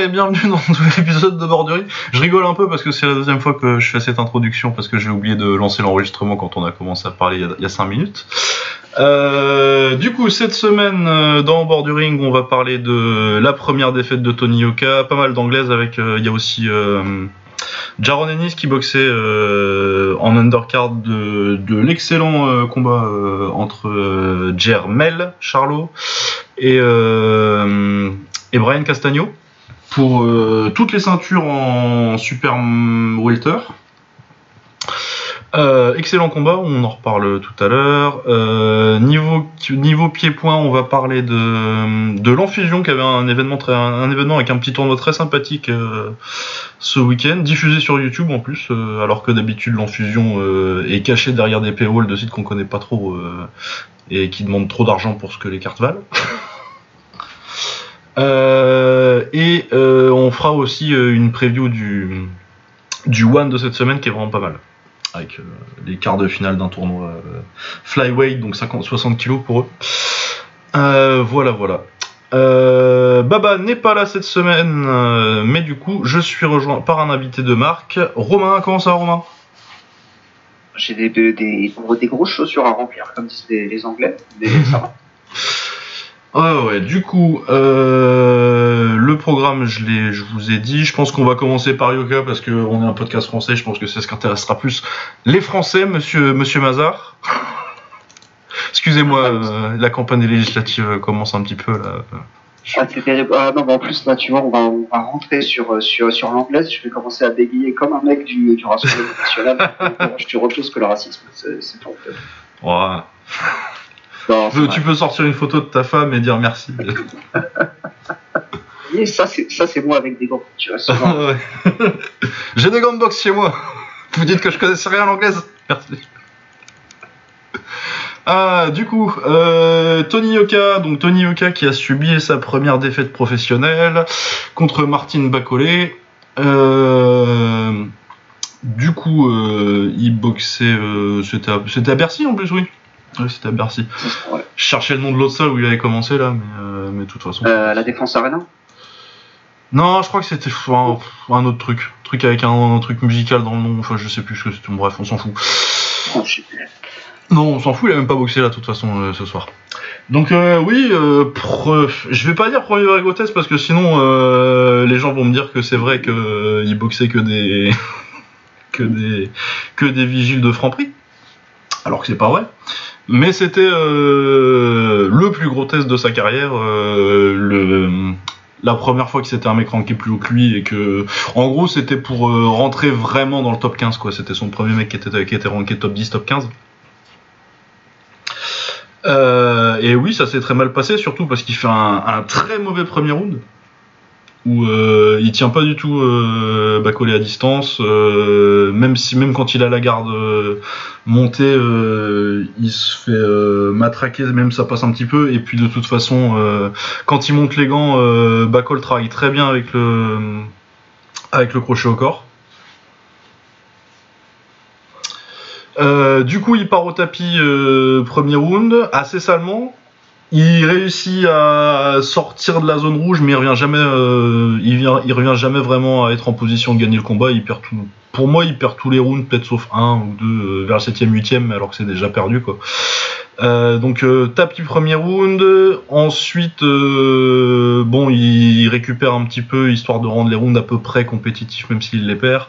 Et bienvenue dans un nouvel épisode de Borderie. Je rigole un peu parce que c'est la deuxième fois que je fais cette introduction parce que j'ai oublié de lancer l'enregistrement quand on a commencé à parler il y a 5 minutes. Euh, du coup, cette semaine euh, dans Bordering, on va parler de la première défaite de Tony Yoka, pas mal d'anglaises avec. euh, Il y a aussi euh, Jaron Ennis qui boxait en undercard de, l'excellent combat euh, entre Jermel Charlot et, et Brian Castagno pour euh, toutes les ceintures en super welter. Euh, excellent combat, on en reparle tout à l'heure. Euh, niveau niveau pied-point, on va parler de de l'enfusion qui avait un événement très un, événement avec un petit tournoi très sympathique ce week-end, diffusé sur YouTube en plus, alors que d'habitude l'enfusion est cachée derrière des paywalls de sites qu'on connaît pas trop et qui demandent trop d'argent pour ce que les cartes valent. Euh, et euh, on fera aussi euh, une preview du du one de cette semaine qui est vraiment pas mal avec les quarts de finale d'un tournoi flyweight, donc 50, 60 kilos pour eux. Voilà, voilà. Euh, Baba n'est pas là cette semaine, euh, mais du coup, je suis rejoint par un invité de marque. Romain, comment ça va, Romain? J'ai des, des, des, des grosses chaussures à remplir, comme disent les, les Anglais, mais ça va. Ouais, ouais, du coup, euh, le programme, je, l'ai, je vous ai dit. Je pense qu'on va commencer par Yoka parce qu'on est un podcast français. Je pense que c'est ce qui intéressera plus les Français, monsieur, monsieur Mazar. Excusez-moi, euh, la campagne législative commence un petit peu là. Ah, c'est terrible. Ah non, mais en plus, là, tu vois, on va, on va rentrer sur, sur, sur l'anglaise. Je vais commencer à bégayer comme un mec du, du Rassemblement national. je te repose que le racisme, c'est c'est fait. Ouais. Non, Tu- peux sortir une photo de ta femme et dire merci. Et ça, c'est moi avec des gants. Tu vois. J'ai des gants de boxe chez moi. Vous dites que je connaissais rien à l'anglaise Merci. Ah, du coup, euh, Tony Yoka, donc Tony Yoka qui a subi sa première défaite professionnelle contre Martine Bacolé. Euh, du coup, euh, il boxait, c'était à, c'était à Bercy en plus, oui. Oui, c'était à Bercy. Ouais. Je cherchais le nom de l'autre salle où il avait commencé là, mais, euh, mais de toute façon. Euh, la défense arena? Non, je crois que c'était un, un autre truc. Truc avec un, un truc musical dans le nom. Enfin, je sais plus ce que c'était. Bref, on s'en fout. oh, je sais plus. Non, on s'en fout. Il a même pas boxé là, de toute façon, euh, ce soir. Donc, euh, oui, euh, je vais pas dire premier vrai test parce que sinon, les gens vont me dire que c'est vrai que euh, il boxait que des que des que des vigiles de Franprix. Alors que c'est pas vrai. Mais c'était euh, le plus gros test de sa carrière. euh, la première fois que c'était un mec ranké plus haut que lui et que en gros c'était pour euh, rentrer vraiment dans le top 15 quoi c'était son premier mec qui était qui était ranké top 10 top 15 Euh, et oui ça s'est très mal passé surtout parce qu'il fait un très mauvais premier round où euh, il tient pas du tout euh, Bacolé à distance euh, même si même quand il a la garde euh, montée il se fait matraquer même ça passe un petit peu et puis de toute façon quand il monte les gants, Bacol travaille très bien avec le, avec le crochet au corps. Du coup, il part au tapis premier round, assez salement. Il réussit à sortir de la zone rouge, mais il revient jamais. euh, il, il revient jamais vraiment à être en position de gagner le combat. Il perd tout. Pour moi, il perd tous les rounds, peut-être sauf un ou deux euh, vers le septième, huitième, alors que c'est déjà perdu quoi. Euh, donc euh, premier round, ensuite euh, bon il récupère un petit peu histoire de rendre les rounds à peu près compétitifs même s'il les perd,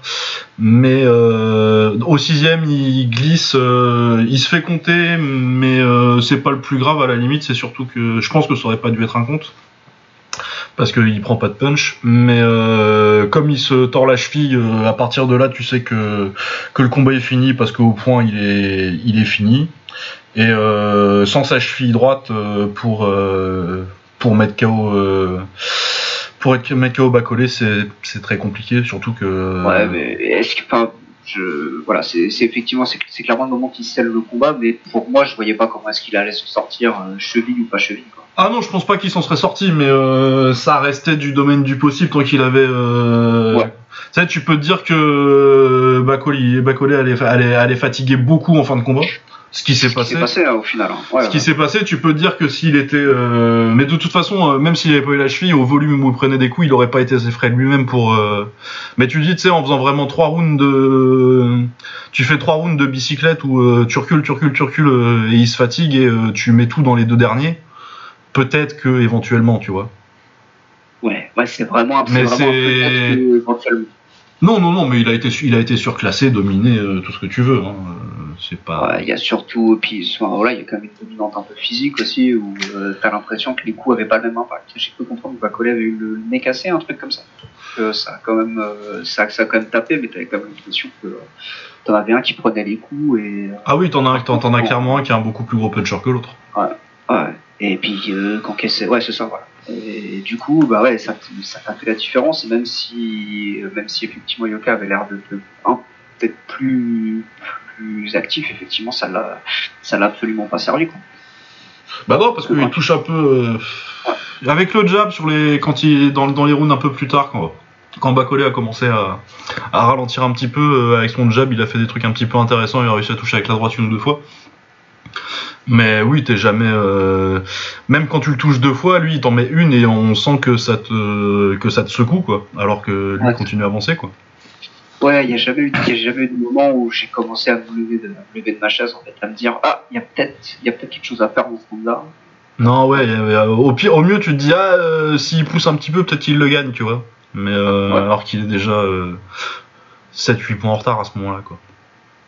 mais au sixième il glisse, il se fait compter mais c'est pas le plus grave à la limite. C'est surtout que je pense que ça aurait pas dû être un compte parce qu'il prend pas de punch, mais euh, comme il se tord la cheville, euh, à partir de là, tu sais que, que le combat est fini parce qu'au point il est, il est fini. Et euh, sans sa cheville droite euh, pour euh, pour mettre KO euh, pour être KO Bacolé, c'est c'est très compliqué, surtout que Ouais, mais est-ce que, enfin, je, voilà, c'est effectivement, c'est c'est clairement le moment qui scelle le combat, mais pour moi, je voyais pas comment est-ce qu'il allait se sortir, euh, cheville ou pas cheville, quoi. ah non, je pense pas qu'il s'en serait sorti, mais euh, ça restait du domaine du possible tant qu'il avait. Euh... Ouais. Tu sais, tu peux te dire que Bacolé, Bacolé allait, allait, allait fatiguer beaucoup en fin de combat. Ce qui s'est passé. hein, au final. hein. Ouais, Ce qui s'est passé, tu peux dire que s'il était. euh, Mais de toute façon, euh, même s'il avait pas eu la cheville, au volume où il prenait des coups, il aurait pas été assez frais lui-même pour. euh, Mais tu dis, tu sais, en faisant vraiment trois rounds de. Tu fais trois rounds de bicyclette où tu recules, tu recules, tu recules et il se fatigue et tu mets tout dans les deux derniers. Peut-être que éventuellement, tu vois. Ouais, ouais, c'est vraiment, Mais c'est-. Non, non, non, mais il a été, su- il a été surclassé, dominé, euh, tout ce que tu veux. Hein. Euh, C'est pas. Ouais, il y a surtout, puis voilà, il y a quand même une dominante un peu physique aussi, où euh, t'as l'impression que les coups avaient pas le même impact. J'ai cru comprendre que Bacolé avait eu le nez cassé, un truc comme ça. Que ça a quand même, euh, ça, ça a quand même tapé, mais t'avais quand même l'impression que euh, t'en avais un qui prenait les coups et Ah oui, t'en as, t'en, t'en as clairement un qui a un beaucoup plus gros puncher que l'autre. Ouais. Et puis euh, qu'encaisser, ouais, c'est ça, voilà. Et du coup, bah ouais, ça, ça t'a fait la différence, même si, même si effectivement Yoka avait l'air de, de un, peut-être plus, plus actif, effectivement, ça l'a, ça l'a absolument pas servi, quoi. Bah non, parce qu'il touche un peu. euh, Avec le jab sur les quand il dans, dans les rounds un peu plus tard quand quand Bacolé a commencé à, à ralentir un petit peu euh, avec son jab, il a fait des trucs un petit peu intéressants. Il a réussi à toucher avec la droite une ou deux fois. Mais oui, t'es jamais. euh, Même quand tu le touches deux fois, lui il t'en met une et on sent que ça te que ça te secoue quoi. Alors que lui Ouais. continue à avancer quoi. Ouais, il y a jamais eu, il y a jamais eu de moment où j'ai commencé à me lever de, me lever de ma chaise, en fait, à me dire, ah, il y a peut-être, peut-être quelque chose à faire dans ce monde-là. Non ouais, euh, au pire, au mieux tu te dis ah euh, s'il pousse un petit peu peut-être qu'il le gagne tu vois. Mais euh, Ouais. alors qu'il est déjà euh, 7-8 points en retard à ce moment-là quoi.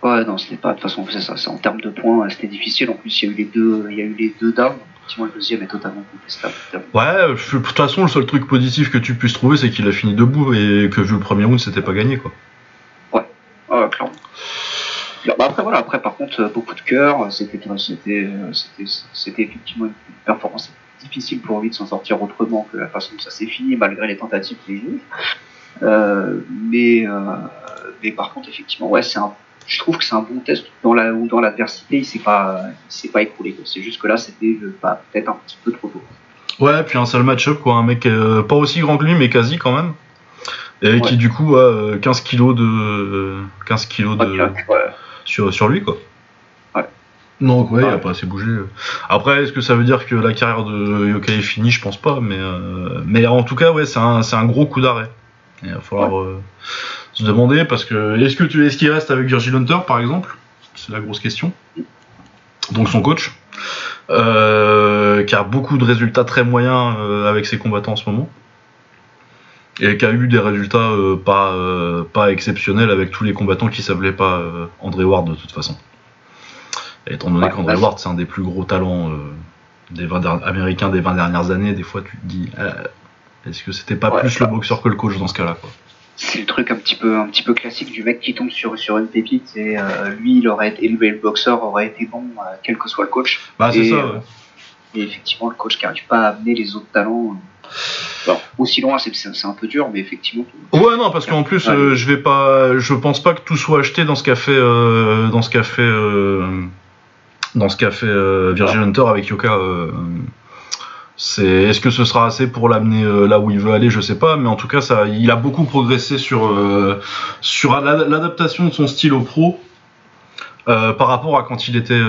Ouais, non, c'était pas, de toute façon, c'est ça, en termes de points, c'était difficile. En plus, il y a eu les deux, il y a eu les deux dames. Effectivement, le deuxième est totalement contestable. Ouais, je- de toute façon, le seul truc positif que tu puisses trouver, c'est qu'il a fini debout et que vu le premier round, c'était pas gagné, quoi. Ouais, clairement. Bah, après, voilà, après, par contre, euh, beaucoup de cœur, c'était, c'était, euh, c'était, c'était effectivement une performance difficile pour lui de s'en sortir autrement que la façon dont ça s'est fini, malgré les tentatives eues. Euh, mais, euh, mais par contre, effectivement, ouais, c'est un, je trouve que c'est un bon test dans la, où dans l'adversité, il s'est pas, il s'est pas écroulé. C'est juste que là, c'était euh, bah, peut-être un petit peu trop tôt. Ouais, puis un seul match-up, quoi. Un mec euh, pas aussi grand que lui, mais quasi quand même. Et qui, du coup, a euh, 15 kilos de. euh, 15 kilos de. Ouais, sur, sur lui, quoi. Ouais. Donc, ouais, il a pas assez bougé. Après, est-ce que ça veut dire que la carrière de Yokai est finie? Je pense pas, mais, euh, mais en tout cas, ouais, c'est un, un gros coup d'arrêt. Il va falloir euh, se demander parce que est-ce que tu est-ce qu'il reste avec Virgil Hunter par exemple? C'est la grosse question. Donc son coach, euh, qui a beaucoup de résultats très moyens euh, avec ses combattants en ce moment. Et qui a eu des résultats euh, pas, pas exceptionnels avec tous les combattants qui s'appelaient pas André Ward de toute façon. Étant donné Ouais, qu'André. Ward c'est un des plus gros talents des 20 der- américains des 20 dernières années, des fois tu te dis est-ce que c'était pas Ouais, plus le boxeur que le coach dans ce cas-là quoi? C'est le truc un petit peu un petit peu classique du mec qui tombe sur sur une pépite et euh, lui il aurait été élevé le boxeur aurait été bon euh, quel que soit le coach Bah c'est ça. euh, ouais. et effectivement le coach qui arrive pas à amener les autres talents bon, aussi loin c'est un peu dur mais effectivement Ouais non parce qu'en plus euh, je vais pas je pense pas que tout soit acheté dans ce qu'a fait dans ce qu'a fait dans ce qu'a fait Virgil Hunter avec Yoka c'est est-ce que ce sera assez pour l'amener euh, là où il veut aller? Je sais pas mais en tout cas ça il a beaucoup progressé sur euh, sur l'adaptation de son style au pro euh, par rapport à quand il était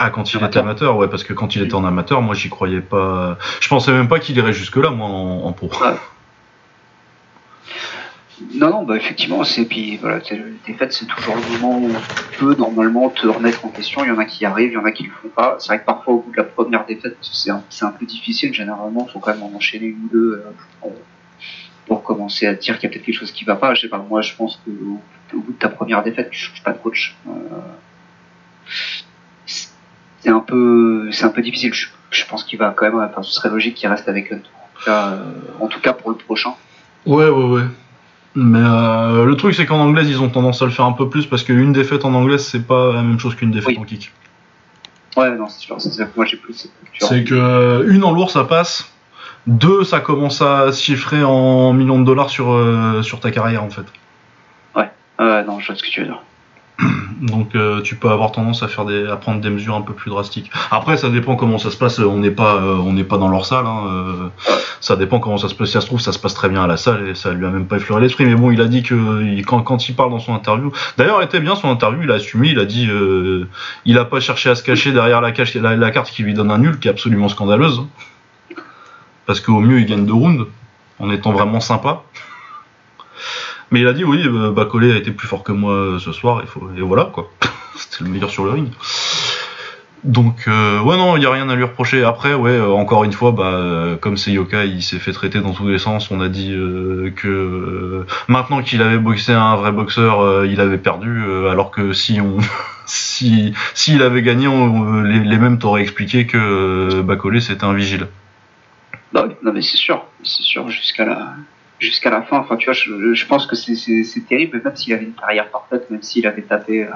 ah, quand il était Amateur. ouais, parce que quand il était en amateur, moi j'y croyais pas. Je pensais même pas qu'il irait jusque-là, moi, en, en pro. Non non bah effectivement c'est puis voilà c'est- le défaite c'est toujours le moment où tu peux normalement te remettre en question. Il y en a qui arrivent il y en a qui le font pas. C'est vrai que parfois au bout de la première défaite c'est un, un peu difficile généralement faut quand même en enchaîner une ou deux euh, pour, commencer à dire qu'il y a peut-être quelque chose qui va pas. Je sais pas moi je pense que au, au bout de ta première défaite tu changes pas de coach. Euh, c'est un peu c'est un peu difficile. Je, je pense qu'il va quand même ce serait logique qu'il reste avec en tout cas, euh, en tout cas pour le prochain. Ouais, ouais, ouais. Mais euh, le truc, c'est qu'en anglaise, ils ont tendance à le faire un peu plus parce qu'une défaite en anglaise, c'est pas la même chose qu'une défaite Oui. en kick. Ouais, non, c'est sûr. C'est moi j'ai plus. C'est que euh, une en lourd, ça passe. Deux, ça commence à se chiffrer en millions de dollars sur, euh, sur ta carrière, en fait. Euh, non, je vois ce que tu veux dire. Donc euh, tu peux avoir tendance à faire des, à prendre des mesures un peu plus drastiques. Après, ça dépend comment ça se passe. On n'est pas, euh, on n'est pas dans leur salle. Hein, euh, ça dépend comment ça se passe. Si ça se trouve, ça se passe très bien à la salle et ça lui a même pas effleuré l'esprit. Mais bon, il a dit que quand, il parle dans son interview, d'ailleurs, était bien son interview. Il a assumé. Il a dit, il a pas cherché à se cacher derrière la, la, la carte qui lui donne un nul, qui est absolument scandaleuse. Parce qu'au mieux, il gagne deux rounds en étant vraiment sympa. Mais il a dit oui, euh, Bacolé a été plus fort que moi euh, ce soir, et voilà quoi. C'était le meilleur sur le ring. Donc euh, ouais non, il y a rien à lui reprocher. Après ouais, encore une fois, bah comme c'est Yoka, il s'est fait traiter dans tous les sens. On a dit que maintenant qu'il avait boxé un vrai boxeur, il avait perdu, alors que si on si s'il avait gagné, les, mêmes t'auraient expliqué que Bacolé c'était un vigile. Bah oui, non mais c'est sûr, c'est sûr jusqu'à la jusqu'à la fin. Enfin, tu vois, je, je pense que c'est- terrible, même s'il avait une carrière parfaite, même s'il avait tapé, euh,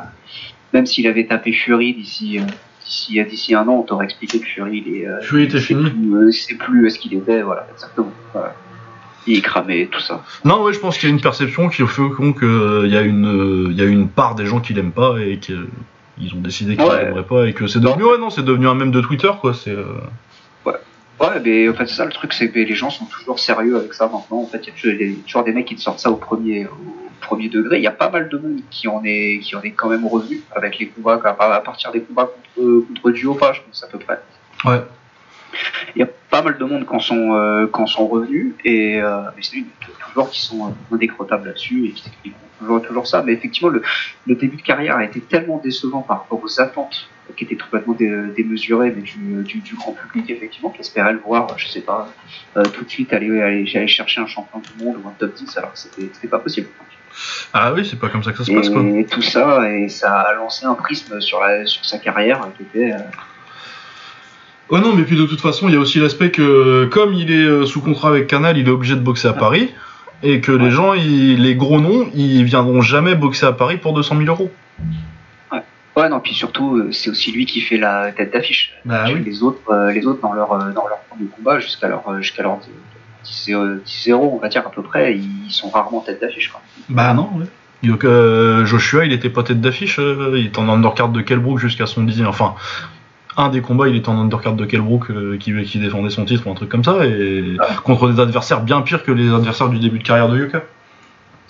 même s'il avait tapé Fury d'ici euh, d'ici d'ici un an, on t'aurait expliqué que Fury il est euh, Fury était fini. euh, c'est plus euh, ce qu'il était, voilà, exactement. Voilà. Il est cramé, tout ça. Non, ouais, je pense qu'il y a une perception qui fait qu'il y a une, euh, il y a une part des gens qui l'aiment pas et qu'ils ont décidé qu'ils Ouais. l'aimeraient pas et que c'est devenu, ouais, non, c'est devenu un mème de Twitter, quoi. C'est, euh, Ouais, mais en fait, c'est ça le truc, c'est que les gens sont toujours sérieux avec ça maintenant. En fait, il y a toujours, des mecs qui te sortent ça au premier, au premier degré. Il y a pas mal de monde qui en est, qui en est quand même revenu avec les combats, à partir des combats contre, contre Duo, je pense à peu près. ouais. Il y a pas mal de monde qui en sont, euh, en sont revenus, et euh, mais c'est toujours qui sont euh, indécrottables là-dessus et qui expliquent toujours, toujours ça. Mais effectivement, le, le début de carrière a été tellement décevant par rapport aux attentes qui étaient complètement dé- démesurées, mais du, du, du grand public, effectivement, qui espérait le voir, je sais pas, euh, tout de suite aller, aller, aller chercher un champion du monde ou un top 10, alors que c'était c'était pas possible. Ah oui, c'est pas comme ça que ça se passe, quoi. Et tout ça, et ça a lancé un prisme sur, la, sur sa carrière qui était. Ouais, non, mais puis de toute façon, il y a aussi l'aspect que, comme il est euh, sous contrat avec Canal, il est obligé de boxer à Paris et que les Ouais. gens, ils- les gros noms, ils viendront jamais boxer à Paris pour 200 000 euros. Ouais, non, puis surtout, euh, c'est aussi lui qui fait la tête d'affiche. Bah oui. Les autres, euh, les autres dans leur dans leur premier combat jusqu'à leur jusqu'à leur 10-0, on va dire à peu près, ils sont rarement tête d'affiche. quoi. Bah non, ouais. Donc, euh, Joshua, il était pas tête d'affiche, euh, il était en undercard de Kelbrook jusqu'à son dixième. Enfin, un des combats, il était en undercard de Kelbrook euh, qui, qui défendait son titre ou un truc comme ça, et contre des adversaires bien pires que les adversaires du début de carrière de Yuka.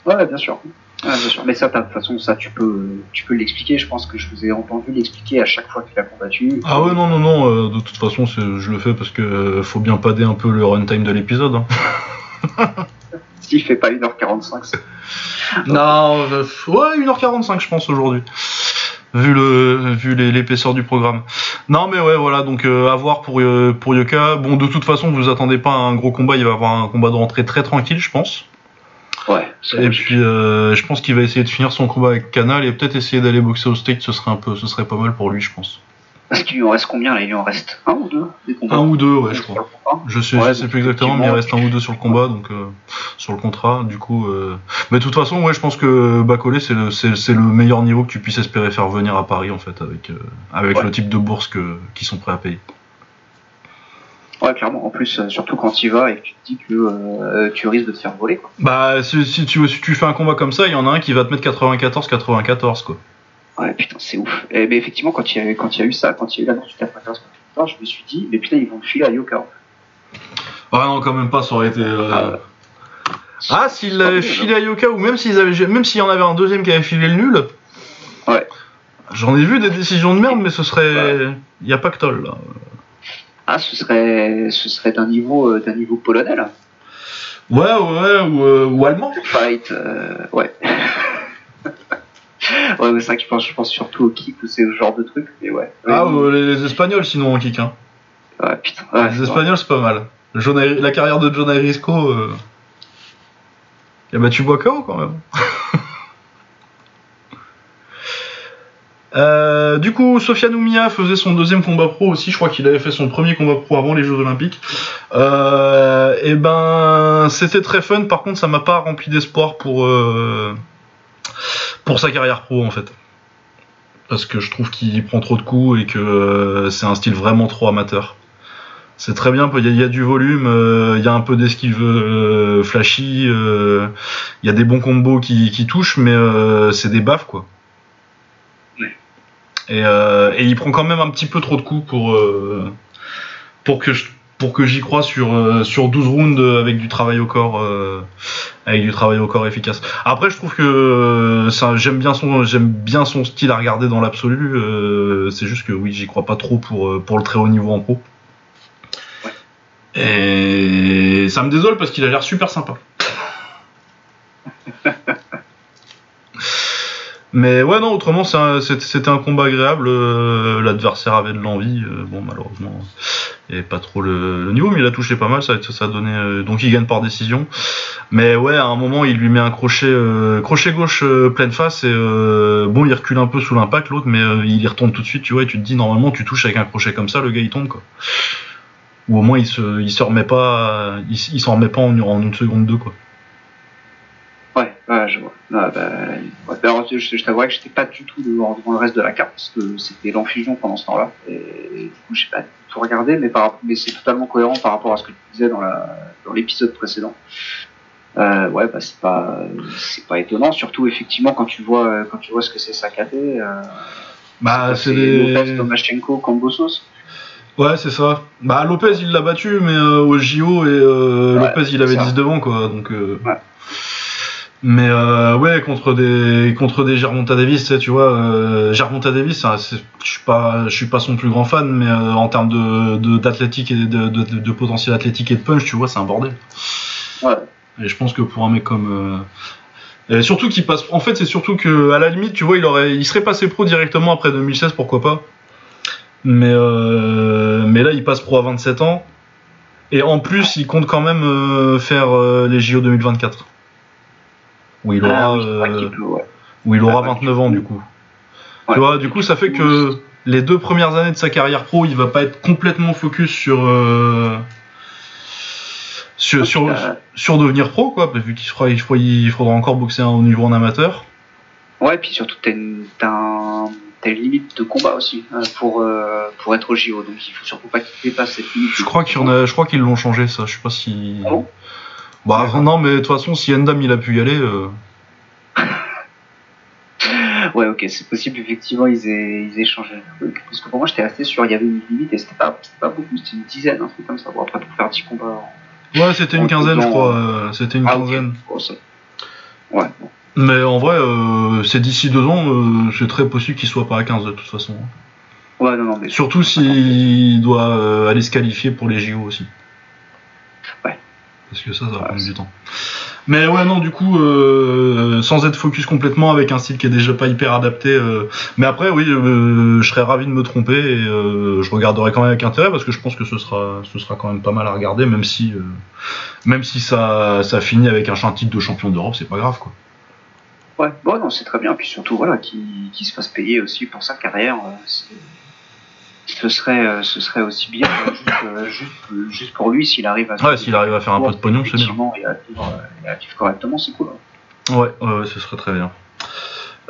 Ouais, bien sûr. Ouais, bien sûr. Mais ça, de toute façon, ça, tu peux, tu peux l'expliquer. Je pense que je vous ai entendu l'expliquer à chaque fois qu'il a combattu. Ah ouais, non, non, non, euh, de toute façon, je le fais parce que euh, faut bien pader un peu le runtime de l'épisode. hein. S'il fait pas 1h45, c'est Non, euh, ouais, 1h45 je pense aujourd'hui. Vu le vu l'épaisseur du programme. Non mais ouais voilà donc euh, à voir pour euh, pour Yoka. Bon de toute façon vous attendez pas à un gros combat, il va avoir un combat de rentrée très tranquille je pense. Ouais. c'est Et puis euh, je pense qu'il va essayer de finir son combat avec Canal et peut-être essayer d'aller boxer au state, ce serait un peu ce serait pas mal pour lui je pense. Parce qu'il lui en reste combien là Il lui en reste un ou deux des combats Un ou deux ouais je crois. Je sais, Ouais, je sais donc, plus exactement, mais il reste un ou deux sur le combat, donc euh, sur le contrat, du coup. euh, Mais de toute façon, ouais, je pense que Bacolé, c'est le, c'est, c'est le meilleur niveau que tu puisses espérer faire venir à Paris, en fait, avec, euh, avec Ouais. le type de bourse que, qu'ils sont prêts à payer. Ouais, clairement. En plus, euh, surtout quand il va et que tu te dis que euh, tu risques de te faire voler. Quoi. Bah, si, si tu, si tu fais un combat comme ça, il y en a un qui va te mettre 94-94, quoi. Ouais, putain, c'est ouf. Et, mais effectivement, quand il, y a, eu- quand il y a eu ça, quand il y a eu l'annonce du 94 je me suis dit, mais putain, ils vont le filer à Yoka. Ah non, quand même pas, ça aurait été. euh, Ah, Ah, s'ils l'avaient filé à Yoka, ou même s'ils avaient, même s'il y en avait un deuxième qui avait filé le nul. Ouais. J'en ai vu des décisions de merde, mais ce serait. Il y a pactole, là. Ah, ce serait, ce serait d'un niveau, euh, d'un niveau polonais là. Ouais, ouais, ou, euh, ou allemand. Fight, euh, ouais. ouais, mais c'est vrai que je pense, je pense surtout au kick ou c'est ce genre de truc, mais ouais. Ah, Ouais, euh, les, Espagnols, sinon, en kick. Hein. ouais, putain. Ouais, les Espagnols, c'est pas mal. John la carrière de John Arisco. Euh... Il a battu Boacao, quand même. Euh, du coup, Sofiane Oumia faisait son deuxième combat pro aussi. Je crois qu'il avait fait son premier combat pro avant les Jeux Olympiques. Euh, et ben, c'était très fun. Par contre, ça m'a pas rempli d'espoir pour euh, pour sa carrière pro en fait. Parce que je trouve qu'il prend trop de coups et que euh, c'est un style vraiment trop amateur. C'est très bien, il y, a- il y a du volume, euh, il y a un peu d'esquive euh, flashy, il y a des bons combos qui, qui touchent, mais c'est des baffes quoi. Et, euh, et il prend quand même un petit peu trop de coups pour, euh, pour que je pour que j'y crois sur euh, sur 12 rounds avec du travail au corps euh, avec du travail au corps efficace. Après je trouve que euh, ça j'aime bien son j'aime bien son style à regarder dans l'absolu euh, c'est juste que oui, j'y crois pas trop pour euh, pour le très haut niveau en pro. Et ça me désole parce qu'il a l'air super sympa. Mais ouais, non, autrement, un- c'était c'était un combat agréable. euh, L'adversaire avait de l'envie. euh, bon, malheureusement, n'y avait pas trop le, le niveau, mais il a touché pas mal. Ça, ça a donné. euh, donc, il gagne par décision. Mais ouais, à un moment, il lui met un crochet, euh, crochet gauche euh, pleine face. Et euh, bon, il recule un peu sous l'impact, l'autre, mais euh, il y retourne tout de suite. Tu vois, et tu te dis, normalement, tu touches avec un crochet comme ça, le gars, il tombe, quoi. Ou au moins, il se, il remet pas, il s'en remet pas en, en une seconde deux, quoi. Je vois. Ah, bah, ouais. Alors, je, je t'avouerais que j'étais pas du tout devant, devant le reste de la carte parce que c'était l'enfusion pendant ce temps-là. Et, du coup, j'ai pas tout regardé, mais, par, mais c'est totalement cohérent par rapport à ce que tu disais dans la dans l'épisode précédent. Euh, ouais, bah c'est pas c'est pas étonnant, surtout effectivement quand tu vois quand tu vois ce que c'est Sakaté. Euh, Bah, c'est des. Lopez, Tomaszchenko, Kambosos. Ouais, c'est ça. Bah, Lopez, il l'a battu, mais euh, au JO, et euh, Ouais, Lopez, il avait ça. 10 devant, quoi. Donc, euh, Ouais. Mais euh, ouais, contre des contre des Davis, tu vois, euh, Gervonta Davis, c'est- je suis pas je suis pas son plus grand fan, mais euh, en termes de d'athlétique et de, de, de- de potentiel athlétique et de punch, tu vois, c'est un bordel. Ouais. Et je pense que pour un mec comme euh, et surtout qu'il passe, en fait, c'est surtout que à la limite, tu vois, il aurait, il serait passé pro directement après 2016, pourquoi pas. Mais euh, mais là, il passe pro à 27 ans. Et en plus, il compte quand même faire les JO 2024. Où il aura, Ah oui, euh, qui peut, ouais. où il aura Ah, 29 ans du coup. Ouais. Tu vois, du coup, ça fait que les deux premières années de sa carrière pro, il va pas être complètement focus sur euh, sur, sur, sur devenir pro, quoi, vu qu'il faudra, il faudra encore boxer au niveau en amateur. Ouais, puis surtout, t'as une, un- une limite de combat aussi euh, pour, euh, pour être au JO, donc il faut surtout pas qu'il dépasse cette limite. Je crois qu'ils l'ont changé ça. Je sais pas si. Ah bon? Bah non, mais de toute façon, si Endam il a pu y aller, euh, Ouais, ok, c'est possible, effectivement, ils aient, ils aient changé. Parce que pour moi, j'étais assez sûr, il y avait une limite et c'était pas, beaucoup, c'était une dizaine, un truc comme ça. Bon, après, pour faire 10 combats. ouais, c'était une quinzaine, je crois. euh, C'était une Ah, quinzaine. Ça- Ouais, bon. Mais en vrai, euh, c'est d'ici deux ans, euh, c'est très possible qu'il soit pas à 15 de toute façon. Ouais, non, non, mais. Surtout s'il doit euh, aller se qualifier pour les JO aussi. Ouais. Parce que ça, ça va prendre du temps. Mais ouais, non, du coup, euh, sans être focus complètement, avec un style qui est déjà pas hyper adapté. euh, Mais après, oui, euh, je serais ravi de me tromper et je regarderai quand même avec intérêt parce que je pense que ce sera, ce sera quand même pas mal à regarder, même si, même si ça, ça finit avec un titre de champion d'Europe, c'est pas grave, quoi. Ouais, bon, non, c'est très bien. Puis surtout, voilà, qu'il qu'il se fasse payer aussi pour sa carrière. c'est- ce serait, euh, ce serait aussi bien, euh, juste, euh, juste, juste pour lui, s'il arrive à. Ouais, s'il arrive à faire un peu de pognon, c'est bien. Et à vivre, et à vivre correctement, c'est cool. hein. Ouais, ce serait très bien.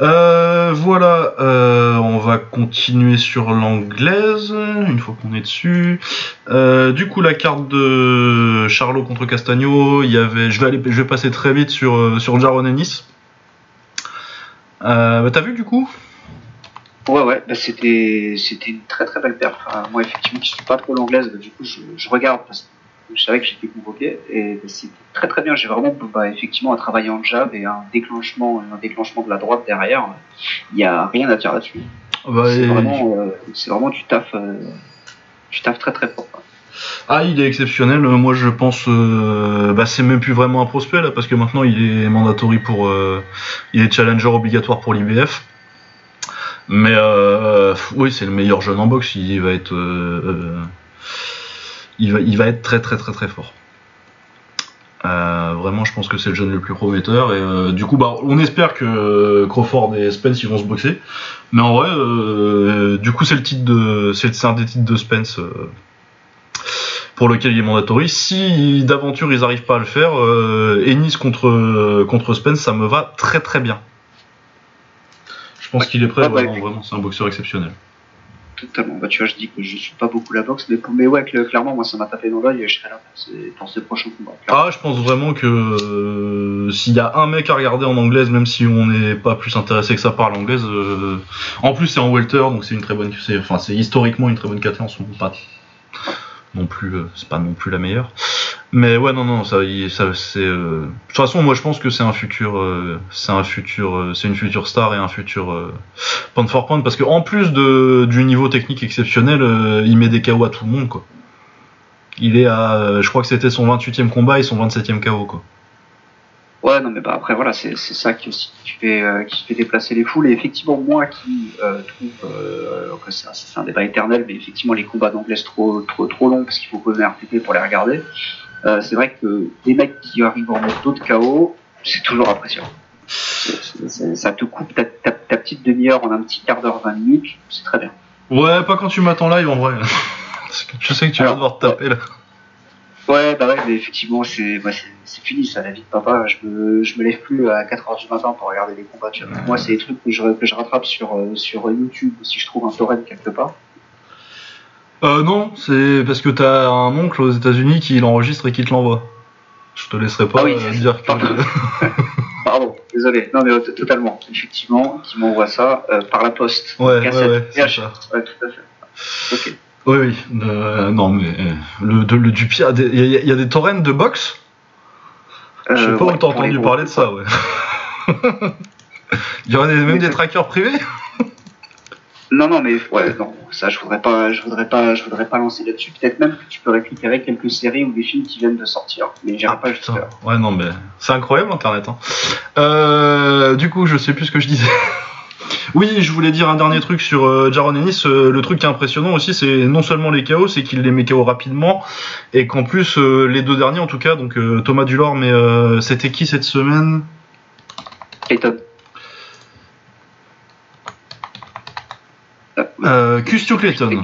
Euh, voilà, euh, on va continuer sur l'anglaise, une fois qu'on est dessus. Euh, du coup, la carte de Charlot contre Castagno, il y avait, je vais aller, je vais passer très vite sur sur Jaron Ennis. Bah, T'as vu du coup? Ouais, ouais, bah, c'était, c'était une très très belle perf. Enfin, moi, effectivement, qui suis pas trop l'anglaise, bah, du coup, je, je regarde parce que je savais que j'étais convoqué et bah, c'était très très bien. J'ai vraiment, bah, effectivement, à travailler en jab et un déclenchement, un déclenchement de la droite derrière. Il y a rien à dire là-dessus. Bah, c'est et- vraiment, euh, c'est vraiment du taf, euh, du taf très très fort. Ah, il est exceptionnel. Euh, Moi, je pense, euh, bah, c'est même plus vraiment un prospect là, parce que maintenant, il est mandatory pour, euh, il est challenger obligatoire pour l'IBF. Mais euh, oui, c'est le meilleur jeune en boxe. Il va être, euh, euh, très très très très fort. Vraiment, je pense que c'est le jeune le plus prometteur. Et du coup, bah, on espère que Crawford et Spence ils vont se boxer. Mais en vrai, du coup, c'est le titre de, c'est un des titres de Spence. pour lequel il est mandatory. Si d'aventure ils n'arrivent pas à le faire, Ennis contre Spence, ça me va très très bien. Je pense qu'il est prêt, Ouais, ouais. vraiment, vraiment, c'est un boxeur exceptionnel. totalement. Bah, tu vois, je dis que je suis pas beaucoup la boxe, mais, mais ouais, clairement, moi, ça m'a tapé dans l'œil et je serai là pour ces, pour ces prochains combats. Ah, je pense vraiment que euh, s'il y a un mec à regarder en anglaise, même si on n'est pas plus intéressé que ça par l'anglaise, euh, en plus c'est en welter, donc c'est une très bonne, enfin c'est historiquement une très bonne caté en ce moment, pas non plus, euh, c'est pas non plus la meilleure. Mais ouais, non, non, ça, ça c'est. Euh, de toute façon, moi, je pense que c'est un futur, euh, c'est un futur, c'est une future star et un futur euh, point for point, parce que en plus de du niveau technique exceptionnel, il met des KO à tout le monde, quoi. Il est à, je crois que c'était son 28e combat et son 27e KO, quoi. Ouais, non, mais bah après voilà, c'est ça qui aussi qui fait qui fait déplacer les foules. Et effectivement, moi qui trouve que c'est un, débat éternel, mais effectivement les combats d'anglais trop trop trop longs parce qu'il faut poser un RTP pour les regarder. Euh, c'est vrai que des mecs qui arrivent en mode d'autres KO, c'est toujours appréciable. ça te coupe ta, petite demi-heure en un petit quart d'heure, 20 minutes, c'est très bien. Ouais, pas quand tu m'attends live en vrai. je sais que tu vas devoir te taper là. Ouais, bah ouais, mais effectivement, c'est bah fini ça, la vie de papa. Je me, je me lève plus à 4h du matin pour regarder les combats. Moi, c'est des trucs que je, que je rattrape sur, euh, sur YouTube si je trouve un torrent quelque part. Euh, non, c'est parce que t'as un oncle aux États-Unis qui l'enregistre et qui te l'envoie. Je te laisserai pas ah euh, dire que. Pardon. désolé. Non, mais euh, totalement. Effectivement, qui m'envoie ça euh, par la poste. Ouais, ouais, ouais, ça. Ouais, tout à fait. Ok. Oui, oui. non, mais le, le du pire, il y, a des torrents de boxe? Je sais pas où t'as entendu parler de ça, ouais. Il y aurait même des trackers privés? Non, non, mais ouais, non, ça, je voudrais pas, je voudrais pas, je voudrais pas lancer là-dessus. Peut-être même que tu peux récupérer quelques séries ou des films qui viennent de sortir, mais j'irai ah, pas jusqu'à. Ouais, non, mais c'est incroyable Internet. Hein. Euh, du coup, je sais plus ce que je disais. oui, je voulais dire un dernier truc sur euh, Jaron Ennis. Euh, le truc qui est impressionnant aussi, c'est non seulement les chaos, c'est qu'il les met KO rapidement, et qu'en plus, les deux derniers, en tout cas, donc Thomas Dulor, mais c'était qui cette semaine? Clayton. Euh, Custio Clayton.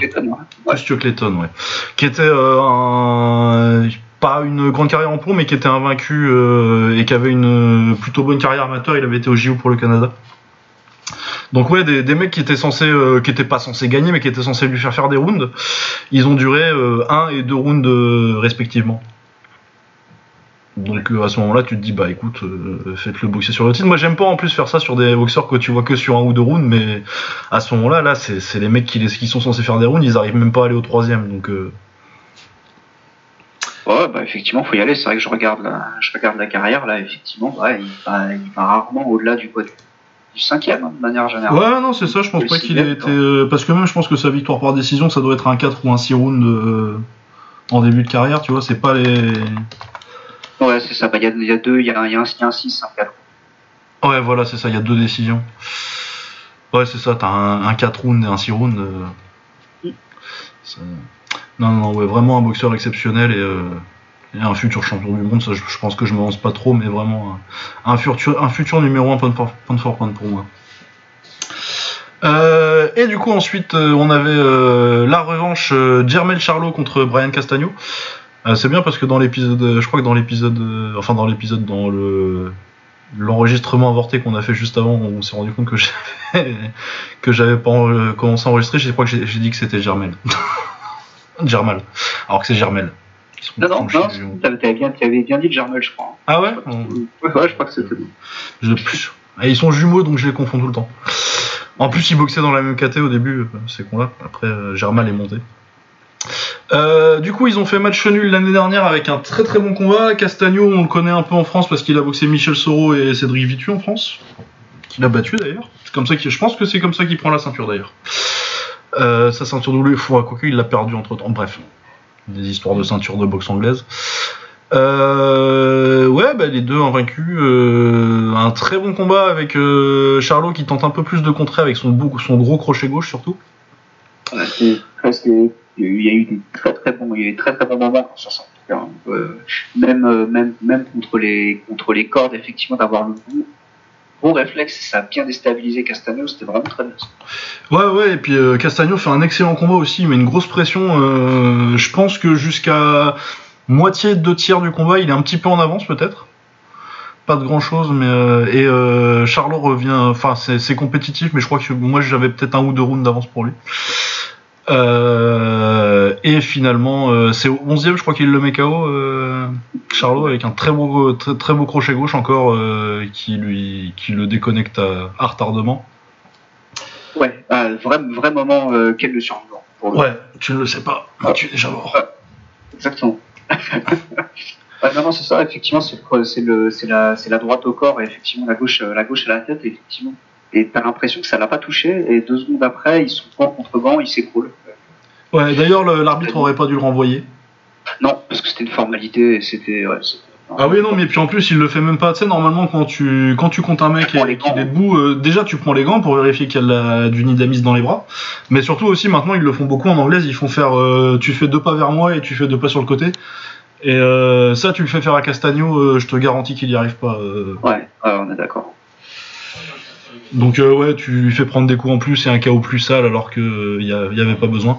Custio Clayton, ouais. Qui était euh, un, pas une grande carrière en pro, mais qui était invaincu euh, et qui avait une plutôt bonne carrière amateur. Il avait été au JO pour le Canada. Donc ouais, des, mecs qui étaient censés, euh, qui étaient pas censés gagner, mais qui étaient censés lui faire faire des rounds. Ils ont duré un et deux rounds respectivement. Donc euh, à ce moment-là, tu te dis bah écoute, euh, faites-le boxer sur le titre. Moi j'aime pas en plus faire ça sur des boxeurs que tu vois que sur un ou deux rounds, mais à ce moment-là, là, c'est les mecs qui, sont censés faire des rounds, ils arrivent même pas à aller au troisième. Donc euh. Ouais, bah effectivement, faut y aller. C'est vrai que je regarde la, je regarde la carrière là, effectivement, ouais, il, va, rarement au-delà du, du cinquième hein, de manière générale. Ouais, non, c'est ça. Je pense pas qu'il ait été parce que même je pense que sa victoire par décision, ça doit être un 4 ou un 6 rounds en début de carrière. Tu vois, c'est pas les Ouais, c'est ça. Bah, il y, a, deux, il y a, un 6, un 4. Ouais, voilà, c'est ça. Il y a deux décisions. Ouais, c'est ça. T'as un, un 4 rounds et un 6 rounds. Euh. Non, non, ouais, vraiment un boxeur exceptionnel et, euh, un futur champion du monde. Je, pense que je me lance pas trop, mais vraiment un, futur, numéro 1 point for, point pour moi. Euh, et du coup ensuite on avait la revanche Jermel Charlot contre Brian Castagno. Euh, c'est bien parce que dans l'épisode, je crois que dans l'épisode, euh, enfin dans l'épisode, dans le l'enregistrement avorté qu'on a fait juste avant, on s'est rendu compte que j'avais que j'avais pas commencé à enregistrer. Je crois que j'ai dit que c'était Germel. Germal. Alors que c'est Germel. Non, non, non, t'avais bien, avais bien dit je crois. Ah ouais Ouais, je crois que c'était bon. Je... ils sont jumeaux, donc je les confonds tout le temps. En plus, ils boxaient dans la même KT au début, euh, ces cons-là. Après, Germal est monté. Euh, du coup, ils ont fait match nul l'année dernière avec un très très bon combat. Castagno, on le connaît un peu en France parce qu'il a boxé Michel Soro et Cédric Vitu en France, qu'il a battu d'ailleurs. C'est comme ça que je pense que c'est comme ça qu'il prend la ceinture d'ailleurs. Euh, sa ceinture doublée, quoi quoique il l'a perdu entre temps. Bref, des histoires de ceinture de boxe anglaise. Euh, ouais, bah, les deux invaincus. Euh, un très bon combat avec Charlot qui tente un peu plus de contrer avec son, gros crochet gauche surtout. Il y a eu des très très bons, il sur ça. Euh, même, euh, contre les, contre les cordes, effectivement, d'avoir le bon, bon réflexe, ça a bien déstabilisé Castagno, c'était vraiment très bien. Ouais, ouais, et puis euh, Castagno fait un excellent combat aussi, mais une grosse pression. je pense que jusqu'à moitié, deux tiers du combat, il est un petit peu en avance peut-être. Pas de grand chose, mais et Charlot revient. Enfin, c'est compétitif, mais je crois que moi j'avais peut-être un ou deux rounds d'avance pour lui. Euh, et finalement, euh, c'est au 11 e je crois qu'il le met KO, euh, Charlot, avec un très beau, très, très beau crochet gauche encore qui, lui, qui le déconnecte à, à retardement. Ouais, vrai, vrai moment quel le survivant. pour le- Ouais, tu ne le sais pas, mais Ah. tu es déjà mort. Exactement. Ouais, non, non, c'est ça, effectivement, c'est la, la droite au corps et effectivement la gauche, la gauche à la tête, effectivement. Et t'as l'impression que ça l'a pas touché et deux secondes après, ils sont gant contre gant, ils s'écroulent. Ouais, d'ailleurs, le- l'arbitre aurait pas dû le renvoyer. Non, parce que c'était une formalité c'était, ouais, Ah oui, non, mais puis en plus, il le fait même pas. Tu sais, normalement, quand tu, quand tu comptes un mec et qu'il gants. est debout, euh, déjà, tu prends les gants pour vérifier qu'il y a la- du nidamis dans les bras. Mais surtout aussi, maintenant, ils le font beaucoup en anglaise. Ils font faire, euh, tu fais deux pas vers moi et tu fais deux pas sur le côté. Et euh, ça, tu le fais faire à Castagno, je te garantis qu'il y arrive pas. ouais, on est d'accord. Donc euh, ouais, tu lui fais prendre des coups en plus et un KO plus sale alors que euh, a- y avait pas besoin.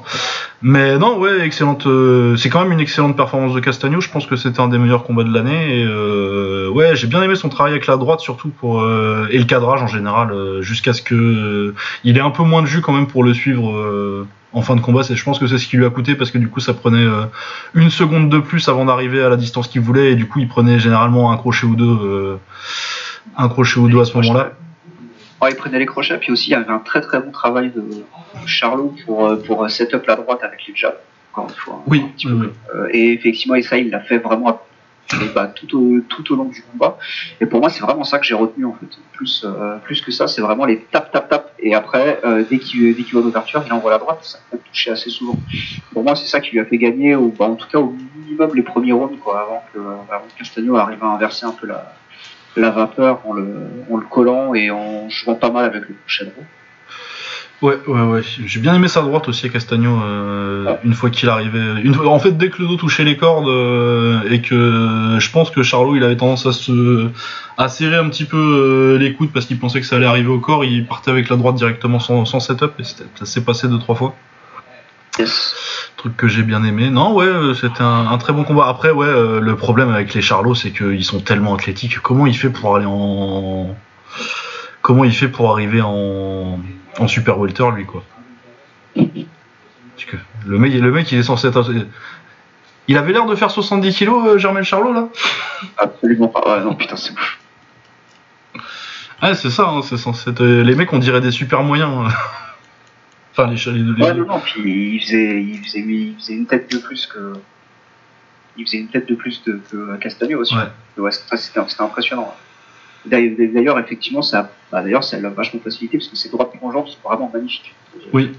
Mais non, ouais, excellente. euh, c'est quand même une excellente performance de Castagno. Je pense que c'était un des meilleurs combats de l'année. Et euh, ouais, j'ai bien aimé son travail avec la droite surtout pour euh, et le cadrage en général euh, jusqu'à ce que euh, il ait un peu moins de jus quand même pour le suivre. euh, en fin de combat, je pense que c'est ce qui lui a coûté parce que du coup, ça prenait euh, une seconde de plus avant d'arriver à la distance qu'il voulait et du coup, il prenait généralement un crochet ou deux, euh, un crochet ou deux à ce moment-là. Ouais, il prenait les crochets, puis aussi il y avait un très très bon travail de Charlot pour, euh, pour set up la droite avec les jabs, encore une fois. Oui, un petit oui, peu. oui. Euh, et effectivement, et ça, il l'a fait vraiment et bah, tout, au, tout au long du combat. Et pour moi, c'est vraiment ça que j'ai retenu en fait. Plus, euh, plus que ça, c'est vraiment les tap tap tap. Et après, euh, dès qu'il va d'ouverture, il envoie la droite. Ça peut toucher assez souvent. Pour moi, c'est ça qui lui a fait gagner, ou bah, en tout cas au minimum les premiers rounds, quoi, avant que, avant que Castagno arrive à inverser un peu la, la vapeur en le, en le collant et en jouant pas mal avec le crochet droit. Ouais, ouais, ouais. J'ai bien aimé sa droite aussi à Castagno. euh, Ouais. Une fois qu'il arrivait, une en fait, dès que le dos touchait les cordes euh, et que je pense que Charlot, il avait tendance à se, à serrer un petit peu euh, les coudes parce qu'il pensait que ça allait arriver au corps. Il partait avec la droite directement sans, sans setup et ça s'est passé deux trois fois. Yes. Truc que j'ai bien aimé. Non, ouais, euh, c'était un, un très bon combat. Après, ouais, euh, le problème avec les Charlots, c'est qu'ils sont tellement athlétiques. Comment il fait pour aller en, comment il fait pour arriver en, en super welter, lui, quoi? Parce que le mec, le mec, il est censé être. Il avait l'air de faire 70 kilos, euh, Germain Charlot, là? Absolument pas. Ouais, non, putain, c'est. Ouais, c'est ça. hein, c'est censé être- Les mecs, on dirait des super moyens. euh. Enfin, les, cha- les, les- Ouais, non, non, puis il faisait, il faisait, il faisait une tête de plus que. Il faisait une tête de plus de, que Castagno aussi. Ouais. C'était impressionnant. D'ailleurs, effectivement, ça, bah, d'ailleurs, ça l'a vachement facilité parce que ses droites plongeantes sont vraiment magnifiques. Oui.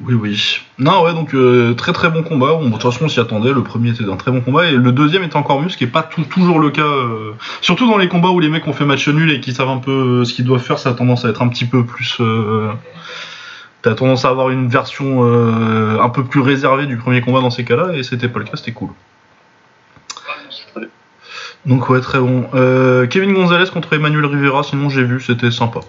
Oui, oui. Non, ouais, donc euh, très très bon combat. Bon, de toute façon, on s'y attendait. Le premier était un très bon combat et le deuxième était encore mieux, ce qui est pas toujours le cas. euh, Surtout dans les combats où les mecs ont fait match nul et qui savent un peu euh, ce qu'ils doivent faire, ça a tendance à être un petit peu plus. Euh... T'as tendance à avoir une version un peu plus réservée du premier combat dans ces cas-là et c'était pas le cas, c'était cool. Donc ouais, très bon. Kevin Gonzalez contre Emmanuel Rivera, sinon j'ai vu, c'était sympa.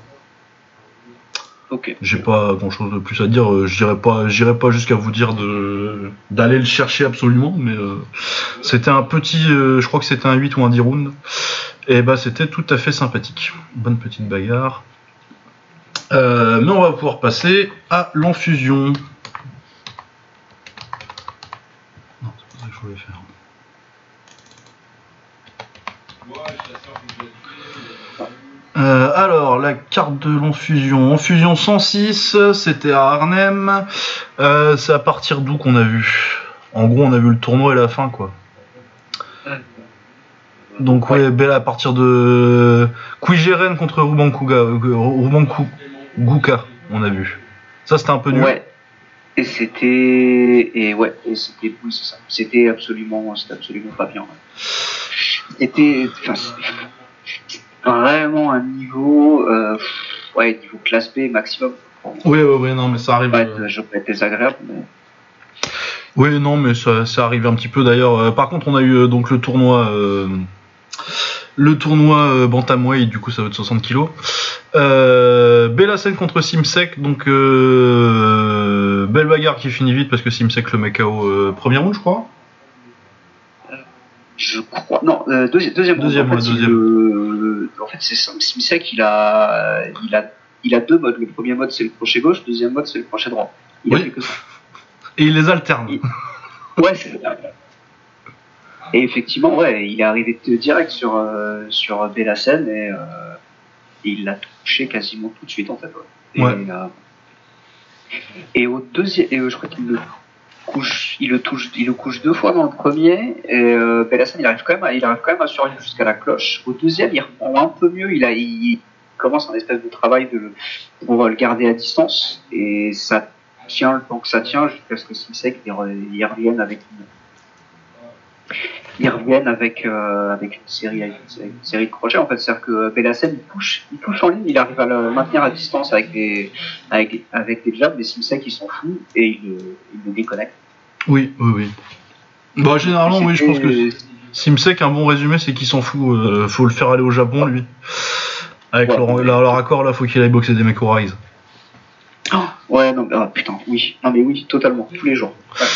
J'ai pas grand chose de plus à dire. euh, Je dirais pas, j'irai pas jusqu'à vous dire de d'aller le chercher absolument, mais euh, c'était un petit, euh, je crois que c'était un 8 ou un 10 rounds. Et bah c'était tout à fait sympathique. Bonne petite bagarre. Mais on va pouvoir passer à l'enfusion. Non, c'est pas ça que je voulais faire. Euh, alors, la carte de l'enfusion. Enfusion 106, c'était à Arnhem. Euh, c'est à partir d'où qu'on a vu? En gros, on a vu le tournoi et la fin, quoi. Donc, ouais, belle à partir de Kuijeren contre Ruban euh, Guka, on a vu. Ça, c'était un peu nul. Ouais. Et c'était, et ouais, et c'était, oui, c'est ça. C'était absolument, c'était absolument pas bien. ouais. C'était, enfin, vraiment un niveau, euh, ouais, niveau classe B maximum. Oui, oui, oui, non, mais ça arrive. euh, je vais être désagréable, mais Oui, non, mais ça, ça arrive un petit peu d'ailleurs. Euh, par contre, on a eu euh, donc le tournoi, euh, le tournoi euh, bantamweight, du coup ça va être 60 kilos. Euh, Bellasen contre Simsek, donc euh, belle bagarre qui finit vite parce que Simsek le met KO euh, premier round, je crois. je crois, non, euh, deuxième, deuxième, round, Deuxième, en fait, ouais, il, deuxième. En fait, c'est Sam Simsek, il a, il a, il a deux modes. Le premier mode, c'est le crochet gauche, le deuxième mode, c'est le crochet droit. Il a Oui. fait que ça. Et il les alterne. Il- Ouais, c'est Et effectivement, ouais, il est arrivé direct sur, euh, sur Bellacen et, euh, et il l'a touché quasiment tout de suite en fait. ouais. Et, Ouais. euh, et au deuxième, et euh, je crois qu'il le couche, il le touche, il le couche deux fois dans le premier. Et euh, Bellacen, il arrive quand même, à, il arrive quand même à survivre jusqu'à la cloche. Au deuxième, il reprend un peu mieux. Il a, il commence un espèce de travail de, pour le garder à distance et ça tient le temps que ça tient jusqu'à ce que Simsek il revienne avec une ils reviennent avec euh, avec une série une série de crochets en fait c'est à dire que Bellacen il touche il touche en ligne il arrive à le maintenir à distance avec des avec avec des jabs mais Simsek il s'en fout et il le, il le déconnecte Oui, oui, oui. Bah, généralement, oui, je pense que Simsek, un bon résumé, c'est qu'il s'en fout. euh, faut le faire aller au Japon, lui. Avec Ouais. leur, leur, leur accord, là, faut qu'il aille boxer des mecs au Rise. ouais non mais- ah, putain oui non mais oui totalement tous les jours Ouais.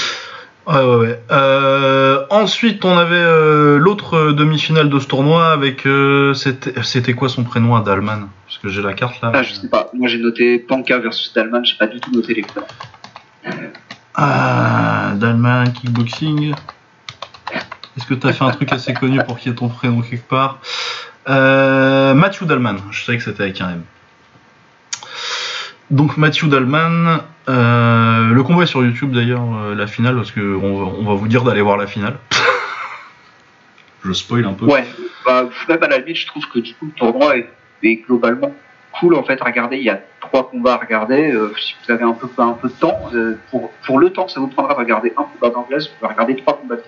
Ouais, ouais, ouais. Euh, ensuite, on avait euh, l'autre euh, demi-finale de ce tournoi avec. euh, C'était quoi son prénom à Dalman Parce que j'ai la carte là. ah je sais pas moi j'ai noté Panka versus Dalman j'ai pas du tout noté les prénoms Ah, Dalman, kickboxing. Est-ce que t'as fait un truc assez connu pour qu'il y ait ton prénom quelque part? Euh, Matthew Dalman, je savais que c'était avec un M. Donc Matthew Dalman, euh, le combat est sur YouTube d'ailleurs, euh, la finale, parce que on, va- on va vous dire d'aller voir la finale. je spoil un peu. Ouais, bah, même à la limite, je trouve que du coup, le tournoi est, est globalement cool en fait à regarder. Il y a trois combats à regarder. Euh, si vous avez un peu, un peu de temps, euh, pour, pour le temps que ça vous prendra de regarder un combat d'anglaise, vous pouvez regarder trois combats. de-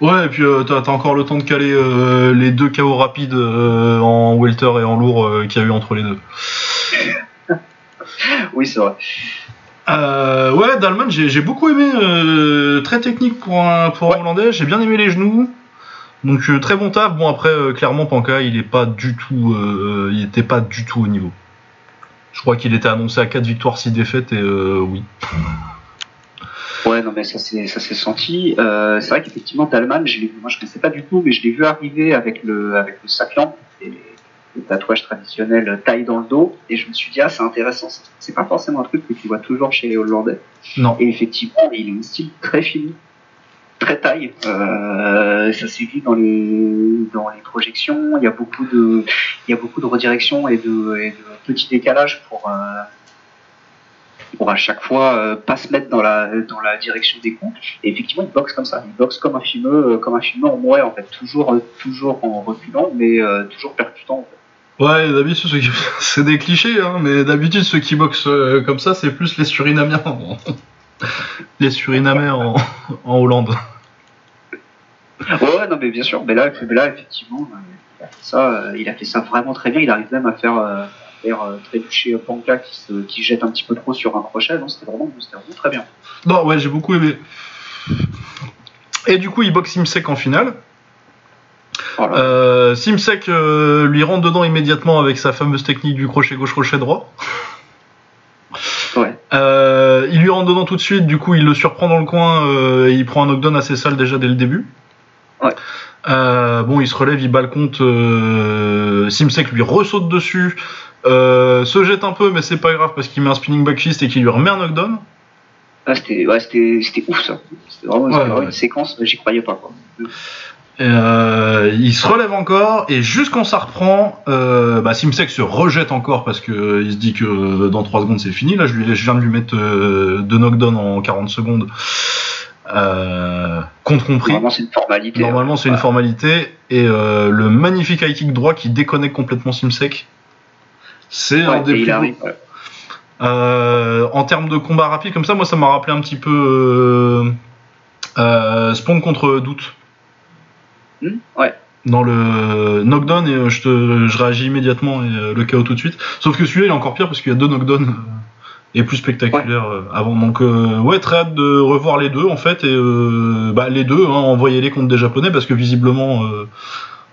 Ouais, et puis euh, t'as t'as encore le temps de caler euh, les deux KO rapides euh, en welter et en lourd euh, qu'il y a eu entre les deux. Oui, c'est vrai. Euh, ouais, Dalman, j'ai beaucoup aimé. euh, très technique pour un, pour un. Hollandais. J'ai bien aimé les genoux. Donc euh, très bon taf. Bon après, clairement, Panka, il est pas du tout, il était pas du tout au niveau. Je crois qu'il était annoncé à 4 victoires, 6 défaites et oui. Ouais, non, mais ça s'est ça s'est senti. C'est vrai qu'effectivement, Talman, je moi je connaissais pas du tout, mais je l'ai vu arriver avec le avec le et le tatouage traditionnel taille dans le dos, et je me suis dit ah c'est intéressant. C'est pas forcément un truc que tu vois toujours chez les Hollandais. Non. Et effectivement, il a un style très fini, très taille. Euh, ça s'est vu dans les dans les projections. Il y a beaucoup de il y a beaucoup de redirection et de, et de petits décalages pour euh, pour à chaque fois euh, pas se mettre dans la dans la direction des coups. Et effectivement, il boxe comme ça. Il boxe comme un fumeux, euh, comme un fumeux en mouet en fait, toujours euh, toujours en reculant, mais toujours percutant. En fait. Ouais, d'habitude, ceux qui- c'est des clichés, hein, mais d'habitude, ceux qui boxent euh, comme ça, c'est plus les Surinamiens. en- les Surinamais en, en Hollande. Ouais, ouais, non, mais bien sûr. Mais là, là effectivement, euh, il a fait ça, euh, il a fait ça vraiment très bien. Il arrive même à faire, à faire trébucher Panka qui, se, qui jette un petit peu trop sur un crochet. Non, c'était vraiment, vraiment très bien. Non, ouais, j'ai beaucoup aimé. Et du coup, il boxe Simsek en finale. Voilà. Euh, Simsek euh, lui rentre dedans immédiatement avec sa fameuse technique du crochet gauche, crochet droit. Ouais. Euh, il lui rentre dedans tout de suite, du coup il le surprend dans le coin et il prend un knockdown assez sale déjà dès le début. Ouais. Bon, il se relève, il bat le compte. Simsek lui ressaute dessus, se jette un peu, mais c'est pas grave parce qu'il met un spinning back fist et qu'il lui remet un knockdown. Ah, c'était, ouais, ouf ça. C'était vraiment, Ouais, une séquence, mais j'y croyais pas. Quoi. Euh, il se relève encore et juste quand ça reprend, euh, bah, Simsek se rejette encore parce que euh, il se dit que dans 3 secondes c'est fini. Là, je, lui, je viens de lui mettre deux knockdowns en 40 secondes. Compte compris. Normalement, c'est une formalité. Normalement, ouais. c'est une formalité. Et le magnifique high kick droit qui déconnecte complètement Simsek. C'est un des plus arrive. beaux. ouais. En termes de combat rapide, comme ça, moi, ça m'a rappelé un petit peu Spawn contre Doute. Hmm, ouais. Dans le knockdown, et euh, je, te, je réagis immédiatement et euh, le KO tout de suite. Sauf que celui-là, il est encore pire parce qu'il y a deux knockdowns euh, et plus spectaculaires avant. Donc, euh, ouais, très hâte de revoir les deux en fait. Et euh, bah, les deux, hein, envoyez-les contre des japonais parce que visiblement, euh,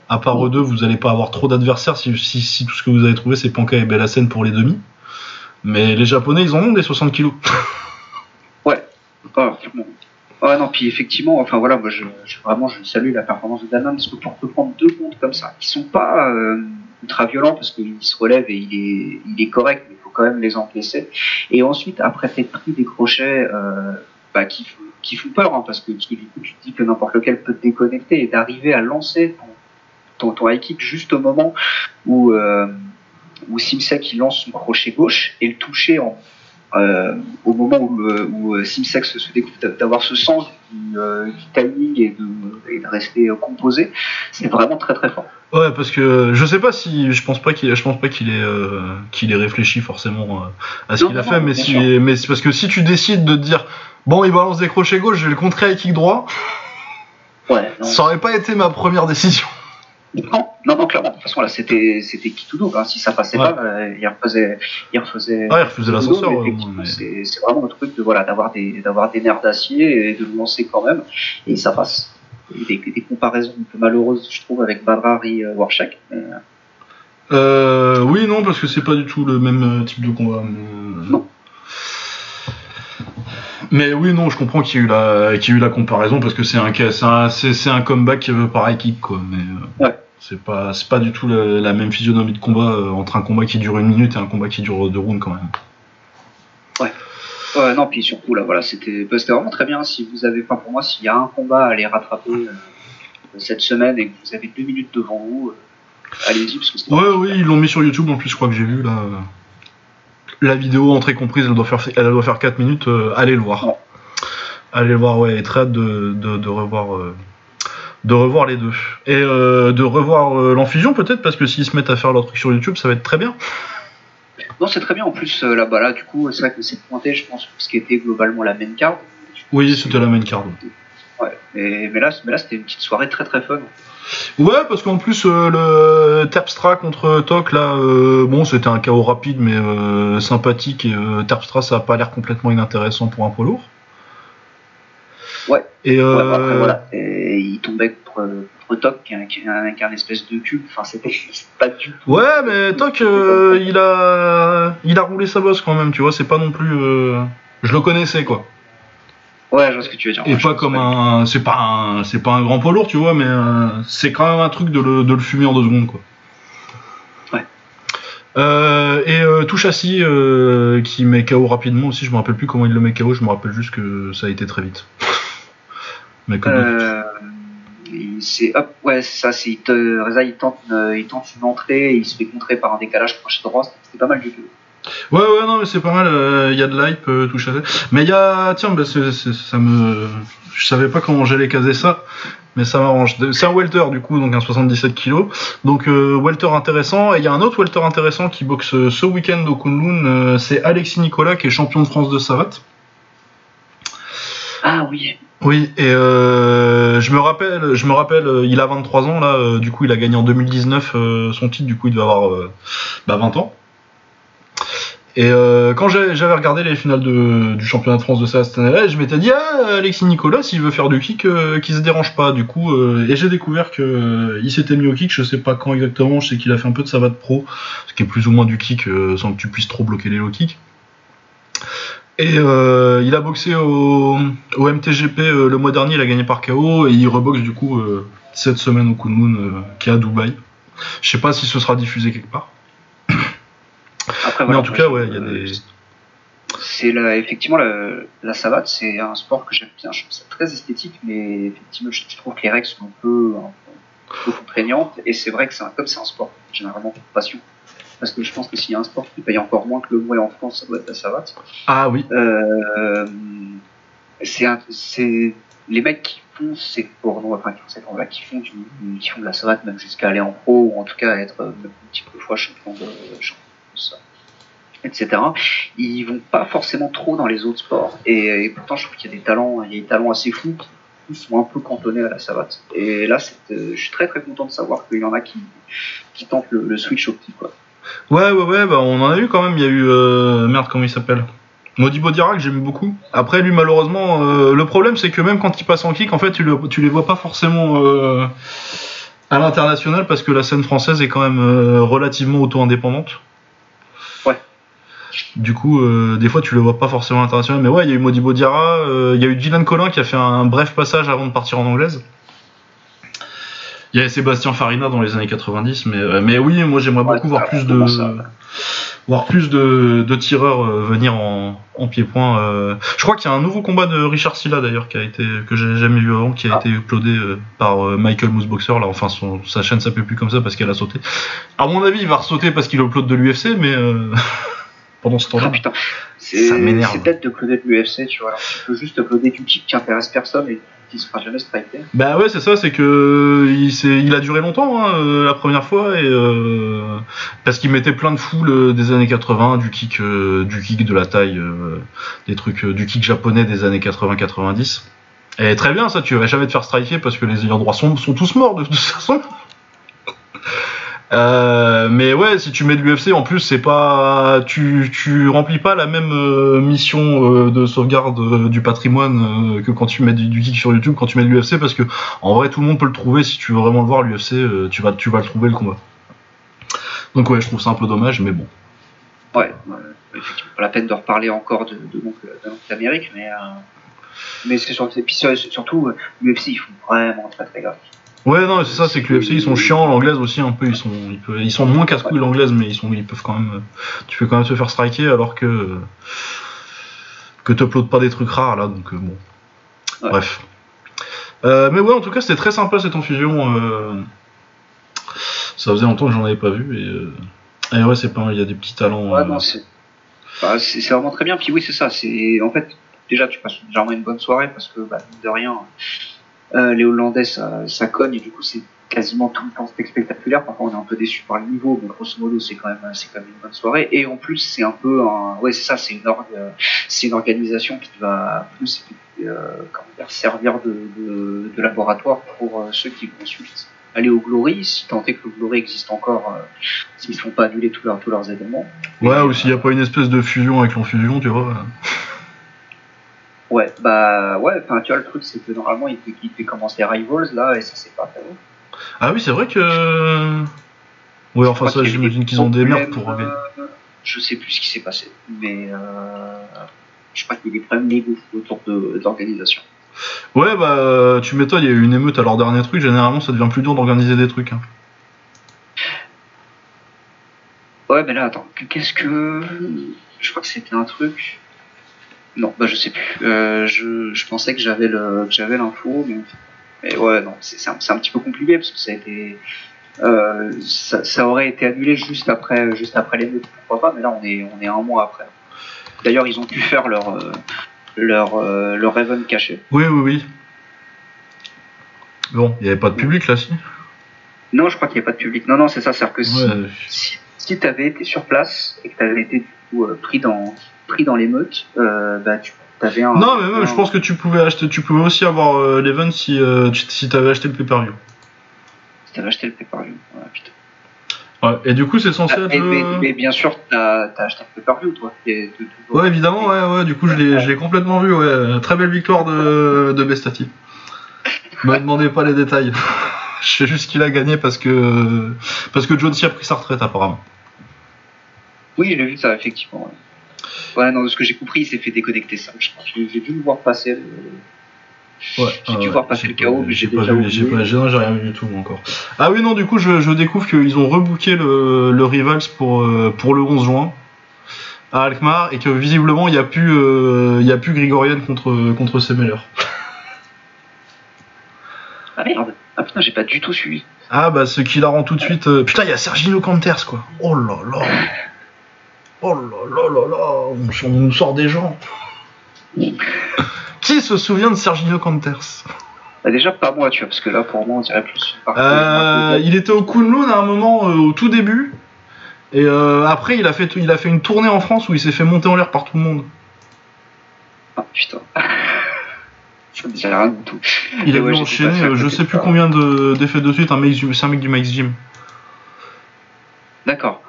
à part eux deux, vous n'allez pas avoir trop d'adversaires si, si, si tout ce que vous avez trouvé c'est Panka et Bellasen pour les demi. Mais les japonais, ils en ont des 60 kilos. Ouais, clairement. Ouais, non, puis effectivement, enfin voilà, moi je, je- vraiment je salue la performance de Danan parce que pour te prendre deux comptes comme ça, qui sont pas, euh, ultra violents parce qu'il se relève et il est, il est correct, mais il faut quand même les encaisser. Et ensuite, après être pris des crochets euh, bah, qui, qui font peur, hein, parce, que, du coup, tu te dis que n'importe lequel peut te déconnecter et d'arriver à lancer ton, ton, ton juste au moment où, euh, où Simsek il lance son crochet gauche et le toucher en euh, au moment où, euh, où euh, Simsex se découvre d'avoir ce sens du, euh, du timing et de, et de rester composé, c'est vraiment très très fort. Ouais, parce que je sais pas si je pense pas qu'il je pense pas qu'il est euh, qu'il ait réfléchi forcément à ce qu'il a fait, mais si mais c'est parce que si tu décides de dire bon il balance des crochets gauche, je vais le contrer avec kick droit, ouais, ça aurait pas été ma première décision. Non, non, non, clairement. De toute façon, là, c'était, c'était qui tout double. Hein. Si ça passait Ouais. pas, euh, il refaisait, il refaisait. Ouais, il refaisait l'ascenseur, ouais, mais- c'est, c'est vraiment le truc de voilà, d'avoir des, d'avoir des nerfs d'acier et de le lancer quand même, et ça passe. Et des, des comparaisons un peu malheureuses, je trouve, avec Badrari euh, Warshak. mais, euh, oui, non, parce que c'est pas du tout le même type de combat. Mais, Non. Mais oui, non, je comprends qu'il y ait eu la, qu'il y ait eu la comparaison parce que c'est un, un, comeback euh, par équipe, quoi. Mais euh, Ouais. c'est pas, pas du tout la, la même physionomie de combat euh, entre un combat qui dure une minute et un combat qui dure deux rounds quand même. Ouais, non, puis surtout, là, voilà, c'était bah, c'était vraiment très bien. Si vous avez, enfin, pour moi, s'il y a un combat à aller rattraper euh, cette semaine et que vous avez deux minutes devant vous, euh, allez-y, parce que c'est Ouais, oui, ils l'ont mis sur YouTube en plus, je crois que j'ai vu là. La vidéo entrée comprise, elle doit faire, elle doit faire 4 minutes. euh, allez le voir. Ouais. Allez le voir, ouais, et très hâte de, de, de revoir. euh, de revoir les deux. Et euh, de revoir l'enfusion peut-être, parce que s'ils se mettent à faire leur truc sur YouTube, ça va être très bien. Non, c'est très bien. En plus, euh, là, là, du coup, c'est vrai que c'est pointé, je pense, ce qui était globalement la même carte. Oui, c'était la main card. Ouais, mais, mais là, mais là c'était une petite soirée très très fun. Ouais, parce qu'en plus, euh, le Terpstra contre Tok, là, euh, bon, c'était un chaos rapide, mais euh, sympathique, et Terpstra, ça a pas l'air complètement inintéressant pour un poids lourd. Ouais. Et Ouais, après, voilà. Et il tombait contre, contre Tok, qui est un, qui est espèce de cube. Enfin, c'était pas du tout. Ouais, mais euh, il a, il a roulé sa bosse quand même, tu vois. C'est pas non plus, euh, je le connaissais quoi. Ouais, je vois ce que tu veux dire. Et Ouais, pas comme un, c'est pas un, c'est pas un grand poids lourd, tu vois, mais euh, c'est quand même un truc de le, de le fumer en deux secondes quoi. Ouais. Euh, et euh, tout châssis qui met KO rapidement aussi, je me rappelle plus comment il le met KO, je me rappelle juste que ça a été très vite. mais comme c'est hop, ouais, c'est ça. C'est il te, il tente, une, il tente une entrée, et il se fait contrer par un décalage crochet droit. C'était pas mal du tout. Ouais, ouais, non, mais c'est pas mal. Il y a de l'hype, euh, tout châssis. Mais il y a, tiens, bah, ça me, je savais pas comment j'allais caser ça, mais ça m'arrange. C'est un welter du coup, donc un 77 kg. Donc euh, welter intéressant. Et il y a un autre welter intéressant qui boxe euh, ce week-end au Kunlun. euh, c'est Alexis Nicolas qui est champion de France de savate. Ah oui. Oui, et euh, je me rappelle, je me rappelle, euh, il a 23 ans là, euh, du coup il a gagné en 2019 euh, son titre, du coup il devait avoir euh, bah, 20 ans. Et euh, quand j'avais regardé les finales du championnat de France de ça cette année-là, je m'étais dit ah Alexis Nicolas s'il veut faire du kick, euh, qu'il se dérange pas. Du coup, euh, et j'ai découvert que euh, il s'était mis au kick. Je sais pas quand exactement. Je sais qu'il a fait un peu de savate pro, ce qui est plus ou moins du kick sans que tu puisses trop bloquer les low kicks. Et il a boxé au, MTGP le mois dernier, il a gagné par KO et il reboxe du coup cette semaine au Kunlun qui est à Dubaï. Je sais pas si ce sera diffusé quelque part. Après, Mais en tout cas, ouais, il y a euh, des. C'est la, effectivement la, la savate, c'est un sport que j'aime bien. Je trouve ça très esthétique, mais effectivement, je, je trouve que les règles sont un peu, un peu contraignantes. Et c'est vrai que c'est un, comme c'est un sport généralement passion. Parce que je pense que s'il y a un sport qui paye encore moins que le mouet en France, ça doit être la savate. Ah oui. Euh, c'est un- c'est les mecs qui font ces pornos, enfin qui font ces qui font du, qui font de la savate même jusqu'à aller en pro ou en tout cas être euh, même multiple fois champion de champion etc. Ils vont pas forcément trop dans les autres sports et, pourtant je trouve qu'il y a des talents, il y a des talents assez fous qui sont un peu cantonnés à la savate. Et là, euh, je suis très très content de savoir qu'il y en a qui, tentent le, switch petit quoi. Ouais, ouais, ouais, bah on en a eu quand même. Il y a eu. euh, Merde, comment il s'appelle? Modibo Dirac, j'aime beaucoup. Après, lui, malheureusement, euh, le problème, c'est que même quand il passe en kick, en fait, tu, le- tu les vois pas forcément euh, à l'international parce que la scène française est quand même relativement auto-indépendante. Du coup, euh, des fois, tu le vois pas forcément à l'international. Mais ouais, il y a eu Modibo Diarra, euh, il y a eu Dylan Collin qui a fait un bref passage avant de partir en anglaise. Il y avait Sébastien Farina dans les années 90, mais, euh, mais oui, moi j'aimerais Ouais, beaucoup voir plus de, ça. voir plus de, de tireurs euh, venir en, en pied-point. euh. Je crois qu'il y a un nouveau combat de Richard Silla d'ailleurs qui a été que j'ai jamais vu avant, qui a Ah. été uploadé euh, par Michael Mooseboxer. Là, enfin son, sa chaîne s'appelle plus comme ça parce qu'elle a sauté. À mon avis, il va ressauter parce qu'il upload de l'UFC, mais euh, pendant ce temps-là. Ah putain, c'est Ça m'énerve. c'est peut-être de de l'UFC, tu vois. Tu peux juste uploader du kick qui intéresse personne et qui sera jamais striké. Bah ouais, c'est ça, c'est que il, s'est- il a duré longtemps hein, euh, la première fois et euh, parce qu'il mettait plein de foules euh, des années 80, du kick, euh, du kick de la taille, euh, des trucs, euh, du kick japonais des années 80-90. Et très bien, ça, tu vas jamais te faire striker parce que les ayants droit sont, sont tous morts de toute façon. Euh, mais ouais, si tu mets de l'UFC, en plus, c'est pas, tu, tu remplis pas la même euh, mission euh, de sauvegarde du patrimoine que quand tu mets du, du kick sur YouTube, quand tu mets de l'UFC, parce que en vrai, tout le monde peut le trouver. Si tu veux vraiment le voir, l'UFC, tu vas, tu vas le trouver le combat. Donc ouais, je trouve ça un peu dommage, mais bon. Ouais, pas la peine de reparler encore de, de de l'oncle d'Amérique, mais, mais c'est surtout, surtout, l'UFC, ils font vraiment très très gaffe. Ouais, non, c'est ça, c'est que l'UFC, ils sont chiants, l'anglaise aussi un peu, ils sont, ils, peuvent- ils sont moins casse-couilles l'anglaise, mais ils sont, ils peuvent quand même, euh, tu peux quand même te faire striker alors que euh, que t'uploades pas des trucs rares là, donc euh, bon. Ouais. Bref. Euh, mais ouais, en tout cas, c'était très sympa cette infusion. euh, Ça faisait longtemps que j'en avais pas vu et, euh, et ouais, c'est pas, il y a des petits talents. Ouais, non, c'est bah, c'est c'est vraiment très bien. Puis oui, c'est ça. C'est en fait déjà tu passes généralement une bonne soirée parce que bah, de rien, euh, les Hollandais ça, ça cogne et du coup c'est quasiment tout le temps spectaculaire. Parfois on est un peu déçu par le niveau, mais grosso modo c'est quand même c'est quand même une bonne soirée. Et en plus c'est un peu un ouais c'est ça, c'est une une organisation qui va plus euh, comment dire servir de, de, de laboratoire pour euh, ceux qui vont aller au Glory, si tant est que le Glory existe encore, euh, s'ils ne font pas annuler tous leurs tous leurs événements. Ouais, ou s'il y a pas une espèce de fusion avec l'enfusion, tu vois. Ouais, bah ouais, enfin tu vois le truc c'est que normalement il fait, il fait commencer Rivals là et ça c'est pas fait. Ah oui, c'est vrai que. Ouais, enfin ça, j'imagine qu'ils ont des merdes pour. euh, je sais plus ce qui s'est passé, mais euh, je crois qu'il y a des problèmes légaux autour de, de l'organisation. Ouais, bah, tu m'étonnes, il y a eu une émeute à leur dernier truc. Généralement, ça devient plus dur d'organiser des trucs. hein. Ouais, mais là attends, qu'est-ce que. Je crois que c'était un truc. Non, bah je sais plus. Euh, je, je pensais que j'avais le que j'avais l'info, mais, mais ouais, non, c'est c'est un, c'est un petit peu compliqué parce que ça a été. Euh, ça, ça aurait été annulé juste après, juste après l'émeute, pourquoi pas, mais là on est, on est un mois après. D'ailleurs, ils ont pu faire leur, euh, leur, leur Raven caché. Oui, oui, oui. Bon, il n'y avait pas de public là, si? Non, je crois qu'il n'y a pas de public. Non, non, c'est ça, c'est-à-dire que si, Ouais, si, si tu avais été sur place et que tu avais été du coup pris dans, pris dans l'émeute, euh, bah tu avais un. Non, mais même, un- je pense que tu pouvais acheter, tu pouvais aussi avoir euh, l'event si, euh, tu- si t'avais acheté le pay-per-view. Si t'avais acheté le pay-per-view. Ouais, putain. Ouais, et du coup, c'est censé Ah, être. mais, mais- mais bien sûr, t'as as acheté le pay-per-view, toi. de- Ouais, évidemment, ouais, ouais, du coup, je l'ai, complètement vu, ouais. Très belle victoire de, de Bestati. Me demandez pas les détails. je sais juste qu'il a gagné parce que, parce que John C a pris sa retraite, apparemment. Oui, je l'ai vu ça, effectivement. Ouais, non, de ce que j'ai compris, il s'est fait déconnecter ça. Je crois. J'ai j'ai dû le voir passer. le- Ouais, J'ai dû ouais, voir passer le chaos, mais j'ai pas vu, j'ai pas, rien vu du tout moi, encore. Ah oui, non, du coup, je, je découvre qu'ils ont rebooké le, le Rivals pour, euh, pour le 11 juin à Alkmaar et que visiblement il n'y a plus, euh, il y a plus Grigorian contre, contre Semeller. Ah merde. Ah putain, j'ai pas du tout suivi. Ah bah ce qui la rend tout de suite. euh, Putain, il y a Sergino Canters quoi. Oh là là. Oh là là là là. On, on nous sort des gens. Qui se souvient de Sergino Canters Bah, déjà, pas moi, tu vois, parce que là, pour moi, on dirait plus. Euh, il était au Kunlun à un moment euh, au tout début. Et euh, après, il a, fait, il a fait une tournée en France où il s'est fait monter en l'air par tout le monde. Ah putain. Ça me dit rien du tout. Il a ouais, euh, je sais plus combien de- d'effets de suite. Un mec, du- c'est un mec du Max Gym. D'accord.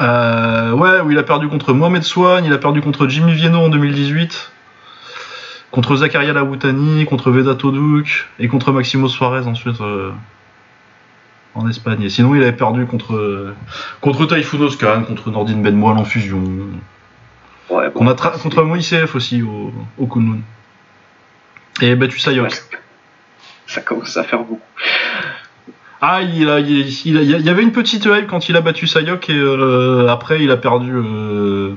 Euh, ouais, où il a perdu contre Mohamed Swan, il a perdu contre Jimmy Vienno en 2018, contre Zakaria Lawutani, contre Veda Toduk et contre Maximo Suarez ensuite euh, en Espagne. Et sinon, il avait perdu contre euh, contre Typhoon Oscan, contre Nordine Ben Moal en fusion, Ouais, bon. qu'on a contre Moïsef aussi au, au Kunlun. Et battu Sayok. Ouais, ça commence à faire beaucoup. Ah, il, a, il, il, a- il y avait une petite hype quand il a battu Sayok et euh, après il a perdu euh,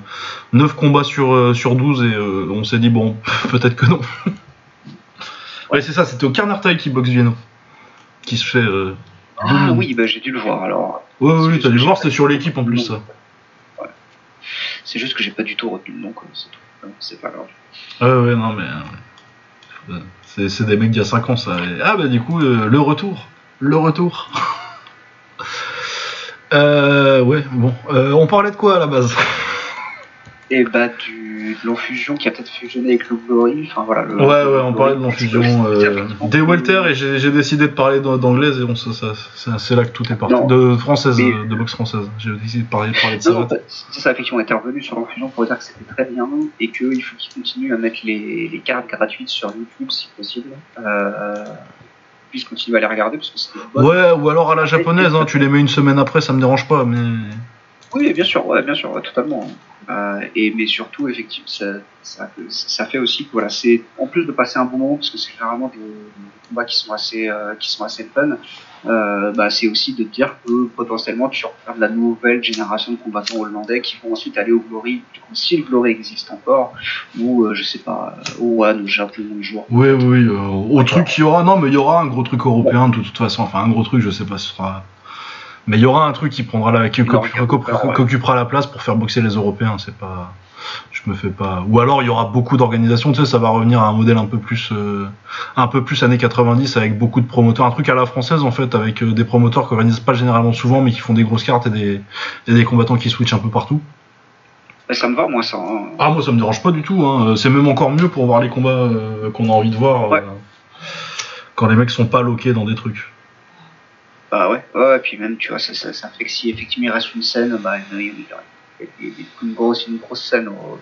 9 combats sur, euh, sur 12 et euh, on s'est dit bon, peut-être que non. ouais, c'est ça, c'était au Carnertai qui boxe Vieno. Qui se fait. Ah oui, bah, j'ai dû le voir alors. Ouais, oui, juste t'as dû le voir, c'était sur l'équipe en plus ça. C'est juste que j'ai pas du tout retenu le nom. C'est tout. C'est pas grave. Ouais, ouais, non, mais. c'est, c'est des mecs d'il y a 5 ans, ça. Et- ah, bah, du coup, le retour. Le retour. euh, ouais, bon. Euh, on parlait de quoi à la base? Et bah, du, de l'enfusion qui a peut-être fusionné avec le Glory. Enfin voilà. Le, Ouais, ouais, le on parlait de l'enfusion euh, des plus- Welter et j'ai, décidé de parler d'an- d'anglaise et on, ça, c'est là que tout est parti. Non. De française, Mais- euh, de boxe française. J'ai décidé de parler, parler de Non, ça. non, c'est ça, effectivement, intervenu sur l'enfusion pour dire que c'était très bien et qu'il faut qu'ils continuent à mettre les, les cartes gratuites sur YouTube si possible. Euh, puissent continuer à les regarder parce que Ouais, ou alors à la japonaise, hein, tu les mets une semaine après, ça me dérange pas, mais. Oui, bien sûr, ouais, bien sûr, ouais, totalement. Euh, et mais surtout, effectivement, ça, ça, ça fait aussi que voilà, c'est en plus de passer un bon moment parce que c'est généralement des, des combats qui sont assez, euh, qui sont assez fun. Euh, bah, c'est aussi de dire que potentiellement tu regardes la nouvelle génération de combattants hollandais qui vont ensuite aller au Glory, si le Glory existe encore, ou euh, je sais pas, au One, au Japon, un jour. Oui, oui, au truc qu'il y aura, non, mais il y aura un gros truc européen de toute façon. Enfin, un gros truc, je sais pas, ce sera. Mais il y aura un truc qui prendra la, qui, occupera la place pour faire boxer les Européens. C'est pas. Je me fais pas. Ou alors il y aura beaucoup d'organisations. Tu sais, ça va revenir à un modèle un peu plus, euh, un peu plus années 90 avec beaucoup de promoteurs. Un truc à la française en fait, avec euh, des promoteurs qui organisent pas généralement souvent, mais qui font des grosses cartes et des, et des combattants qui switchent un peu partout. Et ça me va, moi, ça. hein. Ah moi ça me dérange pas du tout, hein. c'est même encore mieux pour voir les combats euh, qu'on a envie de voir Ouais. euh, quand les mecs sont pas loqués dans des trucs. Bah ouais, ouais, ouais, puis même, tu vois, ça, ça, ça fait que si effectivement il reste une scène, bah, il y a- une grosse, une grosse scène au,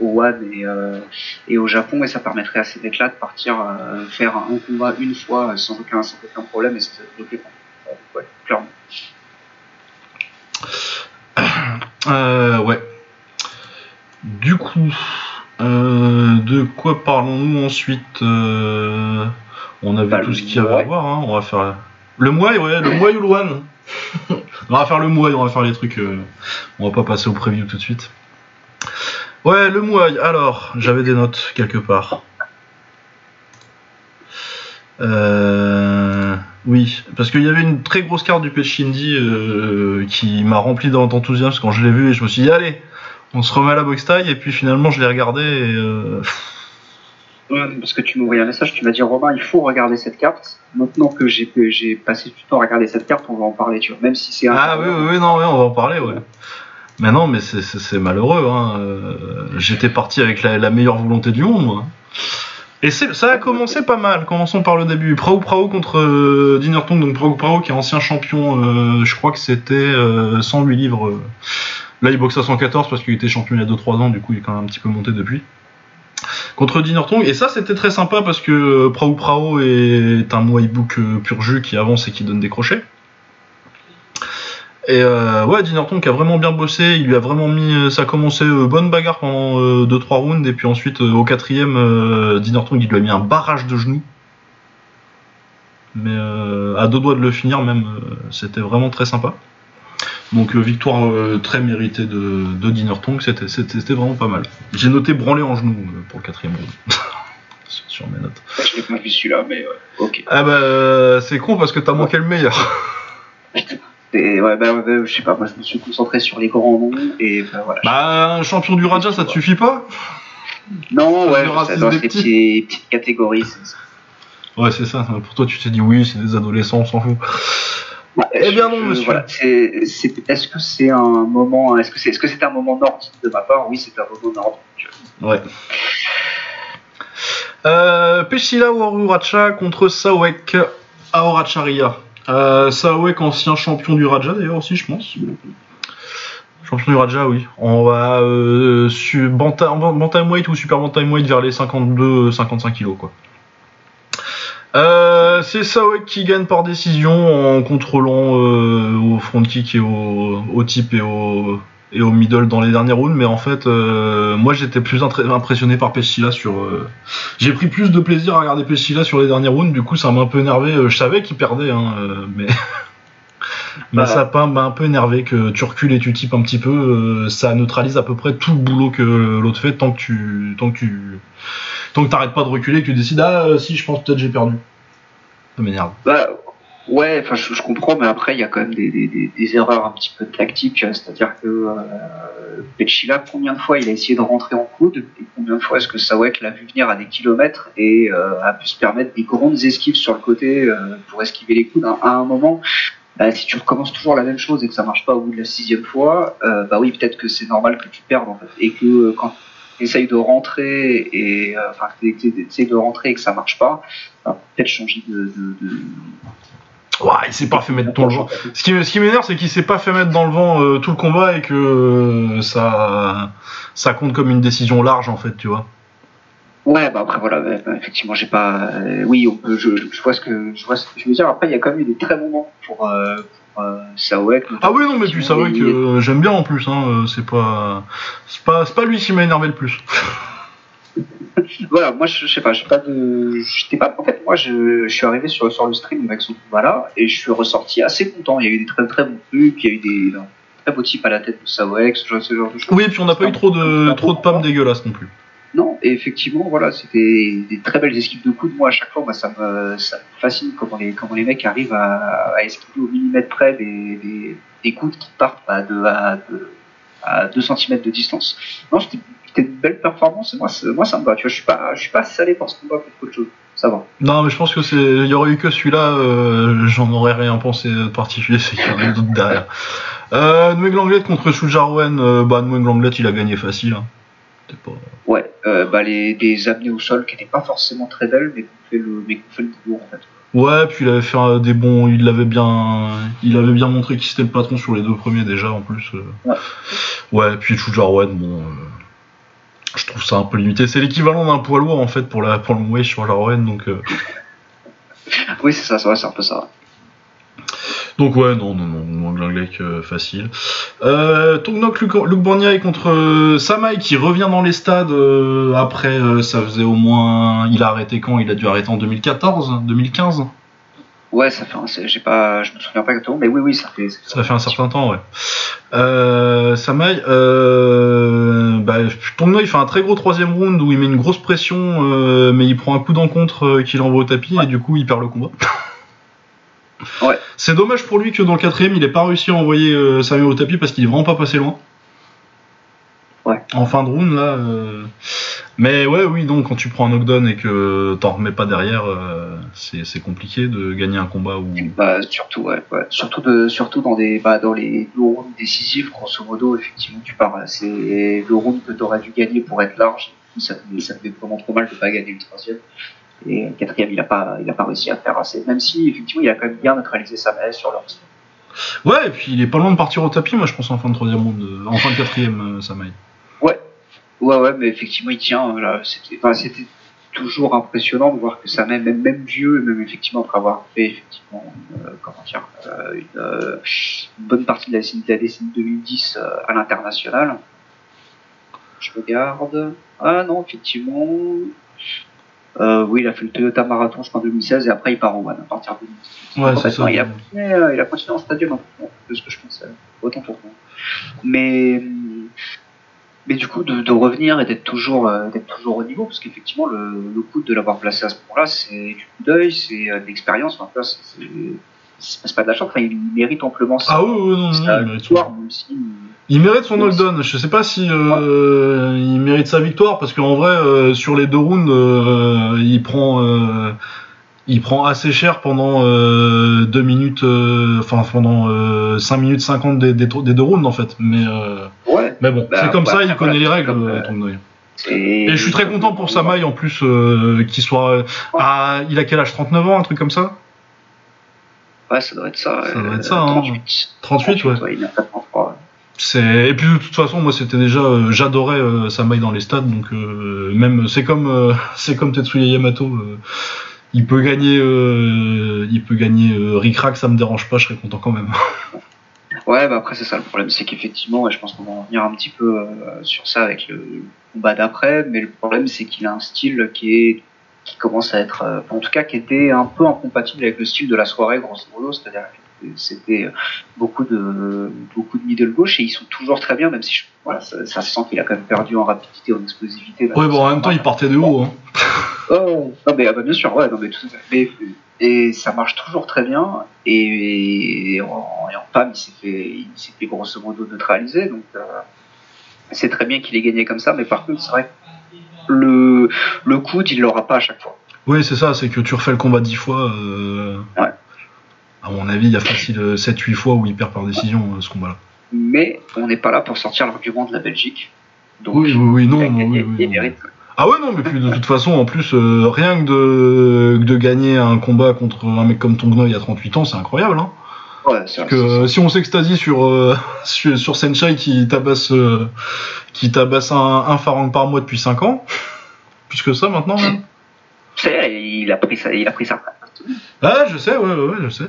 au WAD et, euh, et au Japon, et ça permettrait à ces mecs-là de partir euh, faire un combat une fois sans aucun, sans aucun problème et sans être bloqué. Ouais, clairement. Euh, ouais. Du coup, euh, de quoi parlons-nous ensuite Euh, On a vu Bah, tout ce qu'il y avait à voir, hein. on va faire le Muay, ouais, le Muay ou le on va faire le Muay, on va faire les trucs, euh, on va pas passer au preview tout de suite. Ouais, le Muay, alors, j'avais des notes quelque part. Euh, oui, parce qu'il y avait une très grosse carte du Pechindi euh, qui m'a rempli d'enthousiasme quand je l'ai vu et je me suis dit allez, on se remet à la boxe taille et puis finalement je l'ai regardé et euh, parce que tu m'as envoyé un message, tu m'as dit Romain, il faut regarder cette carte. Maintenant que j'ai j'ai passé du temps à regarder cette carte, on va en parler, tu vois. Même si c'est un. ah oui, oui non on va en parler ouais. Mais non mais c'est- c'est c'est malheureux hein. euh, J'étais parti avec la, la meilleure volonté du monde moi. Et c'est- ça a commencé pas mal. Commençons par le début. Prao Prao contre euh, Dinertong, donc Prao Prao qui est ancien champion. euh, je crois que c'était euh, 108 livres. euh. Là, il boxe à 114 parce qu'il était champion il y a 2-3 ans. Du coup, il est quand même un petit peu monté depuis. Contre Dinertong. Et ça, c'était très sympa parce que euh, Prao Prao est un Muay euh, pur jus qui avance et qui donne des crochets. Et euh, ouais, Dinerton qui a vraiment bien bossé, il lui a vraiment mis. Ça a commencé bonne bagarre pendant 2-3 rounds, et puis ensuite au quatrième, euh, Dinerton il lui a mis un barrage de genoux. Mais à deux doigts de le finir, même, c'était vraiment très sympa. Donc euh, victoire euh, très méritée de, de Dinerton, c'était vraiment pas mal. J'ai noté branler en genoux euh, pour le quatrième round. sur, mes notes. Je l'ai pas vu celui-là, mais euh, ok. Ah bah c'est con parce que t'as manqué le meilleur. Et ouais, bah, ouais, je sais pas, moi je me suis concentré sur les grands noms et bah, voilà. Bah un champion du Raja ça te suffit pas? Non, ça ouais, sais, dans des ces petits. petites catégories. c'est- Ouais, c'est ça. Pour toi, tu t'es dit oui, c'est des adolescents, on s'en fout. Ouais, Eh bien je- non, monsieur. Voilà, est-ce que c'est un moment, est-ce que c'est, est-ce que c'est un moment nordique de ma part? Oui, c'est un moment nordique. Ouais. Euh, Peshila Waruracha contre Sawek Aoracharia. Euh, Sawek, ancien champion du Raja d'ailleurs aussi, je pense. Champion du Raja, oui. On va euh, su- bantamweight ou super bantamweight vers les 52-55 kilos, quoi. Euh, c'est Sawek qui gagne par décision en contrôlant euh, au front kick et au, au type et au, et au middle dans les derniers rounds, mais en fait, euh, moi j'étais plus impressionné par Pescila sur. Euh, j'ai pris plus de plaisir à regarder Pescila sur les derniers rounds, du coup ça m'a un peu énervé. Euh, je savais qu'il perdait, hein, mais. mais ça m'a un peu énervé que tu recules et tu types un petit peu, ça neutralise à peu près tout le boulot que l'autre fait tant que tu. tant que tu. Tant que t'arrêtes pas de reculer que tu décides, ah si, je pense peut-être j'ai perdu. Ça m'énerve. Bah, Ouais, enfin je, comprends, mais après il y a quand même des, erreurs un petit peu tactiques, c'est-à-dire que euh, Pechila, combien de fois il a essayé de rentrer en coude, et combien de fois est-ce que Sawek l'a vu venir à des kilomètres et euh, a pu se permettre des grandes esquives sur le côté euh, pour esquiver les coudes. À un moment, bah, si tu recommences toujours la même chose et que ça marche pas au bout de la sixième fois, euh, bah oui, peut-être que c'est normal que tu perdes en fait, et que euh, quand tu essayes de rentrer et enfin essayes de rentrer et que ça marche pas, bah, peut-être changer de, de, de Ouais, il s'est pas fait mettre dans le vent. Ce qui, ce qui m'énerve, c'est qu'il s'est pas fait mettre dans le vent euh, tout le combat et que euh, ça, ça compte comme une décision large en fait, tu vois. Ouais, bah après voilà, bah, effectivement, j'ai pas. Euh, oui, on peut, je, je, vois ce que je vois ce que je veux dire. Après, il y a quand même eu des très bons moments pour Sawek. Ah oui, non, mais puis Sawek, j'aime bien en plus. Hein, c'est pas, c'est pas, c'est pas lui qui m'a énervé le plus. voilà, moi je, sais pas, j'ai pas de, j'étais pas, en fait moi je, je, suis arrivé sur, sur le stream avec ce combat là et je suis ressorti assez content. Il y a eu des très très bons trucs, il y a eu des très beaux types à la tête de Sawex, ce, ce genre de choses. Oui, et puis on n'a pas eu trop de trop de pommes dégueulasses non plus. Non, et effectivement, voilà, c'était des très belles esquives de coups. Moi, à chaque fois, moi, ça me, fascine comment les, mecs arrivent à, esquiver au millimètre près des, des, des coups qui partent à 2 à, à 2 cm de distance. Non, c'était une belle performance. Moi, moi, ça me va. Tu vois, je suis pas, suis pas salé par ce combat pour autre chose. Ça va. Non, mais je pense que c'est, il y aurait eu que celui-là, euh, j'en aurais rien pensé de particulier, c'est qu'il y aurait eu d'autres derrière. Euh, Langlet contre Sujarouen, euh, bah, Langlet, il a gagné facile. Hein. Pas... Ouais, euh, bah, les, des amenés au sol qui n'étaient pas forcément très belles, mais qui fait le, mais fait le boulot, en fait. Ouais, puis il avait fait des bons, il l'avait bien, il avait bien montré qu'il était le patron sur les deux premiers déjà en plus. Ouais. Ouais, puis Chujarouen, bon, je trouve ça un peu limité. C'est l'équivalent d'un poids lourd en fait pour, la, pour le Mouet sur la Rouen, donc. Euh. oui, c'est ça, c'est un peu ça. Donc ouais, non, non, non, Glanglek euh, facile. Euh, Tongnok Luke, Luke contre euh, Samai qui revient dans les stades après, ça faisait au moins... Il a arrêté quand? Il a dû arrêter en 2014 2015 Ouais, ça fait, j'ai pas, je me souviens pas exactement, mais oui, oui, ça fait. Ça, fait un certain temps, ouais. Euh, Samaï, euh, bah, il fait un très gros troisième round où il met une grosse pression, euh, mais il prend un coup d'encontre euh, qu'il envoie au tapis et du coup il perd le combat. Ouais. C'est dommage pour lui que dans le quatrième il ait pas réussi à envoyer euh, Samuel au tapis parce qu'il est vraiment pas passé loin. Ouais. En fin de round là. Euh, mais ouais, oui, donc quand tu prends un knockdown et que t'en remets pas derrière, euh, c'est compliqué de gagner un combat où. Bah, surtout, ouais, ouais. Surtout, de, surtout dans, des, bah, dans les deux rounds décisifs, grosso modo, effectivement, tu pars. C'est le round que t'aurais dû gagner pour être large. Ça, ça fait vraiment trop mal de pas gagner le troisième. Et le quatrième, il a pas, il a pas réussi à faire assez. Même si, effectivement, il a quand même bien neutralisé sa main sur leur Ouais, et puis il est pas loin de partir au tapis, moi je pense en fin de troisième round, euh, en fin de quatrième, euh, Samaï. Ouais, ouais, mais effectivement, il tient. Là, c'était, enfin, c'était toujours impressionnant de voir que ça même, même, vieux, même effectivement après avoir fait effectivement, euh, comment dire, euh, une, euh, une, bonne partie de la décennie, de la décennie 2010 euh, à l'international. Je regarde. Ah non, effectivement. Euh, oui, il a fait le Toyota Marathon, je crois, en 2016, et après il part au One à partir de 2016. Ouais, c'est ça. Il a, continué, il a continué en stadium, de ce que je pensais. Autant pour moi. Mais mais du coup de, de revenir et d'être toujours euh, d'être toujours au niveau parce qu'effectivement le, le coup de l'avoir placé à ce point-là c'est du coup d'œil c'est euh, de l'expérience enfin c'est pas de la chance enfin, il mérite amplement ça. Ah oui, oui non, non, il mérite son... même si, il mérite son knockdown. Je sais pas si euh, il mérite sa victoire parce qu'en vrai euh, sur les deux rounds euh, il prend il prend assez cher pendant 2 minutes enfin pendant 5 minutes 50 des, des, des, deux rounds en fait. Mais ouais. mais bon, c'est bah, comme ça, il connaît les règles, euh, Tongnoi. Et... et je suis très content pour Samaï en plus qu'il soit. À... Il a quel âge 39 ans, un truc comme ça? Ouais, ça doit être ça. Ça doit être ça, 38. Hein. 38, ouais. ouais il a 33, c'est et puis de toute façon moi c'était déjà euh, j'adorais euh, Samaï dans les stades donc euh, même c'est comme euh, c'est comme Tetsuya Yamato euh, il peut gagner il peut gagner Rick Rack ça me dérange pas je serais content quand même Ouais, bah après c'est ça le problème, c'est qu'effectivement, je pense qu'on va en revenir un petit peu euh, sur ça avec le combat d'après, mais le problème c'est qu'il a un style qui est qui commence à être, euh, en tout cas qui était un peu incompatible avec le style de la soirée grosso modo, c'est-à-dire que c'était beaucoup de beaucoup de middle gauche et ils sont toujours très bien, même si je, voilà, ça, ça se sent qu'il a quand même perdu en rapidité, en explosivité. Ouais, bon en même temps il partait de haut. Hein. Oh, non, mais, ah bah, bien sûr, ouais, non, mais tout. Mais, et ça marche toujours très bien. Et, et en, et en PAM, il s'est fait, il s'est fait grosso modo neutraliser. Donc, euh, c'est très bien qu'il ait gagné comme ça. Mais par contre, c'est vrai que le, le coude, il l'aura pas à chaque fois. Oui, c'est ça, c'est que tu refais le combat dix fois. Euh... Ouais. À mon avis, il y a facile 7-8 fois où il perd par décision euh, ce combat-là. Mais on n'est pas là pour sortir l'argument de la Belgique. Donc, Oui, oui, oui, non, il a non, gagné, oui, oui, il non. mérite. Ah ouais, non, mais puis de toute façon, en plus, euh, rien que de, que de gagner un combat contre un mec comme Tongnoy à 38 ans, c'est incroyable. Hein Ouais, que euh, si on s'extasie sur, euh, sur, sur Senshai qui tabasse, euh, qui tabasse un, un Farang par mois depuis 5 ans, plus que ça maintenant même. c'est- il a pris sa, il a pris. Ah, je sais, ouais, ouais, ouais, je sais.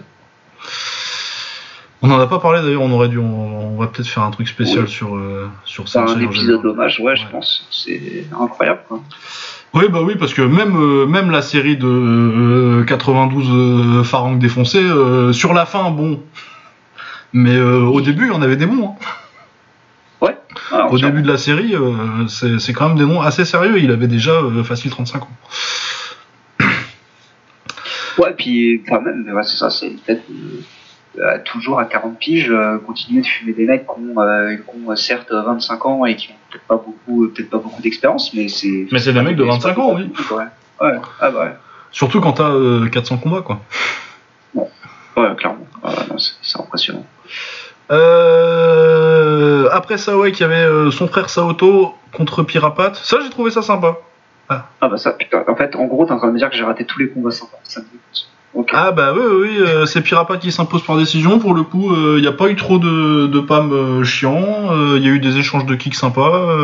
On en a pas parlé d'ailleurs, on aurait dû, on, on va peut-être faire un truc spécial Oui. sur, euh, sur C'est un épisode hommage, ouais, je pense. C'est incroyable, quoi. Oui, bah oui, parce que même, euh, même la série de euh, 92 euh, Farang défoncés, euh, sur la fin, bon. Mais euh, au début, on avait des bons. hein. Ah, Au début de la série, euh, c'est quand même des noms assez sérieux. Il avait déjà facile 35 ans. Ouais, puis quand même, ouais, c'est ça, c'est peut-être toujours à 40 piges, euh, continuer de fumer des mecs qui ont, euh, qui ont, euh, certes 25 ans et qui ont peut-être pas beaucoup, peut-être pas beaucoup d'expérience, mais c'est. Mais c'est des mecs de 25 ans, oui. Ouais, ouais, ah bah Surtout quand t'as euh, 400 combats, quoi. ouais, ouais clairement. Ouais, non, c'est c'est impressionnant. Euh, après ça, ouais, qu'il y avait euh, son frère Saoto contre Pirapat. Ça, j'ai trouvé ça sympa. Ah bah ça, putain, en fait, en gros, t'es en train de me dire que j'ai raté tous les combats sympas. Ça me Ah bah oui, oui, euh, c'est Pirapat qui s'impose par décision. Pour le coup, il n'y a pas eu trop de, de pam euh, chiant. Il y a eu des échanges de kicks sympas.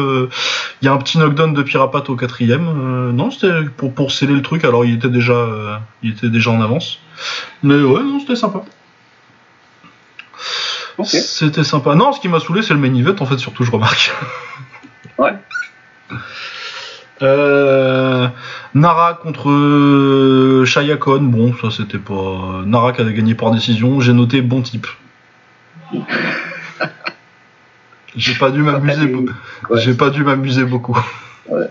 Il y a un petit knockdown de Pirapat au quatrième. Euh, non, c'était pour, pour sceller le truc. Alors il était déjà, euh, il était déjà en avance. Mais ouais, non, c'était sympa. C'était sympa. Non, ce qui m'a saoulé, c'est le main event, en fait, surtout, je remarque. Ouais. Euh, Nara contre euh, Shayakon, bon, ça c'était pas. Nara qui avait gagné par décision, j'ai noté bon type. J'ai pas dû m'amuser beaucoup. Ouais. J'ai pas dû m'amuser beaucoup. Ouais.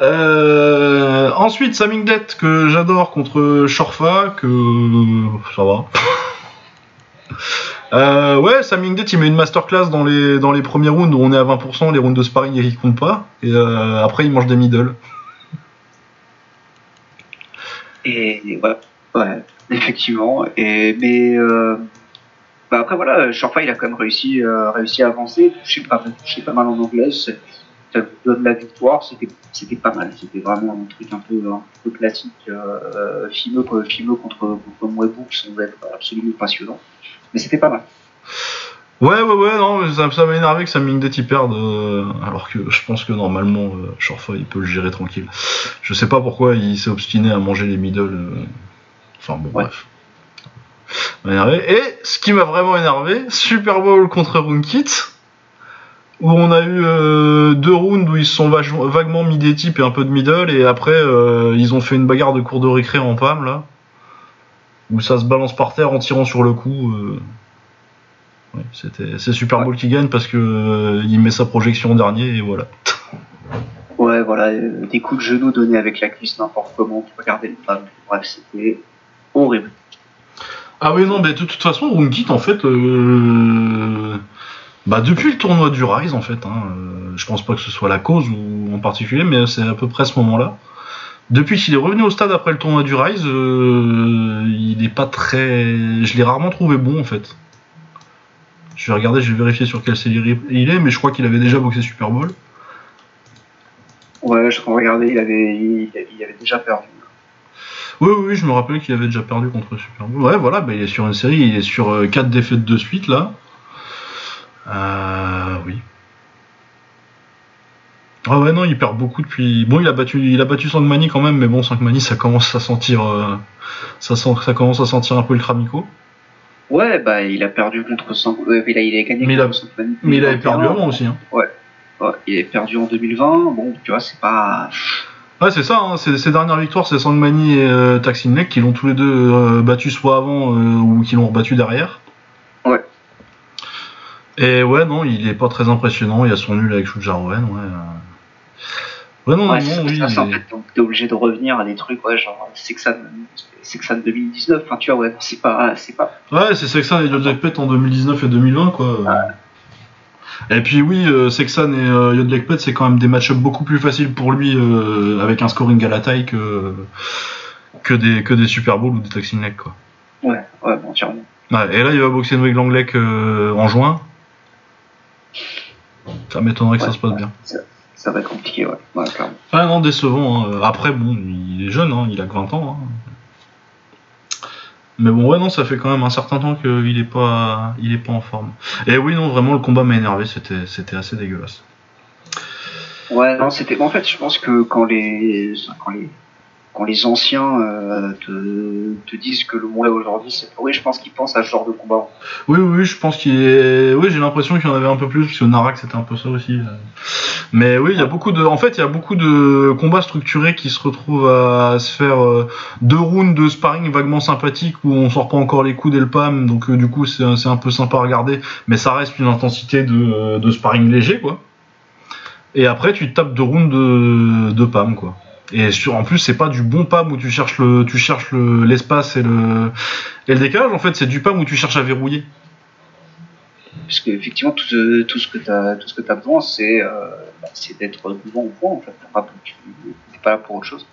Euh, ensuite, Samingdet que j'adore contre Shorfa, que ça va. Euh, ouais, Samingdet il met une masterclass dans les, dans les premiers rounds où on est à 20%, les rounds de sparring ils comptent pas, et euh, après il mange des middle. Et ouais, ouais, effectivement. Et mais euh, bah après voilà, Shorfa il a quand même réussi, euh, réussi à avancer, toucher pas, toucher pas mal en anglais, c'est- ça donne la victoire. C'était, pas mal. C'était vraiment un truc un peu, classique, euh, Fimeux, quoi, Fimeux contre contre sont être absolument passionnants. Mais c'était pas mal. Ouais, ouais, ouais, non, ça, ça m'a énervé que Samingdet il perde, euh, alors que je pense que normalement euh, il peut le gérer tranquille. Je sais pas pourquoi il s'est obstiné à manger les middle. euh, Enfin bon, Ouais. bref. Ça m'a énervé. Et ce qui m'a vraiment énervé, Super Bowl contre Runkit, où on a eu euh, deux rounds où ils se sont vaguement mis des types et un peu de middle, et après euh, ils ont fait une bagarre de cours de récré en PAM là, où ça se balance par terre en tirant sur le cou. euh. C'était, c'est Super Bowl qui gagne parce que euh, il met sa projection en dernier et voilà. Ouais, voilà, des coups de genoux donnés avec la cuisse n'importe comment pour regarder le femme. Bref, c'était horrible. Ah oui non mais de toute façon Runkit en fait euh, bah depuis le tournoi du Rise en fait hein, euh, je pense pas que ce soit la cause ou en particulier mais c'est à peu près ce moment là depuis qu'il est revenu au stade après le tournoi du Rise euh, il est pas très je l'ai rarement trouvé bon en fait je vais regarder je vais vérifier sur quelle série il est mais je crois qu'il avait déjà boxé Super Bowl Ouais, je regardais, il avait, il, il avait déjà perdu. Oui, oui, oui, je me rappelais qu'il avait déjà perdu contre Super Bowl. Ouais, voilà, bah, il est sur une série, il est sur 4 défaites de suite là. Euh, oui. Ah ouais, non, il perd beaucoup depuis. Bon, il a battu, il a battu Sangmani quand même, mais bon, Sangmani, ça commence à sentir, euh, ça, sent, ça commence à sentir un peu le cramico. Ouais, bah il a perdu contre Sang... euh, il, a, il a gagné Mais il a- contre Sangmani Mais il avait 2021. perdu avant aussi. Hein. Ouais, il avait perdu en 2020. Bon, tu vois, c'est pas. Ouais, c'est ça. Hein. Ces, ces dernières victoires, c'est Sangmani et euh, Taksin qui l'ont tous les deux euh, battu soit avant euh, ou qui l'ont rebattu derrière. Ouais. Et ouais, non, il est pas très impressionnant. Il y a son nul avec Shujaroen. Ouais. euh. Ouais, non, Ouais, non, oui. ça, en fait, donc t'es obligé de revenir à des trucs, ouais, genre Sexan, Sexan 2019. Enfin, tu vois, ouais, c'est pas, c'est pas. Ouais, c'est Sexan et Yodlekpet en 2019 et 2020, quoi. Et puis oui, euh, Sexan et euh, Yodlekpet, c'est quand même des match-ups beaucoup plus faciles pour lui euh, avec un scoring à la taille que, que, des, que des Super Bowls ou des Taksin Nek, quoi. Ouais, ouais, bon, entièrement. Ouais, et là, il va boxer Noé Langlec en juin. Ça m'étonnerait que ça se passe bien. Ça va être compliqué, ouais, ouais. Ah non, décevant. hein. Après, bon, il est jeune, hein, il a que 20 ans. hein. Mais bon, ouais, non, ça fait quand même un certain temps qu'il est pas, il est pas en forme. Et oui, non, vraiment, le combat m'a énervé, c'était, c'était assez dégueulasse. Ouais, non, c'était. En fait, je pense que quand les, quand les, quand les anciens euh, te, disent que le monde aujourd'hui c'est pourri, je pense qu'ils pensent à ce genre de combat. Oui, oui, je pense qu'il est. Oui, j'ai l'impression qu'il y en avait un peu plus, parce que Narak c'était un peu ça aussi. Mais oui, il y a beaucoup de. En fait, il y a beaucoup de combats structurés qui se retrouvent à se faire euh, deux rounds de sparring vaguement sympathiques où on sort pas encore les coudes et le donc euh, du coup c'est un- peu sympa à regarder, mais ça reste une intensité de, de sparring léger, quoi. Et après, tu tapes deux rounds de, de quoi. Et sur, en plus, c'est pas du bon pam où tu cherches le, tu cherches le, l'espace et le, et le décalage. En fait, c'est du pam où tu cherches à verrouiller. Parce que effectivement tout, ce- tout ce que t'as tout ce que t'as besoin c'est euh, bah, c'est d'être devant au point en fait. T'as pas- tu- T'es pas là pour autre chose.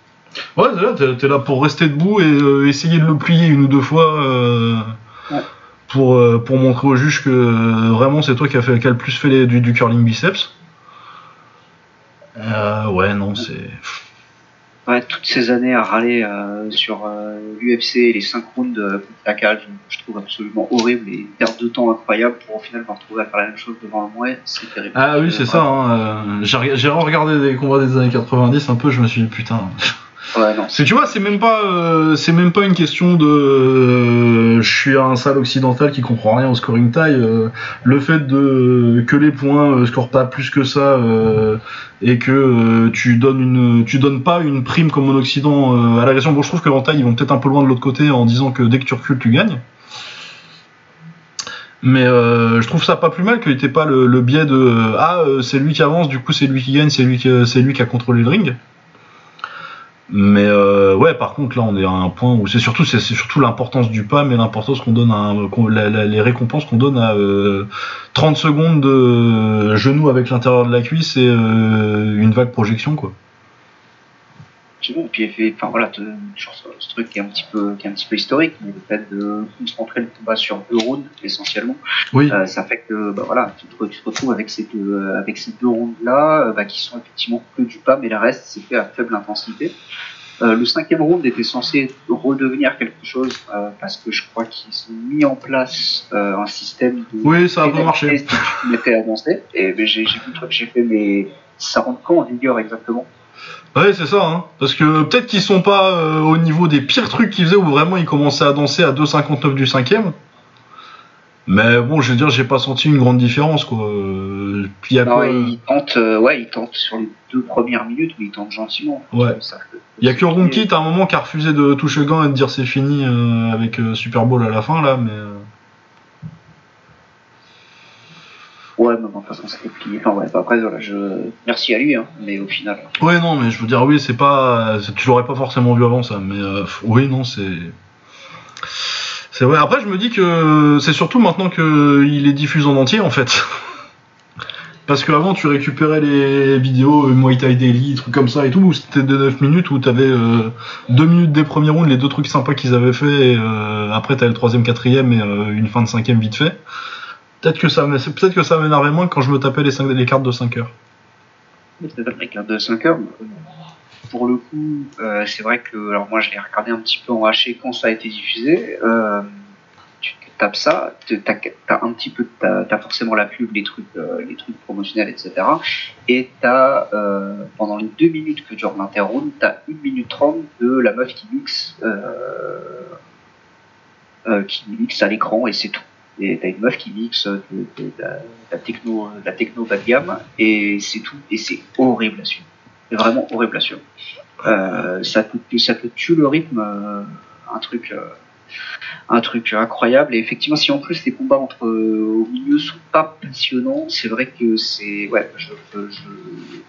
Ouais, c'est là, t'es, t'es là pour rester debout et euh, essayer de le plier une ou deux fois euh, Ouais. pour, pour montrer au juge que euh, vraiment c'est toi qui a, fait, qui a le plus fait les- du, du curling biceps. Euh, ouais, non, c'est. Ouais, toutes ces années à râler euh, sur euh, l'UFC et les 5 rounds euh, la cage, je trouve absolument horrible et perte de temps incroyable pour au final me retrouver à faire la même chose devant le mouet, c'est terrible. Ah oui, c'est ça. Hein, j'ai regardé des combats des années 90 un peu, je me suis dit putain. Ouais, tu vois, c'est même pas, euh, même pas une question de, euh, je suis un sale occidental qui comprend rien au scoring taille. euh, le fait de que les points scorent pas plus que ça et que tu donnes une, tu donnes pas une prime comme en Occident à l'agression. Bon, je trouve que en taille ils vont peut-être un peu loin de l'autre côté en disant que dès que tu recules, tu gagnes. Mais je trouve ça pas plus mal qu'il n'y ait pas le, biais de ah c'est lui qui avance, du coup c'est lui qui gagne, c'est lui c'est lui qui a contrôlé le ring. Mais euh, ouais, par contre, là, on est à un point où c'est surtout, c'est surtout l'importance du PAM et l'importance qu'on donne à les récompenses qu'on donne à euh, 30 secondes de genou avec l'intérieur de la cuisse et euh, une vague projection, quoi. Bon. Et puis, fait- enfin voilà, sur ce, ce truc qui est un petit peu, qui est un petit peu historique, mais le fait de concentrer le combat sur deux rounds essentiellement, Oui. euh, ça fait que bah voilà, tu te, tu te retrouves avec ces deux, euh, avec ces deux rounds là, bah, qui sont effectivement que du pas, mais le reste c'est fait à faible intensité. Euh, le cinquième round était censé redevenir quelque chose euh, parce que je crois qu'ils ont mis en place euh, un système de Oui, ça a pas marché. à danser. Et j'ai j'ai vu le truc, j'ai fait mais ça rentre quand en vigueur exactement? Ouais, c'est ça, hein. Parce que peut-être qu'ils sont pas euh, au niveau des pires trucs qu'ils faisaient où vraiment ils commençaient à danser à 2,59 du cinquième. Mais bon, je veux dire, j'ai pas senti une grande différence, quoi. Euh, Puis Non, euh, ouais, il tente sur les deux premières minutes, mais il tente gentiment. Ouais. Il y a que Roomkit à un moment qui a refusé de toucher le gant et de dire c'est fini euh, avec euh, Super Bowl à la fin là, mais euh, Ouais, mais de toute façon, c'était plié. Enfin, ouais, bah, après, voilà, je... merci à lui, hein, mais au final. ouais non mais je veux dire oui c'est pas tu l'aurais pas forcément vu avant ça, mais euh, oui non c'est c'est vrai. Après je me dis que c'est surtout maintenant que il est diffusé en entier en fait. Parce qu'avant tu récupérais les vidéos euh, Muay Thai Daily, trucs comme ça et tout, où c'était de 9 minutes où t'avais euh, 2 minutes des premiers rounds, les deux trucs sympas qu'ils avaient fait, et euh, après t'avais le troisième, quatrième et euh, une fin de cinquième vite fait. Peut-être que ça, peut-être que ça m'énervait moins quand je me tapais les, les cartes de 5 heures. Avec un de 5 heures. euh, Pour le coup, euh, c'est vrai que, alors moi, je l'ai regardé un petit peu en haché quand ça a été diffusé. Euh, tu tapes ça, t'as as un petit peu, t'as as forcément la pub, les trucs, les promotionnels, etc. Et t'as pendant les deux minutes que dure l'interround, t'as 1 minute 30 de la meuf qui mixe. Qui mixe à l'écran et c'est tout. Et t'as une meuf qui mixe de, la, techno, la techno bas de gamme et c'est tout. Et c'est horrible à suivre. C'est vraiment horrible à suivre. ça, te, ça te tue le rythme, un truc un truc incroyable. Et effectivement, si en plus les combats entre euh, au milieu sont pas passionnants, c'est vrai que c'est ouais, je, je,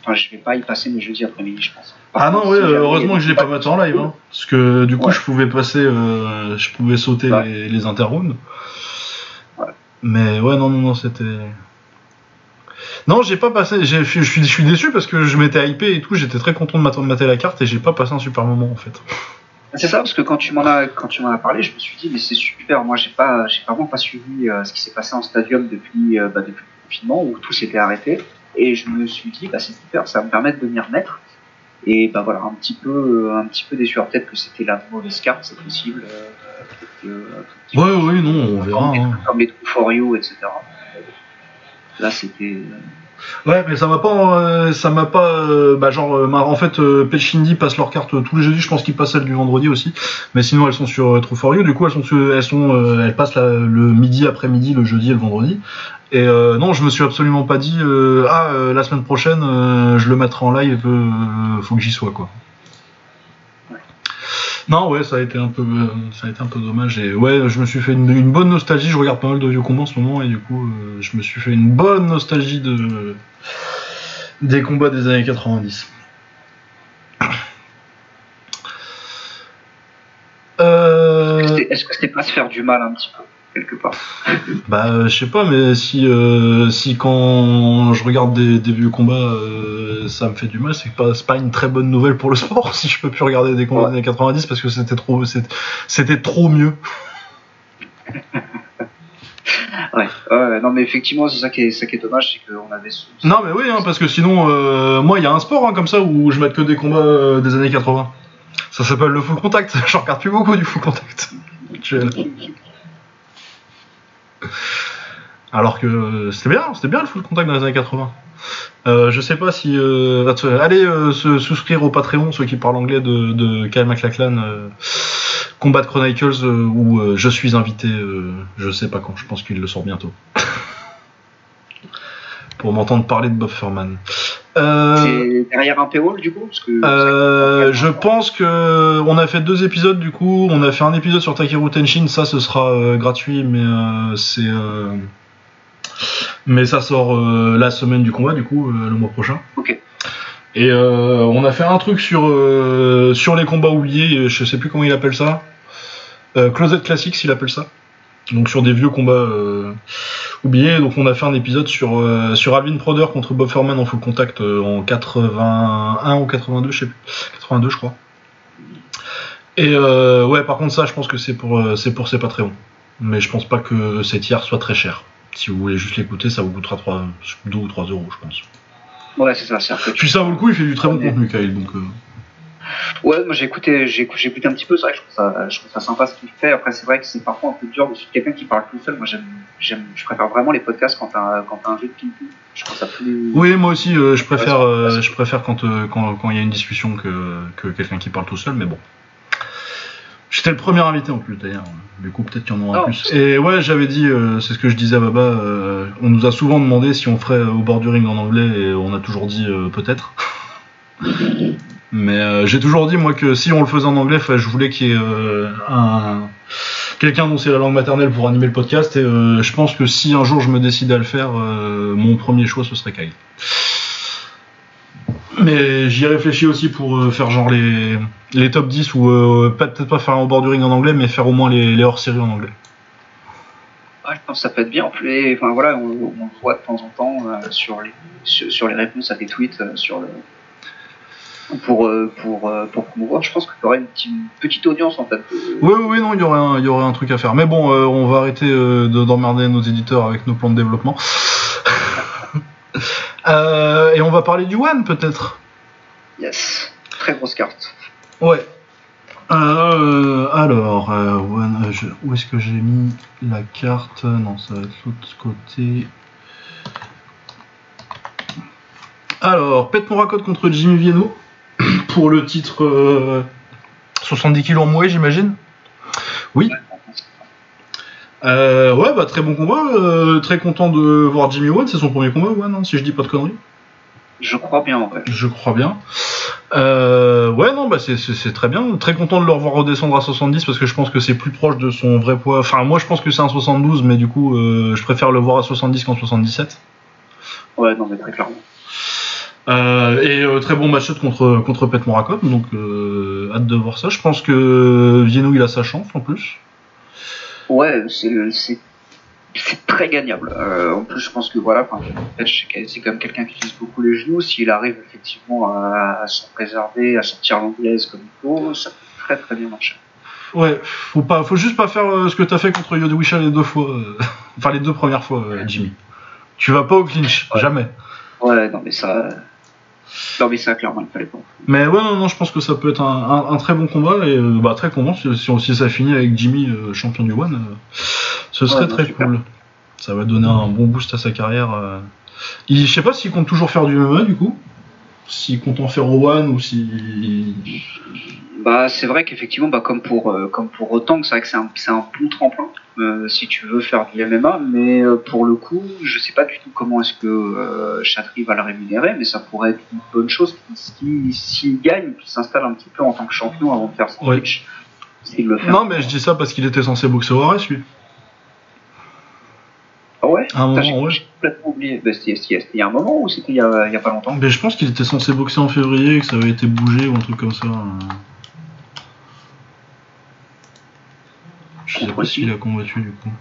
enfin, je vais pas y passer mes jeudis après-midi, je pense. ah non, oui, heureusement que je l'ai pas mettre en live, hein, parce que du coup, je pouvais passer, euh, je pouvais sauter les, les interrounds. Mais ouais, non, non, non, c'était. Non, j'ai pas passé. Je suis, déçu parce que je m'étais hypé et tout. J'étais très content de mater la carte et j'ai pas passé un super moment en fait. C'est ça, parce que quand tu m'en as, parlé, je me suis dit, mais c'est super. Moi, j'ai pas, j'ai vraiment pas suivi euh, ce qui s'est passé en stadium depuis, euh, bah, le confinement où tout s'était arrêté. Et je me suis dit, bah, c'est super, ça va me permettre de m'y remettre. Et bah voilà, un petit peu, un petit peu déçu. Peut-être que c'était la mauvaise carte, c'est possible. Euh, ouais, oui, non, on verra. Comme, hein. comme les for you, etc. Là, c'était. Ouais, mais ça m'a pas, euh, ça m'a pas, euh, bah genre, euh, en fait, Pechindi passe leurs cartes tous les jeudis. Je pense qu'ils passent celles du vendredi aussi, mais sinon elles sont sur True for. Du coup, elles sont, elles sont, elles passent le midi après midi, le jeudi et le vendredi. Et non, je me suis absolument pas dit, ah, la semaine prochaine, je le mettrai en live, faut que j'y sois quoi. Non, ouais, ça a été un peu, ça a été un peu dommage. Et ouais, je me suis fait une, bonne nostalgie. Je regarde pas mal de vieux combats en ce moment et du coup, euh, je me suis fait une bonne nostalgie de des combats des années 90. Euh... Est-ce que c'était pas se faire du mal un petit peu? Quelque part. Bah, euh, je sais pas, mais si, euh, si quand je regarde des, vieux combats, euh, ça me fait du mal, c'est pas, pas une très bonne nouvelle pour le sport si je peux plus regarder des combats des années 90 parce que c'était trop, c'était trop mieux. ouais, non mais effectivement c'est ça qui est, ça qui est dommage, c'est qu'on avait. Non mais oui, hein, parce que sinon, moi il y a un sport hein, comme ça où je mets que des combats des années 80. Ça s'appelle le full contact. Je regarde plus beaucoup du full contact. Alors que c'était bien, c'était bien le full contact dans les années 80. Euh, je sais pas si. Euh, allez euh, se souscrire au Patreon, ceux qui parlent anglais de, Kyle MacLachlan, Combat Chronicles, où je suis invité, je sais pas quand, je pense qu'il le sort bientôt. Pour m'entendre parler de Bob Furman. C'est derrière un paywall du coup Je pense que on a fait deux épisodes du coup. On a fait un épisode sur Takeru Tenshin, ça ce sera gratuit, mais c'est mais ça sort euh, la semaine du combat, du coup, euh, le mois prochain. Ok. Et euh, on a fait un truc sur, sur les combats oubliés, je sais plus comment il appelle ça. Closet Classics, il appelle ça. Donc sur des vieux combats oubliés. Donc on a fait un épisode sur, sur Alvin Proder contre Bob Furman en full contact en 81 ou 82, je sais plus. 82, je crois. Et ouais, par contre, ça, je pense que c'est pour, c'est pour ses Patreons. Mais je pense pas que ces tiers soit très cher. Si vous voulez juste l'écouter, ça vous coûtera 3, 2 ou 3 euros, je pense. Ouais, c'est ça. C'est Puis ça vaut le coup, il fait du très bon contenu, Kyle. Donc, euh. Ouais, moi j'ai écouté, j'ai écouté un petit peu, c'est vrai que je trouve ça, je trouve ça sympa ce qu'il fait. Après, c'est vrai que c'est parfois un peu dur de suivre quelqu'un qui parle tout seul. Moi, j'aime, je préfère vraiment les podcasts quand t'as, quand as un jeu de ping-pong. Je trouve ça plus. Oui, moi aussi, euh, je préfère, euh, je préfère quand, quand, quand il y a une discussion que, que quelqu'un qui parle tout seul, mais bon. J'étais le premier invité en plus d'ailleurs. Du coup, peut-être qu'il y en aura oh. plus. Et ouais, j'avais dit, euh, c'est ce que je disais à Baba, euh, on nous a souvent demandé si on ferait au bord du ring en anglais et on a toujours dit euh, peut-être. Mais j'ai toujours dit, moi, que si on le faisait en anglais, je voulais qu'il y ait un... quelqu'un dont c'est la langue maternelle pour animer le podcast. Et je pense que si un jour je me décide à le faire, mon premier choix, ce serait Kyle. Mais j'y réfléchis aussi pour euh, faire genre les, les top 10 ou euh, peut-être pas faire un au ring en anglais, mais faire au moins les, les hors-série en anglais. Ouais, je pense que ça peut être bien. enfin voilà, on, le voit de temps en temps euh, sur, les, sur, les réponses à des tweets sur le, pour, pour, pour promouvoir. Je pense qu'il y aurait une, petite, audience en fait. Oui, oui, non, il y aurait un, il y aurait un truc à faire. Mais bon, on va arrêter d'emmerder nos éditeurs avec nos plans de développement. Euh, et on va parler du One peut-être. Yes, très grosse carte. Ouais. Euh, alors, euh, One, où est-ce que j'ai mis la carte? Non, ça va être l'autre côté. Alors, Pet Morakot contre Jimmy Vienno pour le titre 70 kg en mouet, j'imagine? Oui. Euh, ouais, bah très bon combat. euh, très content de voir Jimmy One. C'est son premier combat, One, hein, si je dis pas de conneries. Je crois bien en vrai. Je crois bien. Euh, ouais, non, bah c'est- très bien. Très content de le revoir redescendre à 70 parce que je pense que c'est plus proche de son vrai poids. Enfin, moi je pense que c'est un 72, mais du coup, euh, je préfère le voir à 70 qu'en 77. Ouais, non, mais très clairement. Euh, et euh, très bon match contre, contre Pet Morakot, donc euh, hâte de voir ça. Je pense que Viennou il a sa chance en plus. Ouais, c'est très gagnable. En plus, je pense que voilà, c'est quand même quelqu'un qui utilise beaucoup les genoux. S'il arrive effectivement à, à s'en préserver, à sortir l'anglaise comme il faut, ça peut très très bien marcher. Ouais, faut pas, faut juste pas faire ce que t'as fait contre Yodwisha les deux fois, enfin les deux premières fois, Jimmy. Tu vas pas au clinch, Ouais. jamais. Ouais, non mais ça, non mais ça clairement il fallait pas. Mais ouais, non, non, je pense que ça peut être un, un- un très bon combat et euh, bah très content si, ça finit avec Jimmy euh, champion du One, euh, ce serait Ouais, non, très super. cool. Ça va donner un bon boost à sa carrière. Il, je sais pas s'il compte toujours faire du MMA du coup, s'il compte en faire au One ou si. Bah c'est vrai qu'effectivement, bah comme pour euh, comme pour autant que c'est vrai que c'est un c'est un bon tremplin euh, si tu veux faire du MMA, mais euh, pour le coup, je sais pas du tout comment est-ce que euh, Chatry va le rémunérer, mais ça pourrait être une bonne chose s'il s'il gagne, qu'il s'installe un petit peu en tant que champion avant de faire son Ouais. S'il le fait. Non, mais je dis ça parce qu'il était censé boxer au RS lui. Ah ouais? À un Putain, j'ai moment, ouais. j'ai complètement oublié. Bah, c'était c'était- c'était il y a un moment ou c'était il y a, il y a pas longtemps? Mais je pense qu'il était censé boxer en février, que ça avait été bougé ou un truc comme ça. Je sais pas s'il a combattu du coup.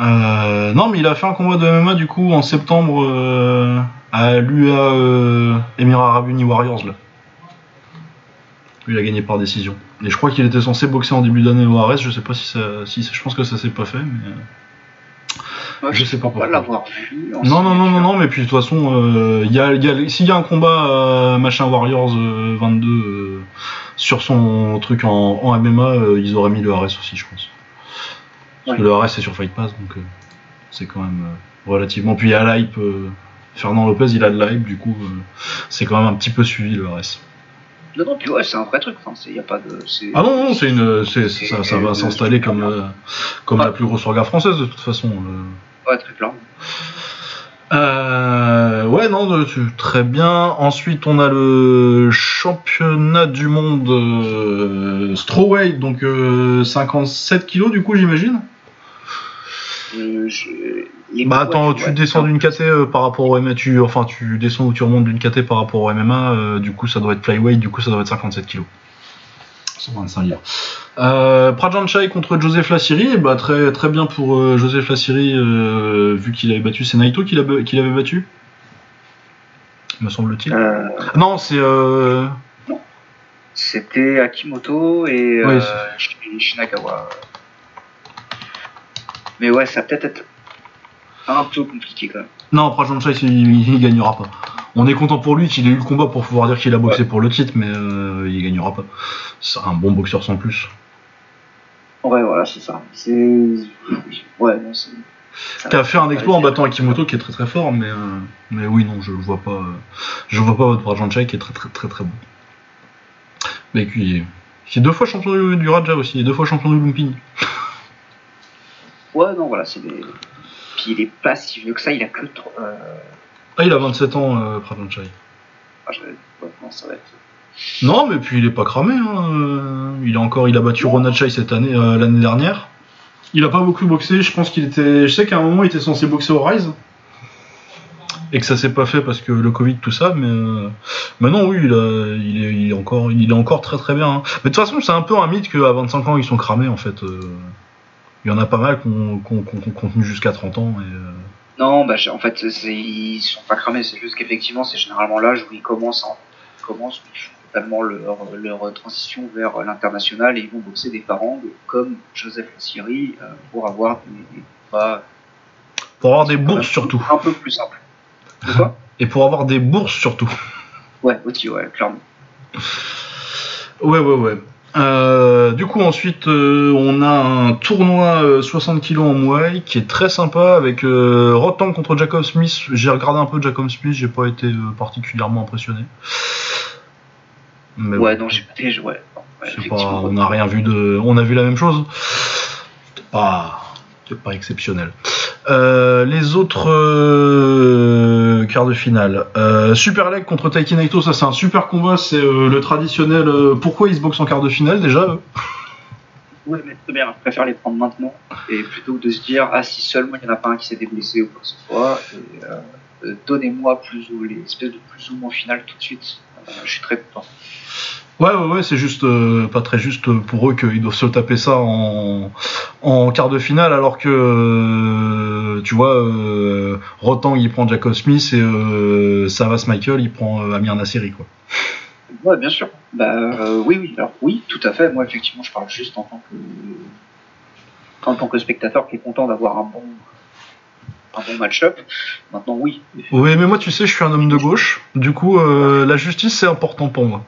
Euh, non, mais il a fait un combat de MMA du coup en septembre euh, à l'UA euh, Émirats Arabes Warriors là. Il a gagné par décision. Et je crois qu'il était censé boxer en début d'année au RS. Je sais pas si ça, si je pense que ça s'est pas fait. Mais... euh, je sais pas pourquoi. l'avoir vu. en Non, non, non, non, non, mais puis de toute façon, euh, il y a, il y a- s'il y a un combat euh, machin Warriors euh, 22 euh, sur son truc en, en MMA, euh, ils auraient mis le RS aussi, je pense. Parce que le RS c'est sur Fight Pass, donc euh, c'est quand même euh, relativement. Puis il y a l'hype, euh, Fernand Lopez il a de l'hype, du coup, euh, c'est quand même un petit peu suivi le RS. Non, non, puis ouais, c'est un vrai truc. Enfin, y a pas de. Ah non, non, c'est une, ça, ça va s'installer comme, euh, comme la plus grosse orga française de toute façon. euh. Ouais, très clairement. Euh, ouais, non, tu- très bien. Ensuite, on a le championnat du monde euh, strawweight, donc euh, 57 kilos du coup, j'imagine. Euh, je- Bah attends, tu descends d'une KT euh, par rapport au MMA, tu, enfin tu descends ou tu remontes d'une KT par rapport au MMA, euh, du coup ça doit être flyweight, du coup ça doit être 57 kilos. 125 livres. Euh, Prajan Chai contre Joseph Lassiri, bah très très bien pour euh, Joseph Lassiri, euh, vu qu'il avait battu, c'est Naito qui l'a- qui l'avait battu, me semble-t-il. Euh, Non, c'est euh... C'était Akimoto et Oui, Sh- Shinagawa. Mais ouais, ça va peut-être être un peu compliqué quand même. non, Prajan Chai il, il gagnera pas. On est content pour lui qu'il ait eu le combat pour pouvoir dire qu'il a boxé pour le titre, mais euh, il gagnera pas. C'est un bon boxeur sans plus. Ouais, voilà, c'est ça. C'est. Ouais, non, c'est. qui a fait un exploit en battant Akimoto qui est très très fort, mais, euh, mais oui, non, je le vois pas. euh, je vois pas votre Prajanchai qui est très très très très bon. Mais qui qui est deux fois champion du, du Raja aussi, et deux fois champion du Lumpini. Ouais, non, voilà, c'est des. Puis il est pas si vieux que ça, il a que. Euh... Ah, il a 27 ans, euh, Prajanchai. ah, non, ça va être. Non, mais puis il est pas cramé. Hein. euh, Il a encore, il a battu Ronachai cette année, euh, l'année dernière. Il a pas beaucoup boxé. Je pense qu'il était. Je sais qu'à un moment il était censé boxer au Rise. Et que ça s'est pas fait parce que le Covid, tout ça, mais, euh, mais non, oui, il, a- il est, il est encore, il est encore très très bien. hein. Mais de toute façon, c'est un peu un mythe qu'à 25 ans ils sont cramés en fait. euh. Il y en a pas mal qui ont, tenu jusqu'à 30 ans. Et, Non, bah, en fait, ils sont pas cramés, c'est juste qu'effectivement, c'est généralement l'âge où ils commencent, en... ils commencent, totalement leur, leur transition vers l'international et ils vont boxer des parents comme Joseph Lassiri euh, pour avoir des, Pour avoir des bourses surtout. un peu plus quoi? Et pour avoir des bourses surtout. Ouais, aussi, ouais, clairement. Ouais, ouais, ouais. Euh, du coup, ensuite, euh, on a un tournoi euh, 60 kg en Muay qui est très sympa avec euh, Rotang contre Jacob Smith. J'ai regardé un peu Jacob Smith, j'ai pas été euh, particulièrement impressionné. Mais Ouais, bon, non, j'ai pas ouais. non, ouais, pas- on n'a rien vu de. On a vu la même chose. C'était pas, exceptionnel. Euh, les autres euh, quarts de finale. Euh, Super Leg contre Taiki Naito, ça c'est un super combat. C'est euh, le traditionnel. euh, pourquoi ils se boxent en quart de finale déjà eux Ouais, mais bien, je préfère les prendre maintenant. Et plutôt que de se dire, ah, si seulement il n'y en a pas un qui s'est déblessé ou quoi que ce soit, et, euh, euh, donnez-moi plus ou les espèces de plus ou moins finales tout de suite. Euh, je suis très content. Ouais, ouais, ouais, c'est juste euh, pas très juste pour eux qu'ils doivent se taper ça en, en quart de finale, alors que euh, tu vois, euh, Rotang il prend Jacob Smith et euh, Savas Michael il prend Amir Nasseri quoi. Ouais, bien sûr. Bah, oui, oui, alors oui, tout à fait. Moi, effectivement, je parle juste en tant que, en tant que spectateur qui est content d'avoir un bon, un bon match-up. Maintenant, oui. Oui, mais moi tu sais, je suis un homme de gauche, du coup la justice c'est important pour moi.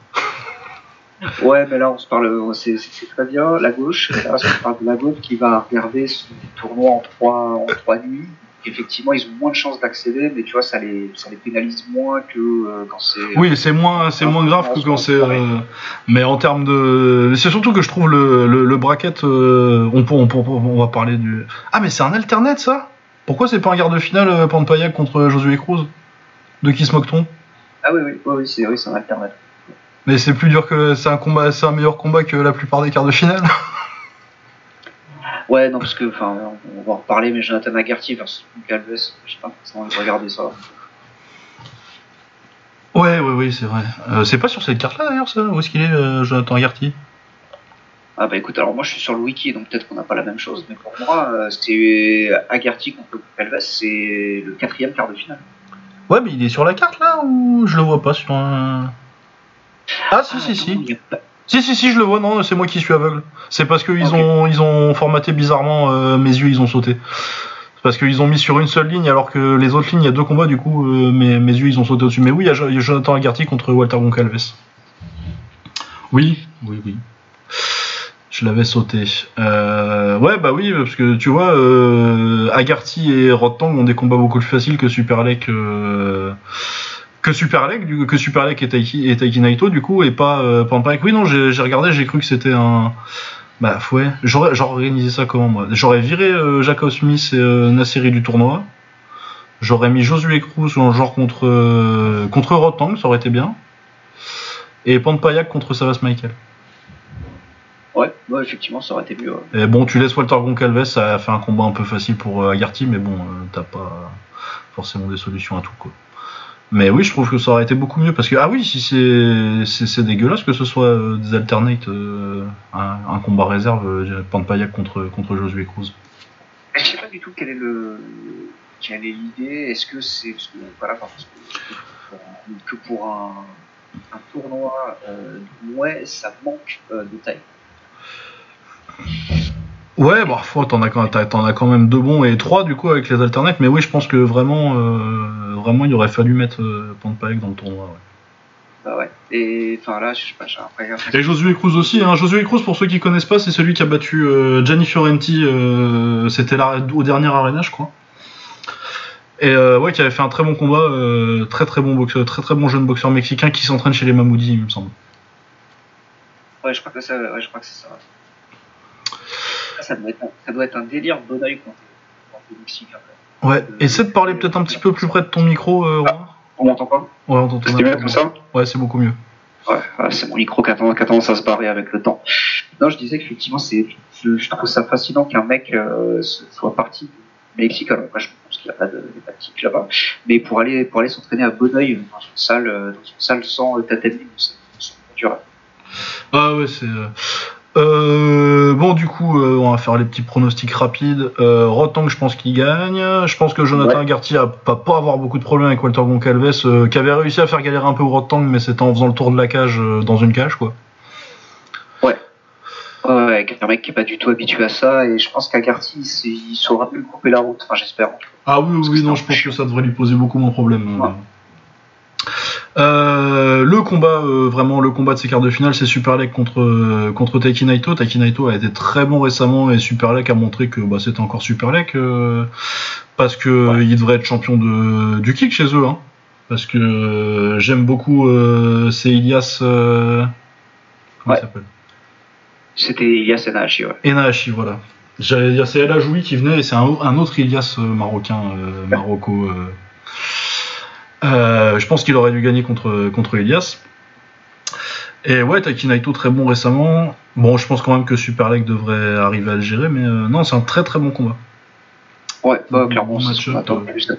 Ouais, mais là, on se parle, c'est c'est- très bien, la gauche. Là, on parle de la gauche qui va regarder ce tournoi en trois, en trois nuits. Effectivement, ils ont moins de chances d'accéder, mais tu vois, ça les, ça les pénalise moins que euh, quand c'est. Oui, c'est moins, c'est moins grave que quand c'est. euh, mais en termes de, c'est surtout que je trouve le, le, le bracket, euh, on, peut- on, peut- on va parler du. Ah, mais c'est un alternate ça? Pourquoi c'est pas un garde de finale euh, Pampayak contre Josué Cruz? De qui se moque-t-on? Ah oui, oui, oui, oui, c'est oui, un alternative. Mais c'est plus dur que c'est un combat, c'est un meilleur combat que la plupart des quarts de finale. Ouais, non, parce que, enfin, on, on va en reparler, mais Jonathan Agarty versus Galvez, je sais pas envie de regarder ça. Ouais, ouais, oui, c'est vrai. Euh, c'est pas sur cette carte-là d'ailleurs ça Où est-ce qu'il est, euh, Jonathan Agarty Ah bah écoute, alors moi je suis sur le wiki, donc peut-être qu'on n'a pas la même chose, mais pour moi, euh, c'est Agarty contre Galvez, c'est le quatrième quart de finale. Ouais, mais il est sur la carte là ou je le vois pas sur un. Ah si, si, si. il y a pas- Si, si, si, je le vois, non, c'est moi qui suis aveugle. C'est parce qu'ils ont, ils ont formaté bizarrement, euh, mes yeux, ils ont sauté. C'est parce qu'ils ont mis sur une seule ligne, alors que les autres lignes, il y a deux combats, du coup, euh, mes, mes yeux, ils ont sauté au-dessus. Mais oui, il y a Jonathan Agarty contre Walter Goncalves. Oui, oui, oui. Je l'avais sauté. Euh, ouais, bah oui, parce que tu vois, Agarty et Rotang ont des combats beaucoup plus faciles que Superlek. Euh, que Superlek, du que Superlek et Taiki, et Taiki Naito, du coup, et pas euh. Oui, non, j'ai regardé, j'ai cru que c'était un. Bah, ouais, j'aurais organisé ça comment, moi? J'aurais viré euh, Jacob Smith et euh, Nasseri du tournoi. J'aurais mis Josué Cruz en genre contre, euh, contre Rotang, ça aurait été bien. Et Pampayak contre Savas Michael. Ouais, ouais, effectivement, ça aurait été mieux. ouais. Et bon, tu laisses Walter Goncalves, ça a fait un combat un peu facile pour euh, Agarty, mais bon, euh, t'as pas forcément des solutions à tout, quoi. Mais oui, je trouve que ça aurait été beaucoup mieux, parce que, ah oui, si c'est dégueulasse que ce soit euh, des alternates, euh, un, un combat réserve, euh, contre, contre Josué Cruz. Je sais pas du tout quel est le, quelle est l'idée. Est-ce que c'est parce que, voilà, que, pour un- que pour un, un tournoi, euh, ouais, ça manque euh, de taille. Ouais, bah, t'en as, as quand même deux bons et trois, du coup, avec les alternates, mais oui, je pense que vraiment, euh, vraiment, il aurait fallu mettre euh, Pampayak dans le tournoi, ouais. Bah ouais. Et enfin là, je sais pas. Et Josué Cruz aussi. Hein. Josué Cruz, pour ceux qui connaissent pas, c'est celui qui a battu euh, Gianni Fiorenti. euh, C'était au dernier Arena, je crois. Et euh, ouais, qui avait fait un très bon combat, euh, très très bon boxeur, très très bon jeune boxeur mexicain qui s'entraîne chez les Mamoudi, il me semble. Ouais, je crois que ça, ouais, je crois que c'est ça. Ça, ça doit être, un, ça doit être un délire bon oeil quand t'es quand t'es mexicain. Ouais. Essaie de parler peut-être un petit peu plus près de ton micro, euh. On m'entend pas? Ouais, on t'entend. C'est mieux comme ça? Ouais, c'est beaucoup mieux. Ouais, c'est mon micro qui a, tendance, à se barrer avec le temps. Non, je disais qu'effectivement, c'est, je, je trouve ça fascinant qu'un mec euh, soit parti du Mexique. Alors, moi, je pense qu'il n'y a pas de, tic là-bas, mais pour aller, pour aller s'entraîner à Bonneuil dans une salle, euh, dans une salle sans euh, tatami, c'est c'est dur. Ah ouais, c'est. Euh, bon, du coup, euh, on va faire les petits pronostics rapides. Euh, Rotang, je pense qu'il gagne. Je pense que Jonathan Ouais. Garty va pas, pas avoir beaucoup de problèmes avec Walter Goncalves, euh, qui avait réussi à faire galérer un peu Rotang, mais c'était en faisant le tour de la cage euh, dans une cage, quoi. Ouais, avec un mec qui est pas du tout habitué à ça, et je pense qu'Agarty, il, sait- il saura mieux couper la route. Enfin, j'espère. Ah oui, oui, non, je pense que ça devrait lui poser beaucoup moins de problèmes. Ouais. Euh, le combat, euh, vraiment le combat de ces quarts de finale, c'est Superlek contre euh, contre Taiki Naito. Taiki Naito a été très bon récemment et Superlek a montré que bah, c'était encore Superlek euh, parce que Ouais. il devrait être champion de du kick chez eux. Hein, parce que j'aime beaucoup, c'est Ilias Comment Ouais. il s'appelle? C'était Ilias Enahashi, ouais. Enahashi, voilà. J'allais dire, c'est El Ajoui qui venait et c'est un, un autre Ilias marocain, Marocco. Euh. Euh, je pense qu'il aurait dû gagner contre, contre Ilias. Et ouais, Taki Naito très bon récemment. Bon, je pense quand même que Super League devrait arriver à le gérer, mais euh, non, c'est un très très bon combat. Ouais, bah, clairement, c'est ce attend euh. plus.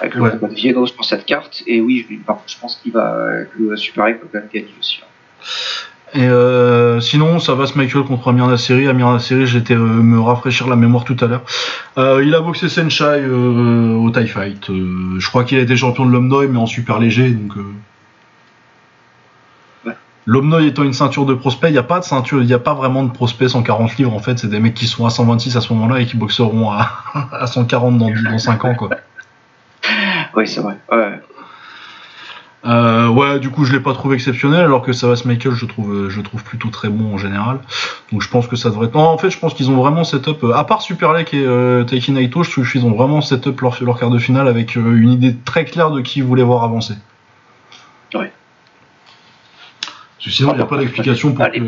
Avec le Ouais. combat de pour cette carte. Et oui, je- par contre, je pense qu'il va, que le Super League peut quand même gagner aussi. hein. Et euh, sinon, ça va se Michael contre Amir Nasseri. Amir Nasseri, j'étais euh, me rafraîchir la mémoire tout à l'heure. Euh, il a boxé Senshai euh, au TIE Fight. Je crois qu'il a été champion de l'Omnoy, mais en super léger. Donc. Ouais. L'Omnoy étant une ceinture de prospect, il n'y a pas de ceinture, il n'y a pas vraiment de prospect 140 livres. En fait, c'est des mecs qui sont à 126 à ce moment-là et qui boxeront à, à 140 dans, 10 dans 5 ans, quoi. Oui, c'est vrai. Ouais. Euh, ouais, du coup, je l'ai pas trouvé exceptionnel, alors que Savas Michael, je trouve, je trouve plutôt très bon en général. Donc, je pense que ça devrait être. Non, en fait, je pense qu'ils ont vraiment setup. euh, à part Super Lake et euh, Taiki Naito, je trouve qu'ils ont vraiment setup leur, leur quart de finale avec euh, une idée très claire de qui ils voulaient voir avancer. Ouais. Parce que sinon, il n'y a pas d'explication pour Allez. que.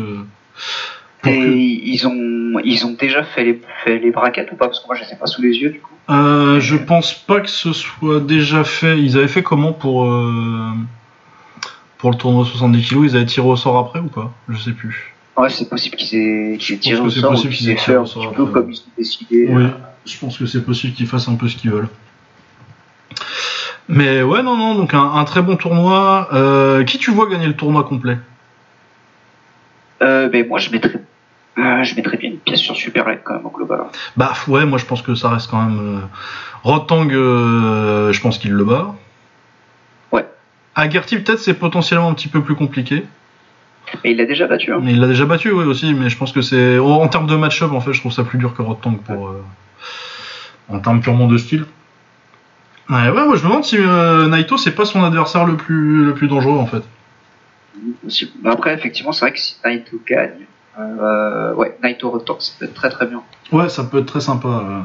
pour Et que- ils ont, ils ont déjà fait les, fait les braquettes ou pas? Parce que moi, je les ai pas sous les yeux, du coup. Euh, je pense pas que ce soit déjà fait. Ils avaient fait comment pour euh, pour le tournoi 70 kg Ils avaient tiré au sort après ou pas? Je sais plus. Ouais, c'est possible qu'ils aient, tiré au c'est sort ou possible qu'ils aient fait au un petit peu après. comme ils ont décidé. Oui, euh, je pense que c'est possible qu'ils fassent un peu ce qu'ils veulent. Mais ouais, non, non, donc un, un très bon tournoi. Qui tu vois gagner le tournoi complet? Euh, ben moi, je mettrais, euh, je mettrais bien une pièce sur Super League quand même au global. Bah ouais, moi je pense que ça reste quand même. Euh... Rotang, euh, je pense qu'il le bat. Ouais. Agerty, peut-être c'est potentiellement un petit peu plus compliqué. Mais il l'a déjà battu. Hein. Il l'a déjà battu, oui, aussi, mais je pense que c'est. En termes de match-up, en fait, je trouve ça plus dur que Rotang pour. euh, En termes purement de style. Ouais, ouais, ouais, je me demande si Naito, c'est pas son adversaire le plus, le plus dangereux, en fait. Mais après, effectivement, c'est vrai que si Naito gagne, euh, ouais, Naito Rotok, ça peut être très très bien. Ouais, ça peut être très sympa. euh.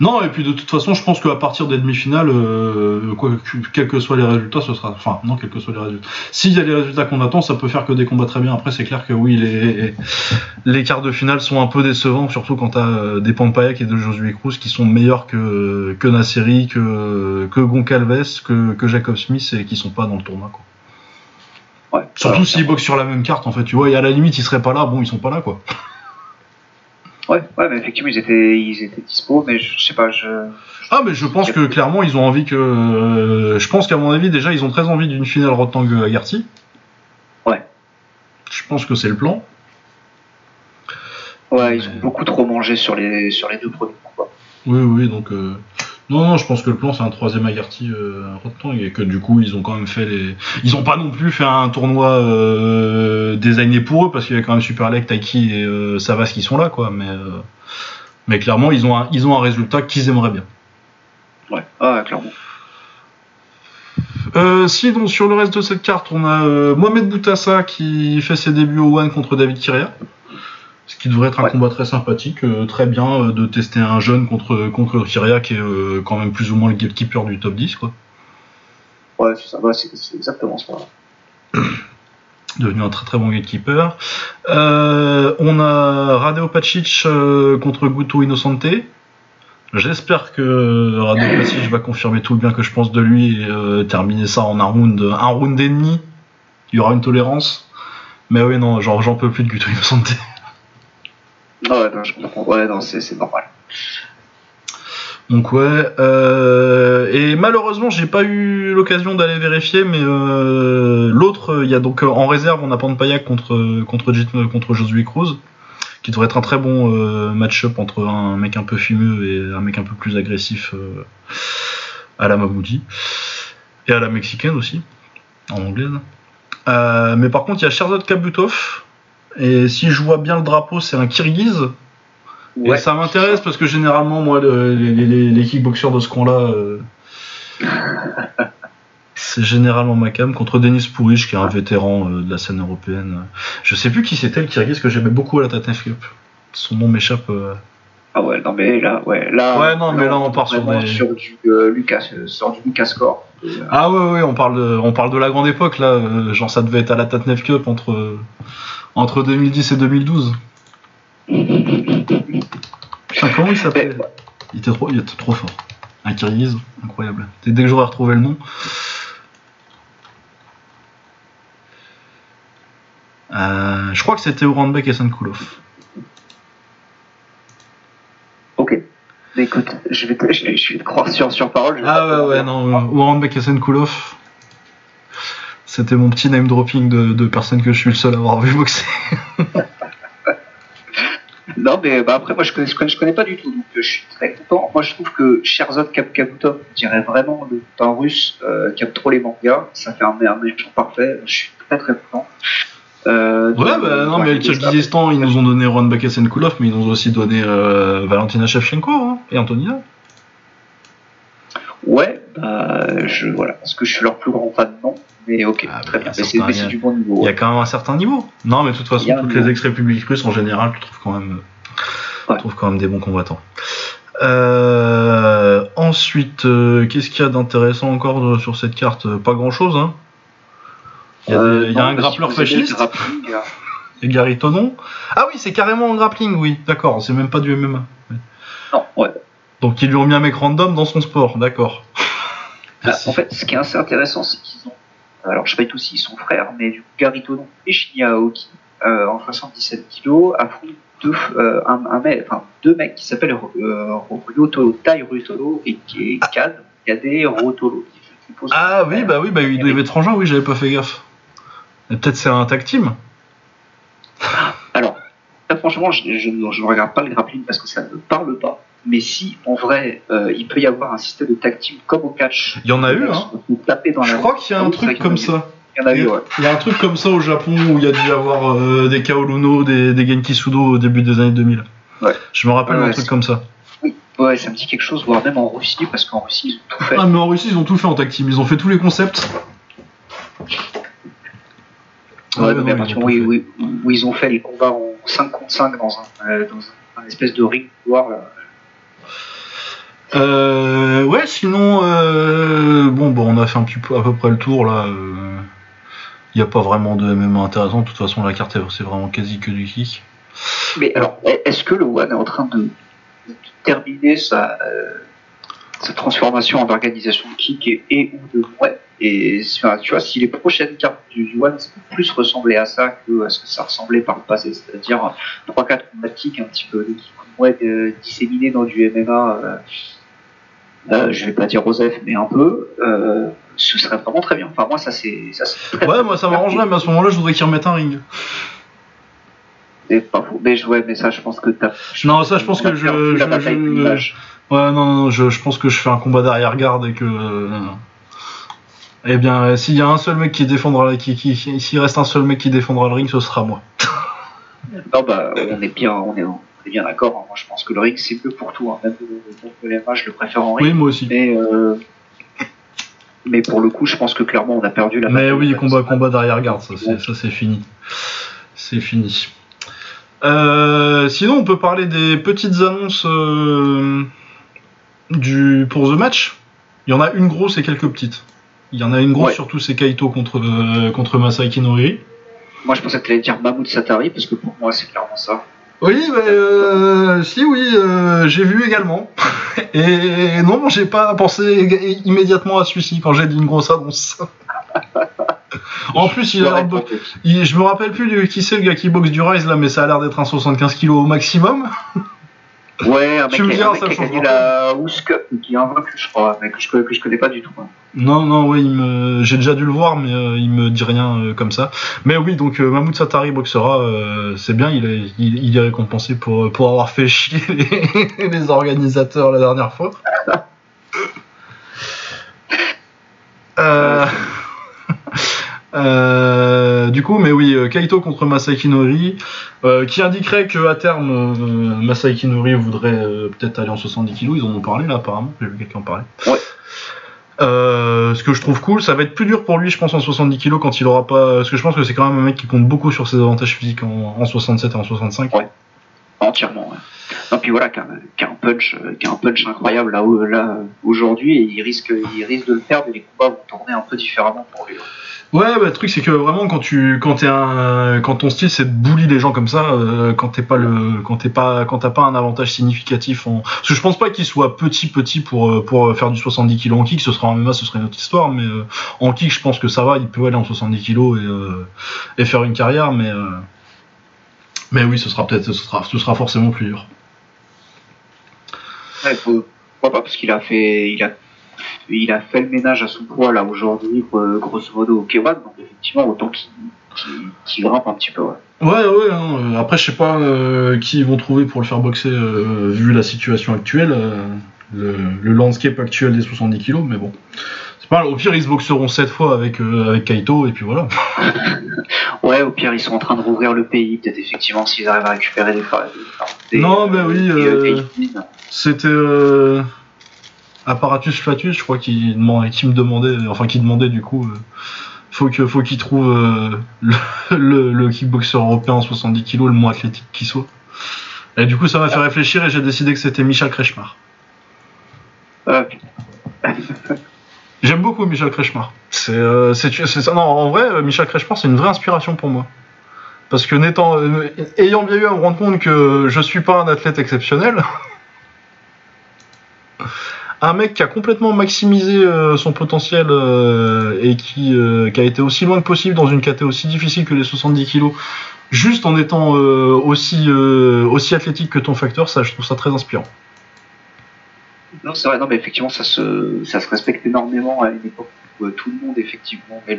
Non, et puis de toute façon, je pense qu'à partir des demi-finales, euh, quoi, que- quels que soient les résultats, ce sera. Enfin, non, quels que soient les résultats. S'il y a les résultats qu'on attend, ça peut faire que des combats très bien. Après, c'est clair que oui, les, les quarts de finale sont un peu décevants, surtout quand t'as des Pampayak et de Josué Cruz qui sont meilleurs que, que Nasseri, que, que Goncalves, que, que Jacob Smith et qui sont pas dans le tournoi, quoi. Ouais. Surtout s'ils boxent sur la même carte, en fait, tu vois, et à la limite, ils seraient pas là, bon, ils sont pas là, quoi. Ouais, ouais, mais effectivement, ils étaient, ils étaient dispo, mais je, je sais pas, je. Ah mais je pense que clairement ils ont envie que euh, je pense qu'à mon avis déjà ils ont très envie d'une finale Rotang Agarty. Ouais. Je pense que c'est le plan. Ouais, ils ont beaucoup trop mangé sur les, sur les deux premiers combats. Oui oui donc euh, non non je pense que le plan c'est un troisième Agarty euh, Rotang et que du coup ils ont quand même fait les ils ont pas non plus fait un tournoi euh, designé pour eux parce qu'il y avait quand même Super Leg, Taiki et euh, Savas qui sont là quoi mais euh, mais clairement ils ont un, ils ont un résultat qu'ils aimeraient bien. Ouais, ouais, clairement. Euh, sinon, sur le reste de cette carte, on a euh, Mohamed Boutassa qui fait ses débuts au One contre David Kiria. Ce qui devrait être un Ouais. combat très sympathique, euh, très bien euh, de tester un jeune contre, contre Kiria qui est euh, quand même plus ou moins le gatekeeper du top 10, quoi. Ouais, c'est ça, ouais, c'est c'est exactement ça. Devenu un très très bon gatekeeper. Euh, on a Radeo Pacic euh, contre Guto Innocente. J'espère que Radeo Pacic va confirmer tout le bien que je pense de lui et euh, terminer ça en un round, un round et demi. Il y aura une tolérance. Mais oui, non, genre j'en peux plus de Guto Innocente. Ouais, non, c'est normal. Donc ouais, euh, et malheureusement j'ai pas eu l'occasion d'aller vérifier, mais euh, l'autre, il y a donc euh, en réserve on a Payak contre contre contre Josué Cruz, qui devrait être un très bon match-up entre un mec un peu fumeux et un mec un peu plus agressif à la Mamoudi et à la mexicaine aussi, en anglaise. Mais par contre il y a Sherzad Kabutov, et si je vois bien le drapeau c'est un Kirghiz. Et ça m'intéresse parce que généralement, moi, le- les, les, les kickboxers de ce coin-là, euh, c'est généralement ma cam contre Denis Pourich, qui est un vétéran euh, de la scène européenne. Je sais plus qui c'était le Kirghiz que j'aimais beaucoup à la Tatnef Cup. Son nom m'échappe. euh. Ah ouais, non mais là, ouais, là. Ouais, non, mais là, on part sur des- sur du Lucas, sur du Lucas euh, Ah ouais, ouais, on parle de, on parle de la grande époque là. genre ça devait être à la Tatnef Cup entre entre 2010 et 2012. Putain, comment il s'appelait mais, Il était trop, il était trop fort. Un Kirghiz, incroyable. Dès dès que j'aurais retrouvé le nom. Euh, je crois que c'était Oranbek et Sankulov. ok. Écoute, je vais te, je, vais- je vais te croire sur, sur parole. je Ah ouais, ouais, non, euh, Oranbek et Sankulov. C'était mon petit name dropping de, de personnes que je suis le seul à avoir vu boxer. Non, mais bah, après, moi, je connais, je connais, je connais pas du tout, donc euh, je suis très content. Moi, je trouve que Sherzod Kapkabutov dirait vraiment le d'un russe euh, qui aime trop les mangas. Ça fait un, un méchant parfait. Je suis très très content. Euh, Ouais, bah non, mais le. Kirghizistan, ils nous ont donné Oranbek et Sankulov, mais ils nous ont aussi donné euh, Valentina Shevchenko hein, et Antonina. Ouais, bah, je, voilà. Parce que je suis leur plus grand fan, non. Mais ok, Ah, très bah, bien. Mais c'est du bon niveau. Il y a quand même un certain niveau. Non, mais de toute façon, un toutes les ex-républiques russes en général, tu trouves quand même, Ouais. tu trouves quand même des bons combattants. Euh, ensuite, euh, qu'est-ce qu'il y a d'intéressant encore de- sur cette carte? Pas grand-chose, hein. Il y a, des- Euh, il y a non, un si grappleur fasciste, a Gary Tonon. Ah oui, c'est carrément en grappling, oui, d'accord, c'est même pas du MMA. Non, ouais. Donc ils lui ont mis un mec random dans son sport, d'accord. Ah, Merci. en fait, ce qui est assez intéressant, c'est qu'ils ont. Alors, je sais pas tous s'ils sont frères, mais du coup, Gary Tonon et Shinya Aoki, euh, en 77 kilos, affrontent deux, euh, un, un mec, enfin, deux mecs qui s'appellent euh, Ryotolo, Tai Ryotolo et Kad, Kade Rotolo. Ah sont oui, bah oui, bah il doit y être oui, j'avais pas fait gaffe. Et Peut-être c'est un tag team. Alors, là, franchement, je, je ne je ne regarde pas le grappling parce que ça ne me parle pas. Mais si, en vrai, euh, il peut y avoir un système de tag team comme au catch. Il y en a eu, hein. dans Je la crois qu'il y a Ah un oui, vrai truc comme ça. Il y en a eu, ouais. Il y a un truc comme ça au Japon où il y a dû y avoir euh, des Kaoluno, des, des Genki Sudo au début des années 2000. Ouais. Je me rappelle Ouais, ouais, truc comme ça. Ouais, ça me dit quelque chose, voire même en Russie, parce qu'en Russie, ils ont tout fait. Ah, mais en Russie, ils ont tout fait en tag team. Ils ont fait tous les concepts. Ouais, mais à partir où, ils- ont fait les combats en 5 contre 5 dans un, euh, dans un, un espèce de ring là. Euh, ouais, sinon, euh, bon, bon, on a fait un petit peu à peu près le tour là. Il n'y a pas vraiment de MMA intéressant. De toute façon, la carte, c'est vraiment quasi que du kick. Mais alors, est-ce que le One est en train de, terminer sa, euh, sa transformation en organisation de kick et, ou de ouais? Et tu vois, si les prochaines cartes du, du One plus ressembler à ça que ce que ça ressemblait par le passé, c'est-à-dire 3-4 combats un petit peu de kick ouais, de- disséminés dans du MMA, euh, euh, je vais pas dire Rosef, mais un peu, euh, ce serait vraiment très bien. Enfin, moi, ça c'est. Ouais, très moi ça m'arrangerait, mais à ce moment-là, je voudrais qu'ils remettent un ring. C'est pas faux. Mais, je- ouais, mais ça, je pense que t'as. Non, ça, je pense que je- je-. Ouais, non, non, je, je pense que je fais un combat d'arrière-garde et que. euh, eh bien, s'il y a un seul mec qui défendra, la- qui, qui, qui- s'il reste un seul mec qui défendra le ring, ce sera moi. Non, bah, on est bien, on est, est bien d'accord. hein. Moi, je pense que le ring, c'est mieux pour tout. Hein. Même le, le, MMA, je le préfère en ring. Oui, moi aussi. Mais, euh, mais pour le coup, je pense que clairement, on a perdu la Mais oui, combat, combat d'arrière-garde, ça c'est, ça c'est fini. C'est fini. Euh, sinon, on peut parler des petites annonces euh, du, pour The Match. Il y en a une grosse et quelques petites. Il y en a une grosse, Ouais. surtout c'est Kaito contre, euh, contre Masaaki Noriri. Moi, je pensais que tu allais dire Mahmoud Satari, parce que pour moi, c'est clairement ça. Oui, bah, euh, si, oui, euh, j'ai vu également. Et non, j'ai pas pensé immédiatement à celui-ci quand j'ai dit une grosse annonce. en plus, il a de il- je me rappelle plus de qui c'est le gars qui boxe du Rise là, mais ça a l'air d'être un 75 kg au maximum. Ouais, un mec, Tu me diras, un mec ça qui a gagné la Cup, qui est invaincu, je crois, mais que je, que je connais pas du tout. hein. Non, non, oui, me... j'ai déjà dû le voir, mais euh, il me dit rien euh, comme ça. Mais oui, donc euh, Mahmoud Satari boxera, euh, c'est bien, il est, il, il est récompensé pour, pour avoir fait chier les, les organisateurs la dernière fois. Euh, euh, du coup, mais oui, euh, Kaito contre Masaaki Nori, euh, qui indiquerait que à terme, euh, Masaaki Nori voudrait peut-être aller en 70 kg. Ils en ont parlé là, apparemment. J'ai vu quelqu'un en parler. Ouais. Ce que je trouve cool, ça va être plus dur pour lui, je pense, en 70 kg quand il aura pas. Parce que je pense que c'est quand même un mec qui compte beaucoup sur ses avantages physiques en, en 67 et en 65. Ouais. En, entièrement. Ouais. Non, puis voilà, qui a, un punch, qui a un punch incroyable là, là aujourd'hui, et il risque, il risque de le perdre, et les combats vont tourner un peu différemment pour lui. Ouais, bah, le truc c'est que vraiment quand tu quand es un quand ton style c'est de bully les gens comme ça, euh, quand t'es pas le quand t'es pas quand t'as pas un avantage significatif en parce que je pense pas qu'il soit petit petit pour euh, pour faire du 70 kg en kick, ce sera en MMA, ce serait une autre histoire, mais euh, en kick je pense que ça va, il peut aller en 70 kg et et faire une carrière, mais mais oui, ce sera peut-être ce sera ce sera forcément plus dur. Ouais, pourquoi pas parce qu'il a fait il a il a fait le ménage à son poids là aujourd'hui, grosso modo au k donc effectivement autant qu'il grimpe un petit peu. Ouais, ouais, ouais hein. après je sais pas euh, qui ils vont trouver pour le faire boxer euh, vu la situation actuelle, euh, le, landscape actuel des 70 kilos, mais bon. C'est pas au pire ils se boxeront 7 fois avec, avec Kaito et puis voilà. ouais, au pire ils sont en train de rouvrir le pays, peut-être effectivement s'ils arrivent à récupérer des, des Non, ben oui, c'était Apparatus Flatus, je crois qu'il me demandait, enfin qui demandait du coup, euh, faut que faut qu'il trouve euh, le, kickboxer européen en 70 kg le moins athlétique qui soit. Et du coup, ça m'a fait réfléchir et j'ai décidé que c'était Michel Kretschmar. J'aime beaucoup Michel Kretschmar. C'est, euh, non, en vrai, Michel Kretschmar, c'est une vraie inspiration pour moi. Parce que n'étant, ayant bien eu à me rendre compte que je suis pas un athlète exceptionnel, un mec qui a complètement maximisé euh, son potentiel euh, et euh, qui, a été aussi loin que possible dans une catégorie aussi difficile que les 70 kilos, juste en étant aussi, athlétique que ton facteur, ça je trouve ça très inspirant. Non, c'est vrai, non, mais effectivement, ça se, respecte énormément à une époque où tout le monde, effectivement, met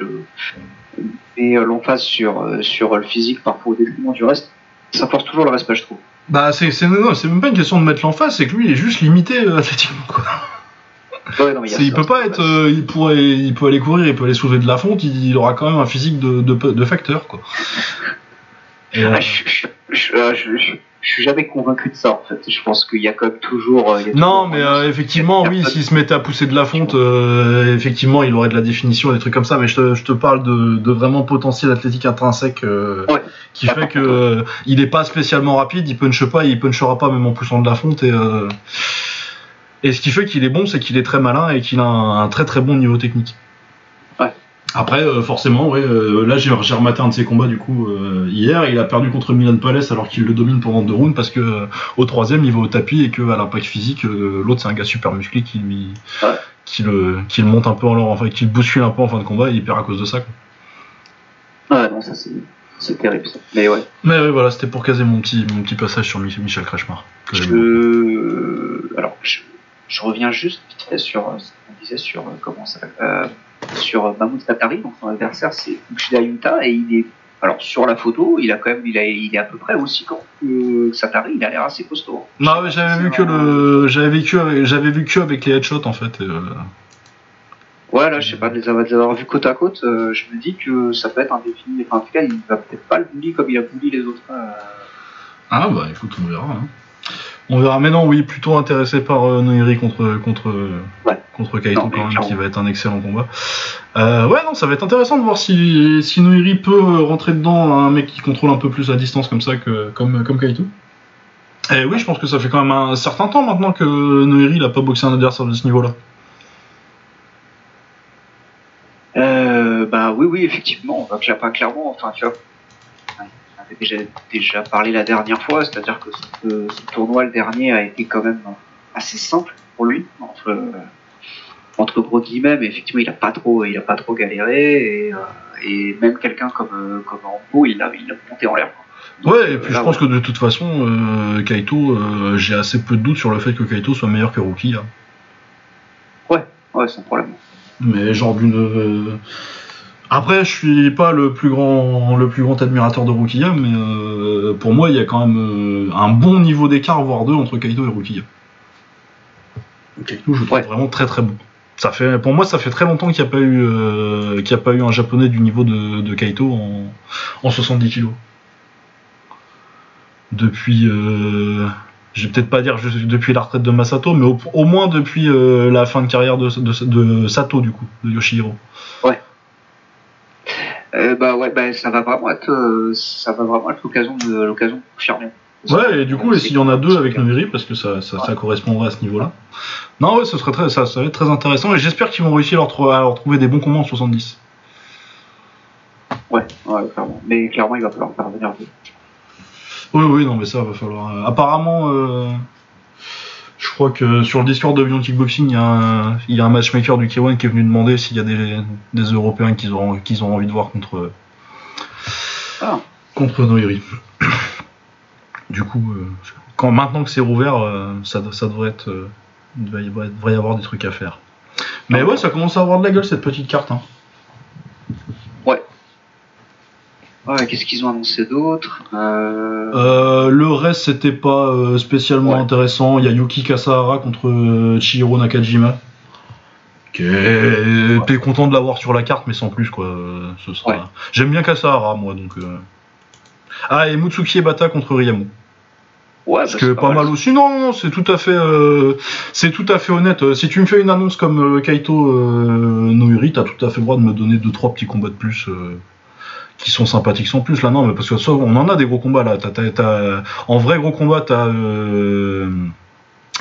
l'emphase sur, sur le physique, parfois au détriment du reste. Ça force toujours le respect, je trouve. Bah, c'est, c'est, même pas une question de mettre l'emphase, c'est que lui, il est juste limité euh, athlétiquement, quoi. il, peut pas être, euh, il pourrait, il peut aller courir, il peut aller soulever de la fonte, il, aura quand même un physique de, de, facteur, quoi. Ah, euh, je, je suis jamais convaincu de ça en fait. Je pense qu'il y a quand même toujours. Euh, non, mais euh, effectivement, oui, s'il se mettait à pousser de la fonte, euh, effectivement, il aurait de la définition, des trucs comme ça. Mais je te, je te parle de, de, vraiment potentiel athlétique intrinsèque qui fait que il est pas spécialement rapide, il punche pas, il punchera pas même en poussant de la fonte et. et ce qui fait qu'il est bon, c'est qu'il est très malin et qu'il a un, très très bon niveau technique. Après, euh, forcément, ouais, euh, là j'ai rematé un de ses combats du coup euh, hier. Il a perdu contre Milan Palace alors qu'il le domine pendant deux rounds parce que au troisième il va au tapis et que à l'impact physique, l'autre c'est un gars super musclé qui lui, qui le, qui le monte un peu en l'or, enfin qui le bouscule un peu en fin de combat et il perd à cause de ça. Quoi. Ouais, non, ça c'est. terrible Mais ouais. Mais ouais, voilà, c'était pour caser mon petit, mon petit passage sur Michel Kretschmar. Je... Alors, je, je, reviens juste sur ce qu'on disait sur comment ça sur Mahmoud Satari, donc son adversaire c'est Uchida Yuta, et il est alors sur la photo, il a quand même, il, a, il est à peu près aussi grand que Satari, il a l'air assez costaud. Non, mais j'avais vu que le, j'avais vu que, j'avais vu que avec les headshots en fait. Euh. Ouais, là, je sais pas, de les avoir, vus côte à côte, euh, je me dis que ça peut être un défi. Enfin, en tout cas, il va peut-être pas le bully comme il a bully les autres. Euh. Ah bah écoute, on verra. Hein. On verra. Mais non, oui, plutôt intéressé par euh, Noiri contre contre contre Kaito quand même, qui va être un excellent combat. Euh, ouais, non, ça va être intéressant de voir si si Noiri peut rentrer dedans un mec qui contrôle un peu plus la distance comme ça que comme comme Kaito. Et oui, je pense que ça fait quand même un certain temps maintenant que Noiri n'a pas boxé un adversaire de ce niveau-là. Euh, bah oui, oui, effectivement. Bah, pas clairement. Enfin, tu vois, déjà, déjà parlé la dernière fois, c'est-à-dire que ce, tournoi, le dernier, a été quand même assez simple pour lui, entre, entre gros guillemets, mais effectivement, il a pas trop, il a pas trop galéré, et, euh, même quelqu'un comme, euh, comme Rambo, il a, il monté en l'air. ouais, et puis je pense que de toute façon, euh, Kaito, j'ai assez peu de doutes sur le fait que Kaito soit meilleur que Rookie. Hein. Ouais, ouais, sans problème. Mais genre d'une après, je suis pas le plus grand, le plus grand admirateur de Rukia, mais euh, pour moi, il y a quand même euh, un bon niveau d'écart, voire deux, entre Kaito et Rukia. Kaito, je trouve vraiment très très bon. Ça fait, pour moi, ça fait très longtemps qu'il n'y a pas eu, euh, a pas eu un japonais du niveau de, Kaito en, en 70 kg. Depuis, je vais peut-être pas dire depuis la retraite de Masato, mais au, moins depuis la fin de carrière de, de, Sato du coup, de Yoshihiro. Ouais. Euh, bah ouais, bah, ça va vraiment être, euh, ça va vraiment être l'occasion de l'occasion de confirmer. Ouais, et du coup, et s'il y en a deux avec Noiri, parce que ça, ça, ça correspondrait à ce niveau-là. Non, ouais, ce serait très, ça, ça va être très intéressant, et j'espère qu'ils vont réussir à leur, trou- à leur trouver des bons combats en 70. Ouais, ouais, clairement. Mais clairement, il va falloir faire venir deux. Oui, oui, non, mais ça va falloir. euh, apparemment, euh, je crois que sur le Discord de Beyond Kickboxing, il y, a un- il y a un matchmaker du K1 qui est venu demander s'il y a des, des Européens qu'ils ont, qu'ils envie de voir contre, Ah. contre Noiri. Du coup, euh, quand, maintenant que c'est rouvert, euh, ça, ça devrait être. euh, il devrait y avoir- il devrait y avoir des trucs à faire. Mais ouais, ça commence à avoir de la gueule cette petite carte. Hein. Ouais, qu'est-ce qu'ils ont annoncé d'autre euh... Euh, le reste, c'était pas euh, spécialement Ouais. intéressant. Il y a Yuki Kasahara contre euh, Chihiro Nakajima. Qui est- T'es content de l'avoir sur la carte, mais sans plus, quoi. Ce sera... Ouais. J'aime bien Kasahara, moi, donc. euh. Ah, et Mutsuki Ebata contre Riyamu. Ouais, Parce que pas mal aussi. Non, non, non, c'est tout à fait, euh, c'est tout à fait honnête. Si tu me fais une annonce comme euh, Kaito euh, Noiri, t'as tout à fait le droit de me donner deux trois petits combats de plus. Qui sont sympathiques sans plus là non mais parce que on en a des gros combats là. T'as, t'as- t'as- en vrai gros combat t'as euh,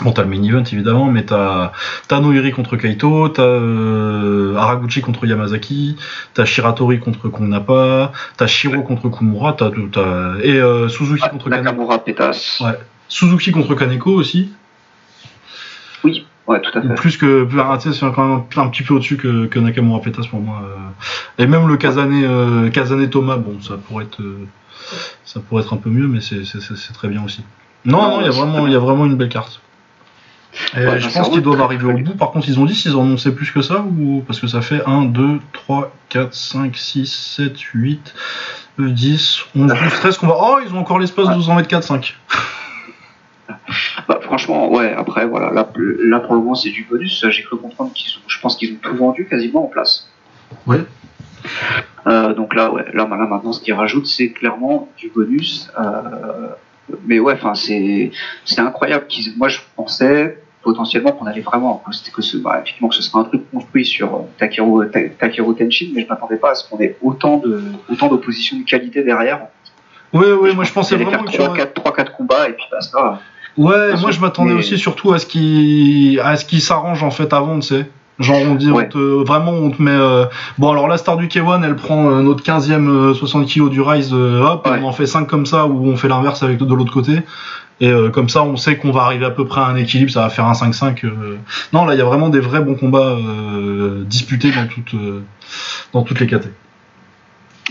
bon t'as le main event évidemment mais t'as t'as Noiri contre Kaito t'as euh, Haraguchi contre Yamazaki t'as Shiratori contre Kongnapa t'as Shiro contre Kumura t'as, et euh, Suzuki contre Kaneko. Ouais. Suzuki contre Kaneko aussi. Oui, ouais, tout à fait. plus que sais, c'est quand même un, un petit peu au-dessus que, que Nakamura Petas pour moi et même le Kazane euh, Kazane Thomas bon ça pourrait être euh, ça pourrait être un peu mieux mais c'est, très bien aussi. Non Non, non il y a vraiment très il y a vraiment une belle carte. Et Ouais, je c'est pense qu'ils doivent arriver au bout. Par contre ils ont dit s'ils en annonçaient plus que ça ou parce que ça fait 1 2 3 4 5 6 7 8 10 11 12 13 qu'on va oh ils ont encore l'espace de vous en mettre 4 5 Bah, franchement, ouais, après, voilà, là, là pour le moment, c'est du bonus. J'ai cru comprendre qu'ils ont, je pense qu'ils ont tout vendu quasiment en place. Ouais. Euh, donc là, ouais, là, là, maintenant, ce qu'ils rajoutent, c'est clairement du bonus. Euh, mais ouais, enfin, c'est, c'est incroyable. Qu'ils, moi, je pensais potentiellement qu'on allait vraiment, que c'était que ce, bah, effectivement, que ce serait un truc construit sur euh, Takeru, Ta- Takeru Tenshin, mais je m'attendais pas à ce qu'on ait autant de, autant d'opposition de qualité derrière. ouais ouais moi je pensais vraiment y 3, aurait- 4, 3, 4 combats et puis basta. Ouais, Parce moi je m'attendais mais- aussi surtout à ce qui à ce qui s'arrange en fait avant, tu sais. Genre on dit on Ouais. te- vraiment on te met euh, bon alors la star du K1 elle prend euh, notre 15e euh, 60 kg du Rise euh, hop Ouais. on en fait 5 comme ça ou on fait l'inverse avec de l'autre côté et euh, comme ça on sait qu'on va arriver à peu près à un équilibre ça va faire un 5-5 euh. non là il y a vraiment des vrais bons combats disputés dans toutes dans toutes les catégories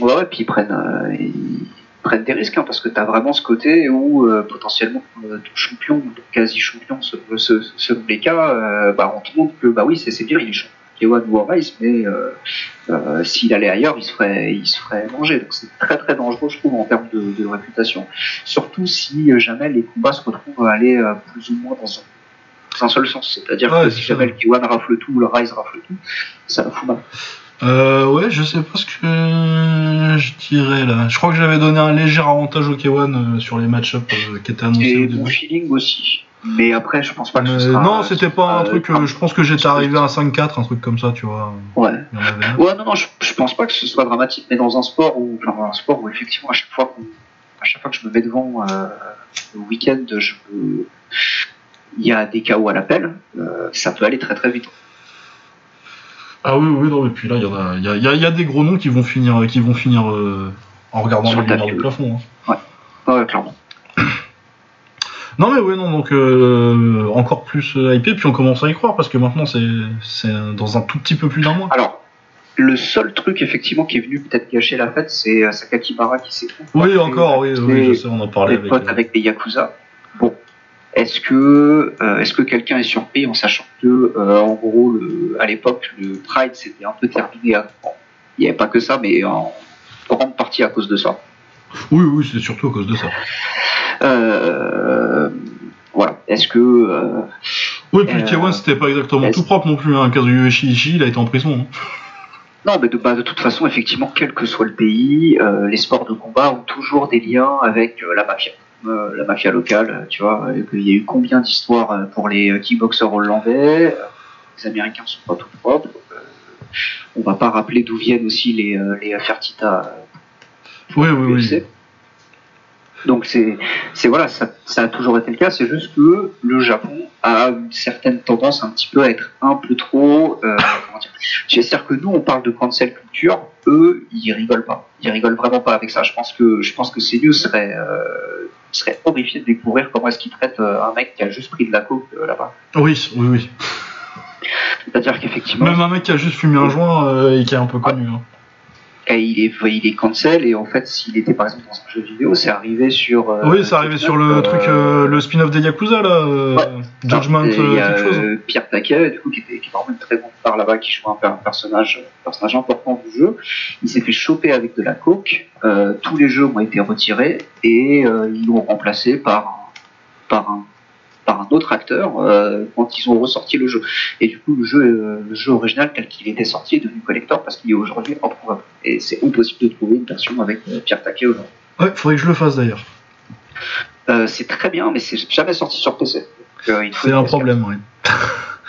Ouais, ouais, puis ils prennent, euh, ils prennent des risques, hein, parce que tu as vraiment ce côté où euh, potentiellement euh, ton champion, ou ton quasi-champion, selon, se- selon les cas, euh, bah, on te montre que bah oui, c'est bien, il est champion K1 ou Rise, mais euh, s'il allait ailleurs, il se ferait, il se ferait manger. Donc c'est très très dangereux, je trouve, en termes de, de réputation. Surtout si jamais les combats se retrouvent à aller plus ou moins dans un, seul sens. C'est-à-dire Ouais, que si jamais le K1 rafle tout ou le Rise rafle tout, ça va fout mal. Euh, ouais, je sais pas ce que je dirais là. Je crois que j'avais donné un léger avantage au K1 euh, sur les match-up euh, qui étaient annoncés Et au mon feeling aussi. Mais après, je pense pas que ce sera. non, c'était pas un truc. euh, je pense que j'étais arrivé à 5-4, un truc comme ça, tu vois. Ouais. Ouais, non, non, je, je pense pas que ce soit dramatique, mais dans un sport où, un sport où effectivement, à chaque fois à chaque fois que je me mets devant le week-end, je il y a des chaos à l'appel, ça peut aller très très vite. Ah oui, oui, non, et puis là, il y en a, y a, y a- il y a des gros noms qui vont finir, qui vont finir euh, en regardant Sur le lumières tapis, du plafond. hein. Ouais, clairement. Non, mais ouais, non, donc euh, encore plus euh, hypé, puis on commence à y croire parce que maintenant, c'est, c'est dans un tout petit peu plus d'un mois. Alors, le seul truc effectivement qui est venu peut-être gâcher la fête, c'est euh, Sakakibara qui s'est Oui, encore, oui, oui, je sais, on en parlait avec. potes euh, avec les Yakuza. Bon, est-ce que euh, est-ce que quelqu'un est surpris en sachant que euh, en gros le- à l'époque le Pride c'était un peu terminé. à- bon, il n'y avait pas que ça, mais en grande partie à cause de ça. Oui, oui, c'est surtout à cause de ça. Euh, voilà. Est-ce que Oui, puis K1, c'était pas exactement tout propre non plus. Hein. Kazuyo Ishii, il a été en prison. hein. non, mais de, bah, de toute façon, effectivement, quel que soit le pays, les sports de combat ont toujours des liens avec la mafia. Euh, la mafia locale, euh, tu vois, qu'il y a eu combien d'histoires euh, pour les euh, kickboxers hollandais, euh, les Américains sont pas tout propres, euh, on va pas rappeler d'où viennent aussi les, euh, les Fertita Oui, euh, oui, oui. Donc c'est, c'est voilà, ça, ça, a toujours été le cas. C'est juste que le Japon a une certaine tendance un petit peu à être un peu trop. Euh, comment dire C'est-à-dire que nous, on parle de cancel culture, eux, ils rigolent pas. Ils rigolent vraiment pas avec ça. Je pense que je pense que CNews serait euh, serait horrifié de découvrir comment est-ce qu'ils traitent euh, un mec qui a juste pris de la coke euh, là-bas. Oui, oui, oui. C'est-à-dire qu'effectivement. Même un mec qui a juste fumé un joint euh, et qui est un peu connu. Hein. Et il est, il est cancel et en fait s'il était par exemple dans un jeu vidéo c'est arrivé sur euh, oui c'est arrivé sur le euh, truc euh, le spin-off des Yakuza là euh, Ouais. Judgment Et quelque chose. euh, Pierre Taquet du coup qui était qui est vraiment une très bonne star là-bas qui joue un, personnage un personnage important du jeu. Il s'est fait choper avec de la coke. Euh, tous les jeux ont été retirés et euh, ils l'ont remplacé par par un par un autre acteur euh, quand ils ont ressorti le jeu et du coup le jeu euh, le jeu original tel qu'il était sorti est devenu collector parce qu'il est aujourd'hui improuvable et c'est impossible de trouver une version avec euh, Pierre Taquet aujourd'hui ouais faudrait que je le fasse d'ailleurs c'est très bien, mais c'est jamais sorti sur PC. C'est un PS4. problème oui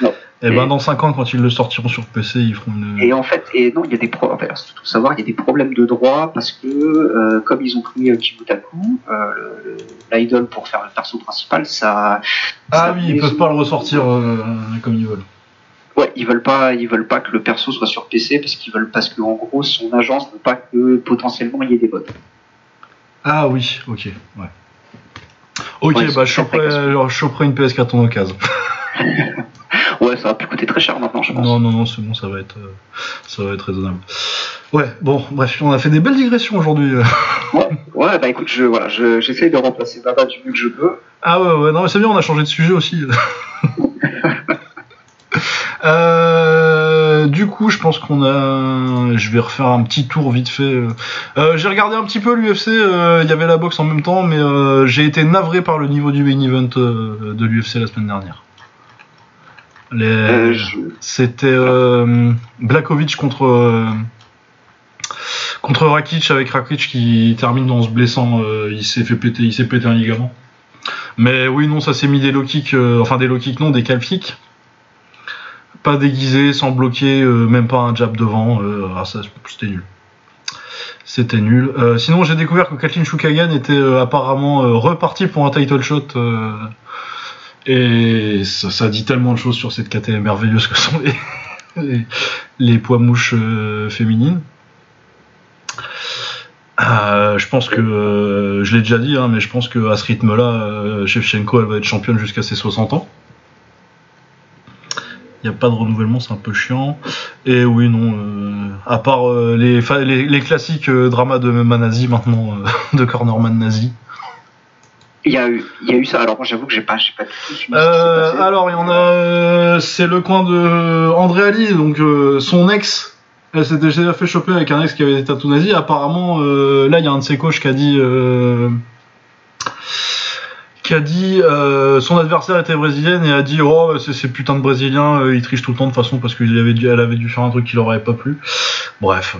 Non. Et ben Et- dans 5 ans quand ils le sortiront sur PC ils feront une Et en fait, et non, il y a des pro enfin, faut tout savoir, il y a des problèmes de droit parce que euh, comme ils ont pris euh, Kibutaku, euh, l'idol pour faire le perso principal, ça. ah ça oui ils peuvent sous- pas le ressortir euh, comme ils veulent Ouais, ils veulent pas, ils veulent pas que le perso soit sur PC parce qu'ils veulent parce que en gros son agence veut pas que potentiellement il y ait des bots. ah oui ok ouais ok Ouais, bah je choperai, je choperai une PS4 en occasion Ouais, ça va plus coûter très cher maintenant, je pense. Non, non, non, c'est bon, ça va être, euh, ça va être raisonnable. Ouais, bon, bref, on a fait des belles digressions aujourd'hui. Ouais, ouais, bah écoute, je voilà, je- j'essaye de remplacer Baba du mieux que je peux. Ah ouais, ouais, non, mais c'est bien, on a changé de sujet aussi. Euh, du coup, je pense qu'on a. Je vais refaire un petit tour vite fait. euh. J'ai regardé un petit peu l'UFC. euh, Il y avait la boxe en même temps, mais j'ai été navré par le niveau du main event de l'UFC la semaine dernière. Les... Euh, je- C'était euh, Blakovic contre euh, contre Rakic avec Rakic qui termine en se blessant. euh, il s'est fait péter, il s'est pété un ligament. Mais oui, non, ça s'est mis des low kicks, enfin des low kicks, non, des calf kicks. Pas déguisé, sans bloquer, même pas un jab devant. ah, ça, c'était nul. C'était nul. Euh, sinon, j'ai découvert que Kathleen Shukagan était euh, apparemment euh, repartie pour un title shot. Et ça, dit tellement de choses sur cette KT merveilleuse que sont les, les, poids mouches euh, féminines. Euh, je pense que, euh, je l'ai déjà dit, hein, mais je pense que à ce rythme-là, Shevchenko, elle va être championne jusqu'à ses 60 ans. Il n'y a pas de renouvellement, c'est un peu chiant. Et oui, non, à part les, classiques dramas de Manazi maintenant, de Cornerman nazi. Il y a eu, il y a eu ça. Alors moi, j'avoue que j'ai pas, pas tout Euh, alors, il y en a. euh, c'est le coin de André Ali, donc euh, son ex. Elle s'était déjà fait choper avec un ex qui avait des tatous nazis. Apparemment, là, il y a un de ses coachs qui a dit. qui a dit son adversaire était brésilienne et a dit oh c'est ces putains de brésiliens ils trichent tout le temps de toute façon parce qu'elle avait elle avait dû faire un truc qui leur avait pas plu bref.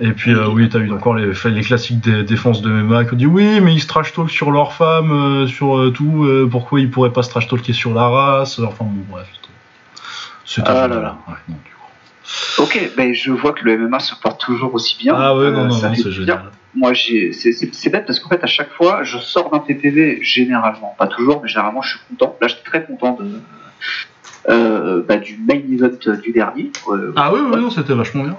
Et puis euh, oui t'as eu encore les, les classiques des défenses de MMA qui ont dit oui mais ils se trash talk sur leur femme euh, sur euh, tout euh, pourquoi ils pourraient pas se trash talker sur la race enfin bon bref c'était Ah là là. ouais, non, du coup. Ok, ben je vois que le MMA se porte toujours aussi bien. ah ouais non non, ça non c'est génial Moi, j'ai, c'est, c'est, c'est bête parce qu'en fait, à chaque fois, je sors d'un PPV, généralement, pas toujours, mais généralement, je suis content. Là, j'étais très content de, bah, du main event du dernier. Ah oui oui non c'était vachement bien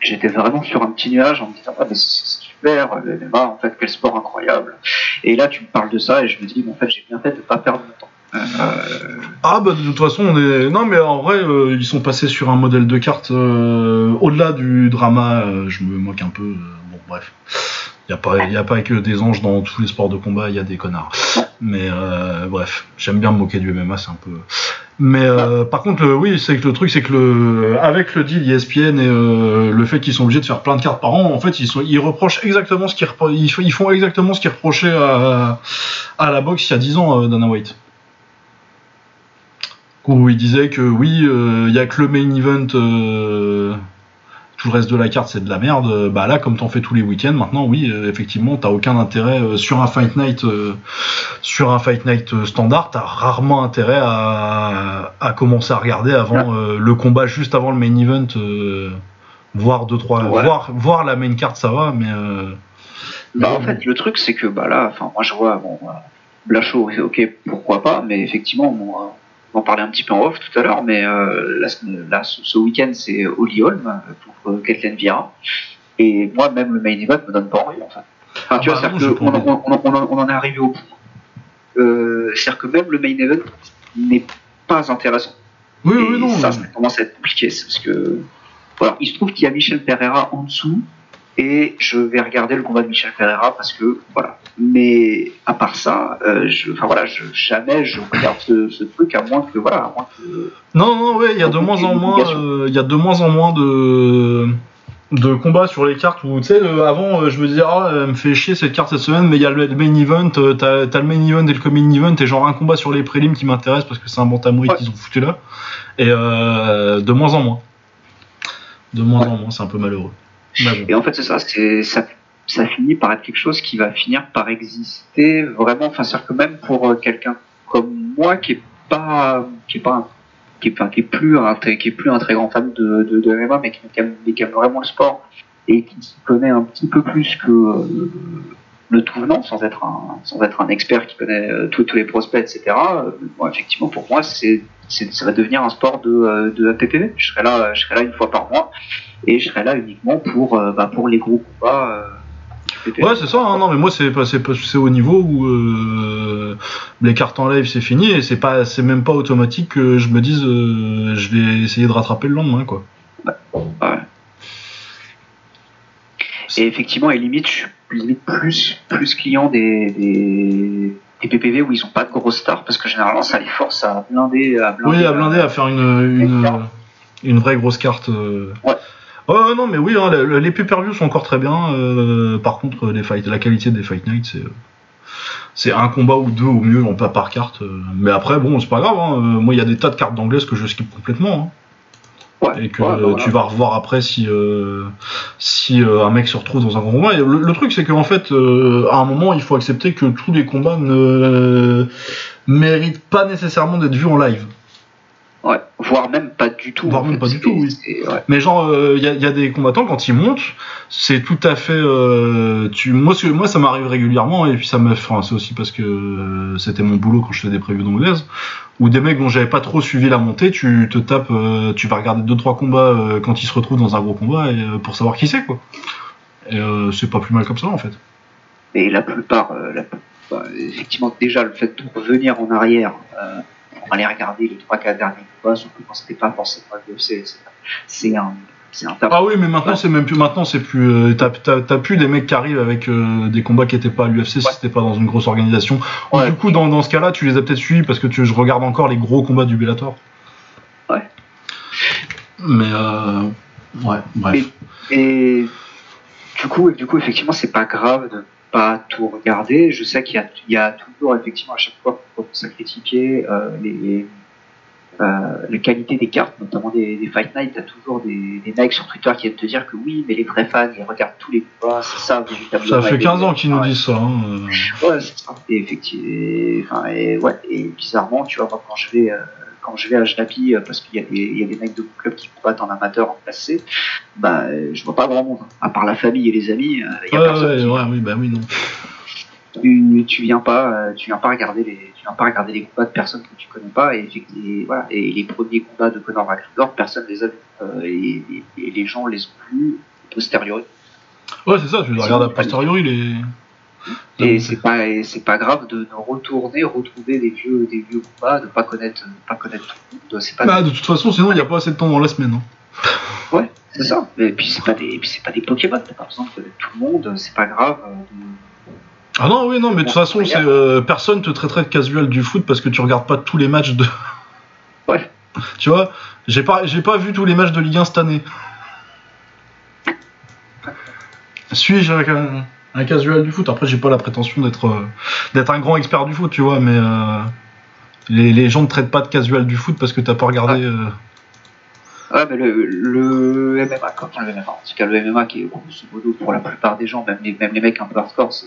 J'étais vraiment sur un petit nuage en me disant, ah, mais c'est, super, le MMA, en fait, quel sport incroyable. Et là, tu me parles de ça et je me dis, mais en fait, j'ai bien fait de pas perdre mon temps. Euh, Ah bah de toute façon on est non mais en vrai euh, ils sont passés sur un modèle de carte euh, au-delà du drama euh, je me moque un peu euh, bon bref il y a pas y a pas que des anges dans tous les sports de combat il y a des connards mais euh, bref j'aime bien me moquer du MMA c'est un peu mais euh, par contre le, oui c'est que le truc c'est que le avec le deal ESPN et euh, le fait qu'ils sont obligés de faire plein de cartes par an en fait ils sont ils reprochent exactement ce qu'ils ils, font- exactement ce qu'ils reprochaient à, à la boxe il y a 10 ans euh, Dana White. Où il disait que oui, il y a que le main event, euh, tout le reste de la carte c'est de la merde. Euh, Bah là, comme t'en fais tous les week-ends, maintenant, oui, euh, effectivement, t'as aucun intérêt euh, sur un fight night, euh, sur un fight night standard, t'as rarement intérêt à, à commencer à regarder avant le combat juste avant le main event, voir deux trois, Ouais. voir voir la main carte, ça va, mais euh, Bah, en fait, le truc, c'est que bah, là, enfin, moi je vois, bon, euh, Blachot, ok, pourquoi pas, mais effectivement, bon, on en parlait un petit peu en off tout à l'heure, mais euh, là, ce- là, ce, ce week-end, c'est Holly Holm euh, contre Kathleen Vieira. Et moi, même le main event me donne pas envie, en fait. Enfin, tu Ah vois, bah c'est-à-dire pas on, en est arrivé au bout. Euh, c'est-à-dire que même le main event n'est pas intéressant. Oui, Et oui, non. ça, commence à être compliqué. Parce que, voilà, il se trouve qu'il y a Michel Pereira en dessous, et je vais regarder le combat de Michel Pereira parce que, voilà. Mais à part ça, euh, je, enfin voilà, je, jamais je regarde ce, ce truc à moins que, voilà, à moins que. Non, non, ouais, il y a de moins en moins, euh, il y a de moins en moins de de combats sur les cartes où tu sais euh, avant euh, je me disais ah elle me fait chier cette carte cette semaine mais il y a le, main event euh, t'as t'as le main event et le main event et genre un combat sur les prélims qui m'intéresse parce que c'est un bantamweight Ouais. qu'ils ont foutu là et de moins en moins de moins Ouais. en moins c'est un peu malheureux bon. Et en fait, c'est ça, ça, ça finit par être quelque chose qui va finir par exister vraiment. Enfin, c'est-à-dire que même pour euh, quelqu'un comme moi qui est pas, qui est pas, qui est, enfin, qui est plus un, très- qui est plus un très grand fan de, de, de MMA, mais qui aime, mais qui aime vraiment le sport et qui connaît un petit peu plus que euh, le tout venant, sans être un, sans être un expert qui connaît euh, tous les prospects, etc. euh, bon, effectivement, pour moi, c'est, ça va devenir un sport de, de PPV. Je serai là, je serai là une fois par mois et je serai là uniquement pour, euh, bah, pour les gros combats. Euh. Ouais, c'est ça. hein, non, mais moi, c'est c'est au niveau où euh, les cartes en live, c'est fini et c'est pas, c'est même pas automatique que je me dise, euh, je vais essayer de rattraper le lendemain, quoi. Ouais. Et effectivement, et limite, je suis limite plus, plus client des, des, des PPV où ils ont pas de grosses stars parce que généralement ça les force à blinder. À blinder Oui, à blinder, à faire une, une, une vraie grosse carte. euh. Ouais. Ouais, non, mais oui, hein, les, les pay-per-view sont encore très bien. euh, par contre, les fight, la qualité des Fight Night, c'est. C'est un combat ou deux au mieux, on pas par carte. euh. Mais après, bon, c'est pas grave. hein, euh, Moi, il y a des tas de cartes d'anglaises que je skip complètement. hein. Ouais, et que ouais, bah voilà. tu vas revoir après si euh, si euh, un mec se retrouve dans un grand combat. Et le, le truc c'est qu'en fait, euh, à un moment, il faut accepter que tous les combats ne méritent pas nécessairement d'être vus en live. Ouais, voire même pas du tout. Voire même fait. pas du tout, oui. Ouais. Mais genre, il y, a, y a des combattants quand ils montent, c'est tout à fait. euh, tu, moi, ça m'arrive régulièrement et puis ça me. Enfin, c'est aussi parce que euh, c'était mon boulot quand je faisais des previews d'anglaise. Où des mecs dont j'avais pas trop suivi la montée, tu te tapes, euh, tu vas regarder deux trois combats euh, quand ils se retrouvent dans un gros combat et, euh, pour savoir qui c'est quoi. Et euh, c'est pas plus mal comme ça en fait. Et la plupart, euh, la- bah, effectivement, déjà le fait de revenir en arrière pour aller regarder les 3-4 derniers combats, surtout quand c'était pas forcément c'est- c'est un. Ah oui, mais maintenant c'est même plus. Maintenant c'est plus. euh, T'as plus des mecs qui arrivent avec euh, des combats qui étaient pas à l'UFC si Ouais. c'était pas dans une grosse organisation. Du coup, dans, dans ce cas-là, tu les as peut-être suivis parce que tu, je regarde encore les gros combats du Bellator. Ouais. Mais euh, ouais, bref. Et du coup, du coup, effectivement, c'est pas grave de pas tout regarder. Je sais qu'il y a, il y a toujours, effectivement, à chaque fois commence à critiquer euh, les, euh, les qualités des cartes, notamment des, des Fight Night, t'as toujours des, des mecs sur Twitter qui viennent te dire que oui, mais les vrais fans, ils regardent tous les combats, c'est ça véritablement. Ça fait Et- 15 ans qu'ils nous disent ça. hein, euh. Ouais, c'est ça. Et effectivement, enfin, et, ouais, et bizarrement, tu vois, moi, quand je vais, euh, quand je vais à Jnapi, euh, parce qu'il y a des, il y a des mecs de mon club qui combattent en amateur en classe C, bah, euh, je vois pas grand monde. À part la famille et les amis, euh, il y a Ouais, personne. ouais, qui- ouais, oui, bah oui, non. Tu, tu viens pas, euh, tu viens pas regarder les, tu viens pas regarder les combats de personnes que tu connais pas, et, effectivement, et voilà. Et les premiers combats de Conor McGregor, personne les a vus, euh, et, et- et les gens les ont vus posteriori. Ouais, c'est ça, tu les regardes a posteriori les. Et c'est pas, c'est pas grave de, de retourner, retrouver des vieux, des vieux combats, de pas connaître, pas connaître tout le monde. Pas, Bah, de toute façon, sinon, il n'y a pas assez de temps dans la semaine. hein. ouais, c'est ça. Et puis c'est pas des, et puis c'est pas des Pokémon. T'as pas besoin de connaître tout le monde. C'est pas grave. euh, de- Ah non, oui, non, mais de toute façon, c'est euh, personne te traiterait de casual du foot parce que tu regardes pas tous les matchs de. Ouais. Tu vois, j'ai pas, j'ai pas vu tous les matchs de Ligue 1 cette année. Suis-je un, un- casual du foot Après, j'ai pas la prétention d'être, euh, d'être un grand expert du foot, tu vois, mais euh, les, les gens ne traitent pas de casual du foot parce que t'as pas regardé. euh, Ouais, mais le, le MMA, quand enfin, le MMA, en tout cas le MMA qui est grosso modo pour la plupart des gens, même les, même les mecs un peu hardcore, c'est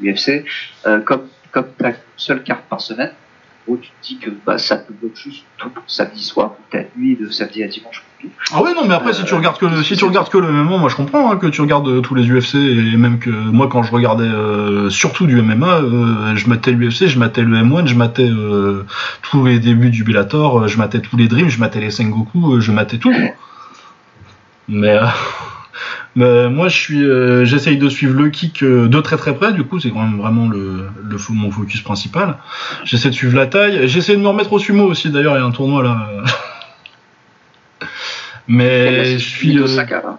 l'UFC, euh, comme, comme une seule carte par semaine, gros, tu te dis que bah, ça peut bloquer juste tout samedi soir, peut-être nuit de samedi à dimanche. Ah oui, non, mais après, si tu Euh, regardes que le, si tu regardes que le MMA, moi je comprends hein, que tu regardes euh, tous les UFC et même que moi quand je regardais euh, surtout du MMA, euh, je matais l'UFC, je matais le M1, je matais tous les débuts du Bellator, je matais tous les Dreams, je matais les Sengoku, je matais tout. Mais, mais moi je suis, euh, j'essaye de suivre le kick euh, de très très près. Du coup, c'est quand même vraiment le, le mon focus principal. J'essaie de suivre la taille. J'essaie de me remettre au sumo aussi. D'ailleurs, il y a un tournoi là. Mais je suis. euh, Osaka, là.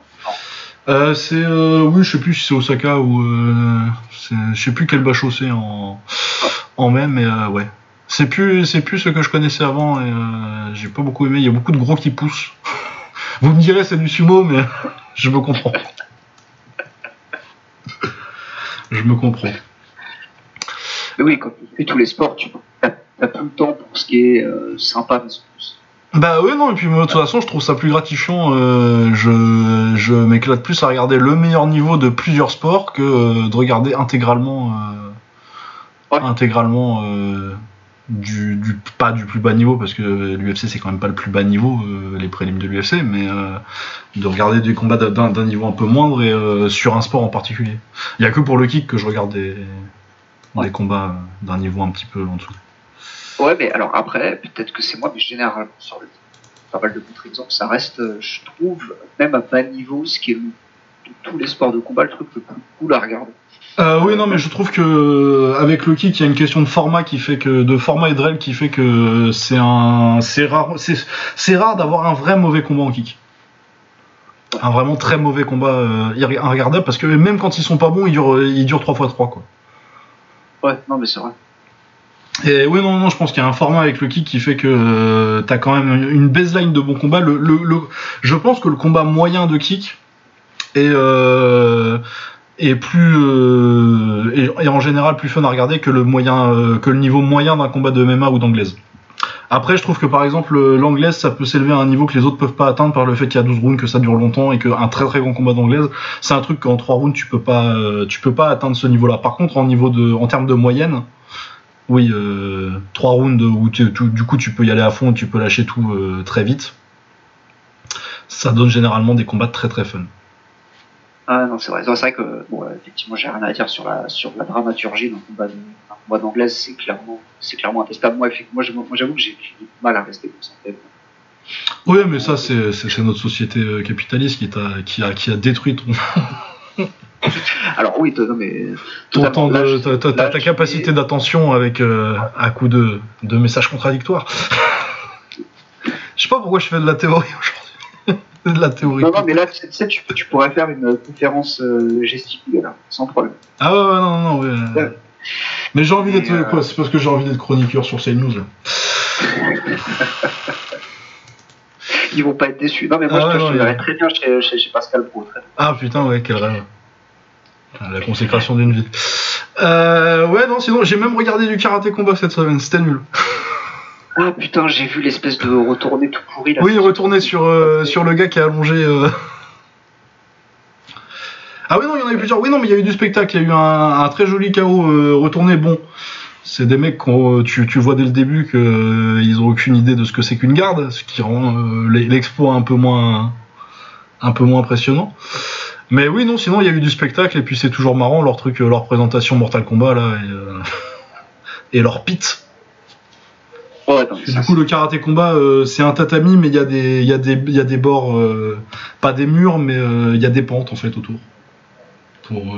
euh, c'est euh, oui, je sais plus si c'est Osaka ou euh, c'est- je sais plus quel bachot c'est en en mai, mais euh, ouais. C'est plus c'est plus ce que je connaissais avant et euh, j'ai pas beaucoup aimé. Il y a beaucoup de gros qui poussent. Vous me direz c'est du sumo, mais je me comprends. je me comprends. Mais oui, quand tu fais tous les sports, tu as, peu de temps pour ce qui est euh, sympa, plus. Bah ouais non et puis moi, de toute façon je trouve ça plus gratifiant. euh, je je m'éclate plus à regarder le meilleur niveau de plusieurs sports que euh, de regarder intégralement euh, Ouais. intégralement euh, du, du pas du plus bas niveau parce que l'UFC c'est quand même pas le plus bas niveau euh, les prélims de l'UFC mais euh, de regarder des combats d'un d'un niveau un peu moindre et euh, sur un sport en particulier. Il y a que pour le kick que je regarde des combats d'un niveau un petit peu en dessous. Ouais, mais alors après, peut-être que c'est moi, mais généralement, sur le pas mal de contre-exemples, ça reste, je trouve, même à bas niveau, ce qui est de tous les sports de combat, le truc le plus cool à regarder. Euh, oui, non, mais je trouve que euh, avec le kick, il y a une question de format qui fait que de format et de règles qui fait que c'est un, c'est rare, c'est, c'est rare d'avoir un vrai mauvais combat en kick. Un vraiment très mauvais combat euh, irregardable parce que même quand ils sont pas bons, ils durent, ils durent 3 x 3 quoi. Ouais, non, mais c'est vrai. Et oui, non, non, je pense qu'il y a un format avec le kick qui fait que euh, t'as quand même une- baseline de bons combats. Le, le, le- je pense que le combat moyen de kick est, euh, est plus euh, est en général plus fun à regarder que le moyen euh, que le niveau moyen d'un combat de MMA ou d'anglaise. Après, je trouve que par exemple l'anglaise, ça peut s'élever à un niveau que les autres peuvent pas atteindre par le fait qu'il y a 12 rounds, que ça dure longtemps et qu'un très très grand combat d'anglaise, c'est un truc qu'en 3 rounds tu peux pas euh, tu peux pas atteindre ce niveau-là. Par contre, en niveau de en termes de moyenne, oui, euh, 3 rounds où tu- du coup tu peux y aller à fond, tu peux lâcher tout euh, très vite. Ça donne généralement des combats très très fun. Ah non, c'est vrai. C'est vrai que, bon, effectivement, j'ai rien à dire sur la, sur la dramaturgie d'un combat combat d'anglaise, c'est clairement, c'est clairement intestable. Moi, moi, j'avoue que j'ai du mal à rester concentré. Oui, mais ça c'est notre société euh, capitaliste qui, t'a- qui, a, qui a détruit ton, Alors oui, non mais ton temps de, ta, ta- capacité d'attention avec euh, à coup de, de messages contradictoires. Je sais pas pourquoi je fais de la théorie aujourd'hui. De la théorie. Non, non, mais là, tu sais, tu, tu pourrais faire une conférence euh, là, sans problème. Ah ouais, ouais, non, non, ouais. Ouais. Mais j'ai envie d'être euh, quoi C'est parce que j'ai envie d'être chroniqueur sur CNews là. Ils vont pas être déçus. Non, mais moi, Ah je ouais, te très bien chez, chez, chez Pascal Pro. Ah putain, ouais, quel rêve. La consécration d'une vie. Euh, ouais, non, sinon j'ai même regardé du karaté combat cette semaine, c'était nul. Ah putain, j'ai vu l'espèce de retourné tout pourri là. Oui, retourner sur, euh, le gars qui est allongé. euh. Ah oui, non, il y en a eu plusieurs. Oui, non, mais il y a eu du spectacle. Il y a eu un, très joli chaos euh, retourné. Bon, c'est des mecs qu'on tu, tu vois dès le début qu'ils ont aucune idée de ce que c'est qu'une garde, ce qui rend euh, l'e- l'expo un peu moins un peu moins impressionnant. Mais oui, non, sinon il y a eu du spectacle et puis c'est toujours marrant leur truc, euh, leur présentation Mortal Kombat là euh, et leur pit. Du coup, le karaté combat, euh, c'est un tatami, mais il y, a des- y, a des- y a des bords, euh, pas des murs, mais euh, il y a des pentes en fait autour. Pour,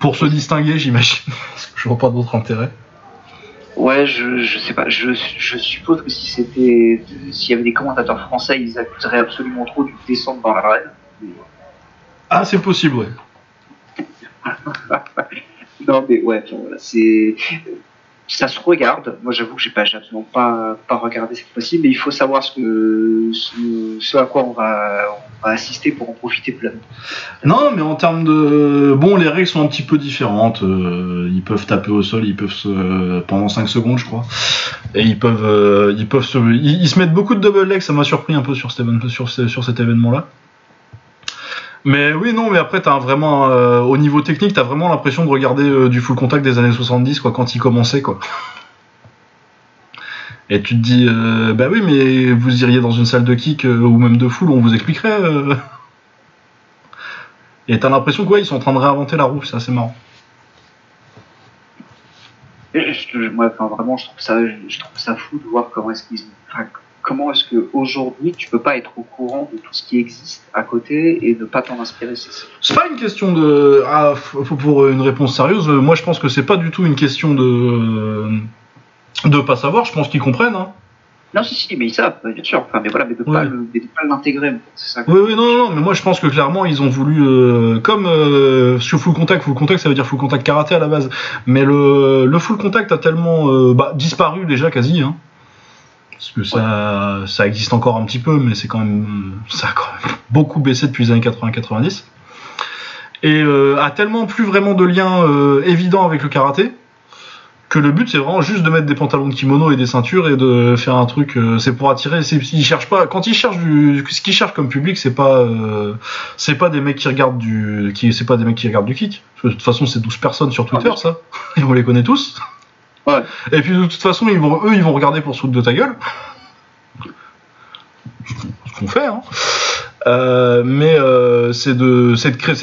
pour se distinguer, j'imagine. Parce que je vois pas d'autre intérêt. Ouais, je, je sais pas. Je, je suppose que si c'était, s'il y avait des commentateurs français, ils accuseraient absolument trop du descendre dans l'arène. Mais- Ah, c'est possible, ouais. Non, mais ouais, enfin, voilà, c'est. Ça se regarde. Moi, j'avoue que j'ai pas, absolument pas, pas regardé cette fois-ci, mais il faut savoir ce, à quoi on va, on va assister pour en profiter pleinement. Non, mais en termes de. Bon, les règles sont un petit peu différentes. euh, ils peuvent taper au sol, ils peuvent pendant 5 secondes, je crois. Et ils peuvent. euh, ils peuvent se. Ils, se mettent beaucoup de double leg, ça m'a surpris un peu sur, cet sur, sur cet événement-là. Mais oui, non, mais après, t'as vraiment. euh, au niveau technique, t'as vraiment l'impression de regarder euh, du full contact des années 70, quoi, quand ils commençaient, quoi. Et tu te dis, euh, bah oui, mais vous iriez dans une salle de kick euh, ou même de full, on vous expliquerait. Et t'as l'impression que ils sont en train de réinventer la roue, c'est assez marrant. Moi, vraiment, je trouve ça, je ça fou de voir comment est-ce qu'ils, comment est-ce que aujourd'hui tu peux pas être au courant de tout ce qui existe à côté et ne pas t'en inspirer. C'est- pas une question de. Ah, pour une réponse sérieuse, euh, moi je pense que c'est pas du tout une question de. de pas savoir, je pense qu'ils comprennent. Hein. Non, si, si, mais ils savent, bien sûr. Enfin, mais voilà, mais de Ouais. pas l'intégrer. Oui, oui, non, non, non, mais moi je pense que clairement ils ont voulu. euh, comme. Euh, sur full contact, full contact ça veut dire full contact karaté à la base. Mais le, le full contact a tellement euh, bah, disparu déjà quasi. Hein. Parce que ça, ça existe encore un petit peu, mais c'est quand même. Ça a quand même beaucoup baissé depuis les années 80-90. Et euh, a tellement plus vraiment de lien euh, évident avec le karaté que le but c'est vraiment juste de mettre des pantalons de kimono et des ceintures et de faire un truc euh, c'est pour attirer c'est ils cherchent pas quand ils cherchent du ce qu'ils cherchent comme public c'est pas euh, c'est pas des mecs qui regardent du qui c'est pas des mecs qui regardent du kick de toute façon c'est 12 personnes sur Twitter Ah, ça et on les connaît tous Et puis de toute façon eux ils vont regarder pour se foutre de ta gueule ce qu'on fait hein euh, mais euh, c'est de,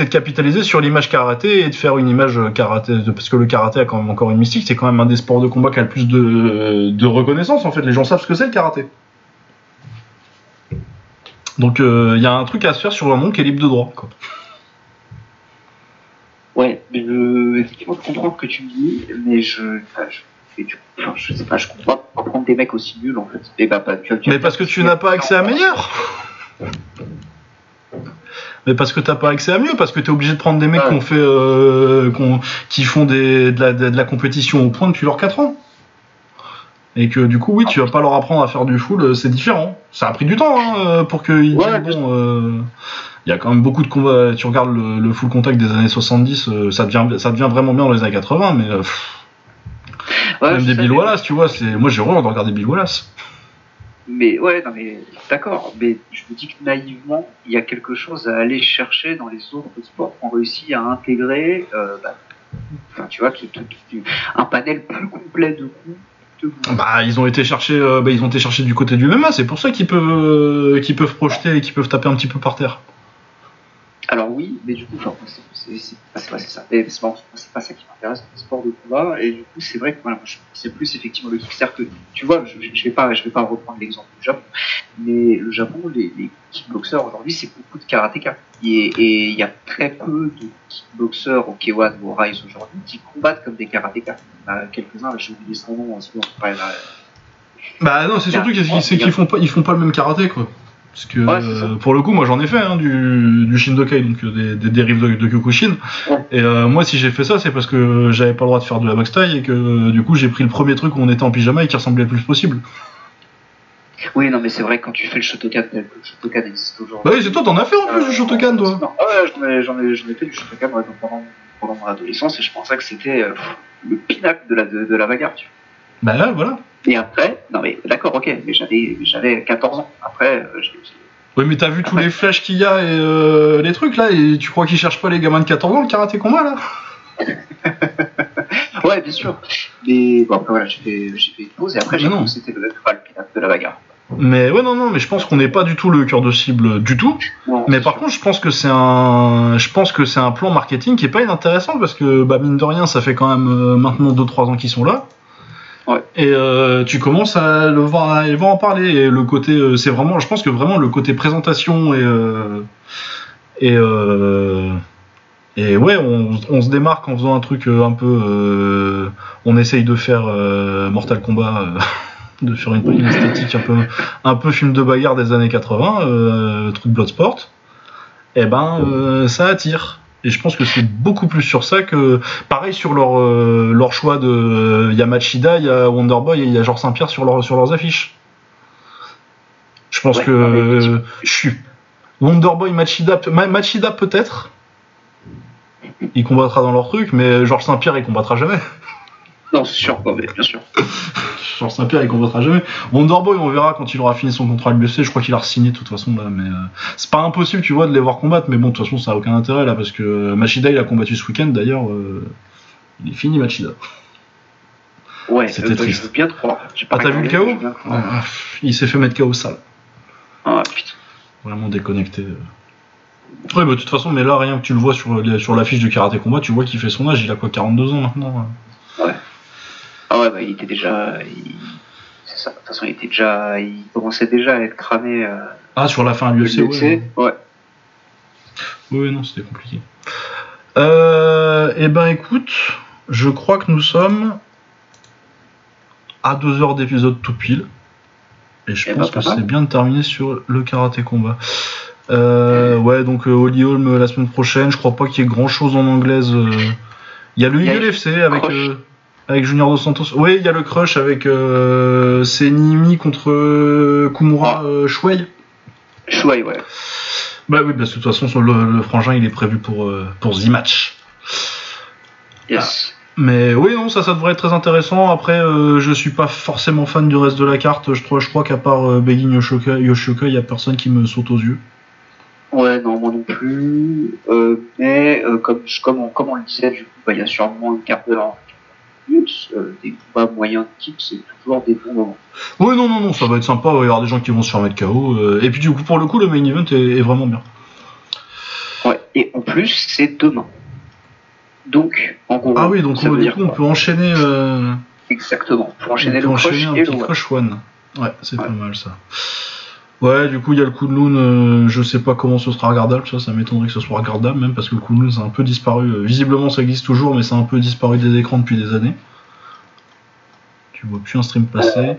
capitaliser sur l'image karaté et de faire une image karaté, de- parce que le karaté a quand même encore une mystique, c'est quand même un des sports de combat qui a le plus de, reconnaissance en fait, les gens savent ce que c'est le karaté. Donc euh, il y a un truc à se faire sur un monde qui est libre de droit. Quoi. Ouais, mais je, effectivement, je comprends ce que tu me dis, mais je, enfin, je, et du- enfin, je sais pas, je comprends pas prendre des mecs aussi nuls en fait. Et bah, tu tu vas Mais parce que tu n'as pas accès à meilleur mais parce que t'as pas accès à mieux, parce que t'es obligé de prendre des mecs Ouais. fait, euh, qui font des, de, la, de la compétition au point depuis leurs 4 ans. Et que du coup, oui, tu vas pas leur apprendre à faire du full, euh, c'est différent. Ça a pris du temps hein, euh, pour qu'ils Ouais, disent, bon, euh, il y a quand même beaucoup de combats. Tu regardes le, le full contact des années 70, euh, ça, devient, ça devient vraiment bien dans les années 80, mais euh, pff, Ouais, même des Bill Wallace, tu vois, c'est, moi j'ai horreur de regarder Bill Wallace. Mais ouais, non mais d'accord, mais je me dis que naïvement, il y a quelque chose à aller chercher dans les autres sports qu'on réussit à intégrer, euh, bah, enfin tu vois, un panel plus complet de coups. Bah, ils ont été chercher, euh, bah, ils ont été chercher du côté du MMA, c'est pour ça qu'ils peuvent, euh, qu'ils peuvent projeter et qu'ils peuvent taper un petit peu par terre. Alors oui, mais du coup, c'est pas, ça. Mais c'est pas, pas ça qui m'intéresse le sport de combat. Et du coup, c'est vrai que voilà, moi, je- c'est plus effectivement le kick. C'est-à-dire que tu vois, je, je vais pas, je vais pas reprendre l'exemple du Japon, mais le Japon, les, les kickboxers aujourd'hui, c'est beaucoup de karatéka. Et il y a très peu de kickboxers au K1 ou au Rise aujourd'hui qui combattent comme des karatékas. Il y en a quelques-uns, j'ai oublié son nom, en ce moment, pas, là, Bah non, c'est surtout qu'ils font pas, ils font pas le même karaté quoi. Parce que Ouais, euh, pour le coup, moi j'en ai fait hein, du, du Shindokai, donc euh, des, des dérives de, de Kyokushin. Ouais. Et euh, moi, si j'ai fait ça, c'est parce que j'avais pas le droit de faire de la boxe taille et que euh, du coup j'ai pris le premier truc où on était en pyjama et qui ressemblait le plus possible. Oui, non, mais c'est vrai que quand tu fais le Shotokan le Shotokan existe aujourd'hui. Bah oui, c'est toi, t'en as fait en plus du Shotokan, toi. Non, ah ouais, j'en ai, j'en ai, j'en ai fait du Shotokan ouais, pendant, pendant mon adolescence et je pensais que c'était le pinacle de la, de, de la bagarre. Tu vois. Bah voilà. Et après, non mais d'accord, ok, mais j'avais, j'avais 14 ans. Après, euh, j'ai- Oui, mais t'as vu tous les flashs qu'il y a et euh, les trucs là, et tu crois qu'ils cherchent pas les gamins de 14 ans le karaté combat là? Ouais, bien sûr. Mais bon, après voilà, j'ai fait, j'ai fait une pause et après j'ai cru que c'était le, pas le de la bagarre. Mais ouais, non, non, mais je pense qu'on n'est pas du tout le cœur de cible du tout. Non, Mais par sûr. contre, je pense que c'est un, je pense que c'est un plan marketing qui est pas inintéressant parce que bah mine de rien, ça fait quand même euh, maintenant 2-3 ans qu'ils sont là. Ouais. Et euh, tu commences à le voir, à les voir en parler. Et le côté, euh, c'est vraiment, je pense que vraiment le côté présentation et euh, et euh, ouais, on, se démarque en faisant un truc euh, un peu, on essaye de faire Mortal Kombat. de faire une, une esthétique un peu, un peu film de bagarre des années 80, euh, truc Bloodsport, et ben euh, ça attire. Et je pense que c'est beaucoup plus sur ça que. Pareil sur leur, euh, leur choix de. Il y a Machida, il y a Wonderboy et il y a Georges Saint-Pierre sur, leur, sur leurs affiches. Je pense Ouais, que. euh, je suis. Wonderboy, Machida, Machida peut-être. Il combattra dans leur truc, mais Georges Saint-Pierre il combattra jamais. Non, c'est sûr, quoi, mais bien sûr. Georges Saint-Pierre il combattra jamais. Wonderboy on verra quand il aura fini son contrat LBC, je crois qu'il a re-signé de toute façon là, mais euh, c'est pas impossible tu vois de les voir combattre, mais bon de toute façon ça a aucun intérêt là parce que Machida il a combattu ce week-end d'ailleurs, euh, il est fini Machida. Ouais, C'était euh, bah, triste. bien pas Ah, t'as vu le mais croire. Ah, Il s'est fait mettre KO sale. Ah, putain. Vraiment déconnecté. Ouais, bah de toute façon, mais là, rien que tu le vois sur, sur l'affiche de Karaté Combat, tu vois qu'il fait son âge, il a quoi, 42 ans maintenant hein. Ah ouais, bah, il était déjà. il- C'est ça. De toute façon, il était déjà. Il commençait déjà à être cramé. Euh, Ah, sur la fin l'UFC, UFC. ouais. ouais. Oui, non, c'était compliqué. Euh, eh ben, écoute, je crois que nous sommes à deux heures d'épisode tout pile. Et je Eh ben, pense que c'est bien de terminer sur le karaté combat. Euh, ouais, donc Holly Holm la semaine prochaine. Je crois pas qu'il y ait grand chose en anglaise. Il y a le UFC avec. Avec Junior Dos Santos. Oui, il y a le crush avec euh, Senimi contre euh, Kumura euh, Shuei. Chouai, ouais. Bah oui, parce que de toute façon, le, le frangin, il est prévu pour, euh, pour The Match. Yes. Mais oui, non, ça, ça devrait être très intéressant. Après, euh, je suis pas forcément fan du reste de la carte. Je crois, je crois qu'à part euh, Begin Yoshioka, il y a personne qui me saute aux yeux. Ouais, non, moi non plus. Euh, mais euh, comme, comme, on, comme on le disait, bah, il y a sûrement une carte de Euh, des combats moyens de type, c'est toujours des bons moments. Oui, non, non, non, ça va être sympa. Il va y avoir des gens qui vont se faire mettre KO. euh, et puis, du coup, pour le coup, le main event est, est vraiment bien. Ouais. Et en plus, c'est demain. Donc, en gros, Ah oui, donc veut du coup, on peut enchaîner. Euh, Exactement. Pour enchaîner on peut le enchaîner crush un et le petit one. crush one. Ouais, c'est Ouais. pas mal ça. Ouais, du coup, il y a le Kunlun. Euh, je sais pas comment ce sera regardable. Ça, ça m'étonnerait que ce soit regardable, même parce que le Kunlun, c'est un peu disparu. Euh, visiblement, ça existe toujours, mais c'est un peu disparu des écrans depuis des années. Tu vois plus un stream passer.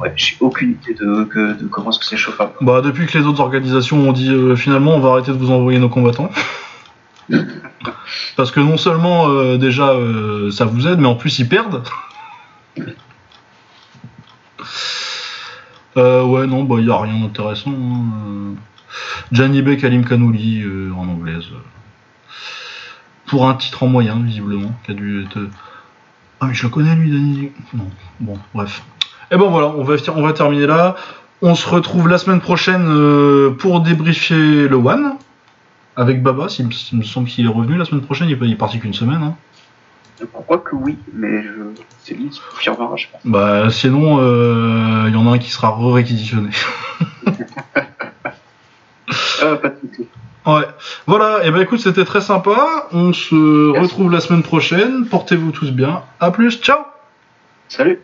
Ouais, j'ai aucune idée de, que- de comment c'est chauffable. Bah, depuis que les autres organisations ont dit euh, finalement, on va arrêter de vous envoyer nos combattants. Parce que non seulement euh, déjà ça vous aide, mais en plus ils perdent. Euh, ouais, non, bah il y a rien d'intéressant. hein. Euh, Gianni Bey, Kalim Kanouli euh, en anglaise. euh. Pour un titre en moyen, visiblement, qui a dû être. Ah, mais je le connais lui, Danny. Non, bon, bref. Et ben voilà, on va, on va terminer là. On se retrouve la semaine prochaine euh, pour débriefer le One avec Baba. Il me, semble qu'il est revenu la semaine prochaine. Il est parti qu'une semaine. hein. Je crois que oui, mais je... c'est lui qui confirmera, je pense. Bah, sinon, euh, il y en a un qui sera re-réquisitionné. Euh, pas de soucis. Ouais. Voilà. Et ben écoute, c'était très sympa. On se retrouve la semaine prochaine. Portez-vous tous bien. À plus. Ciao. Salut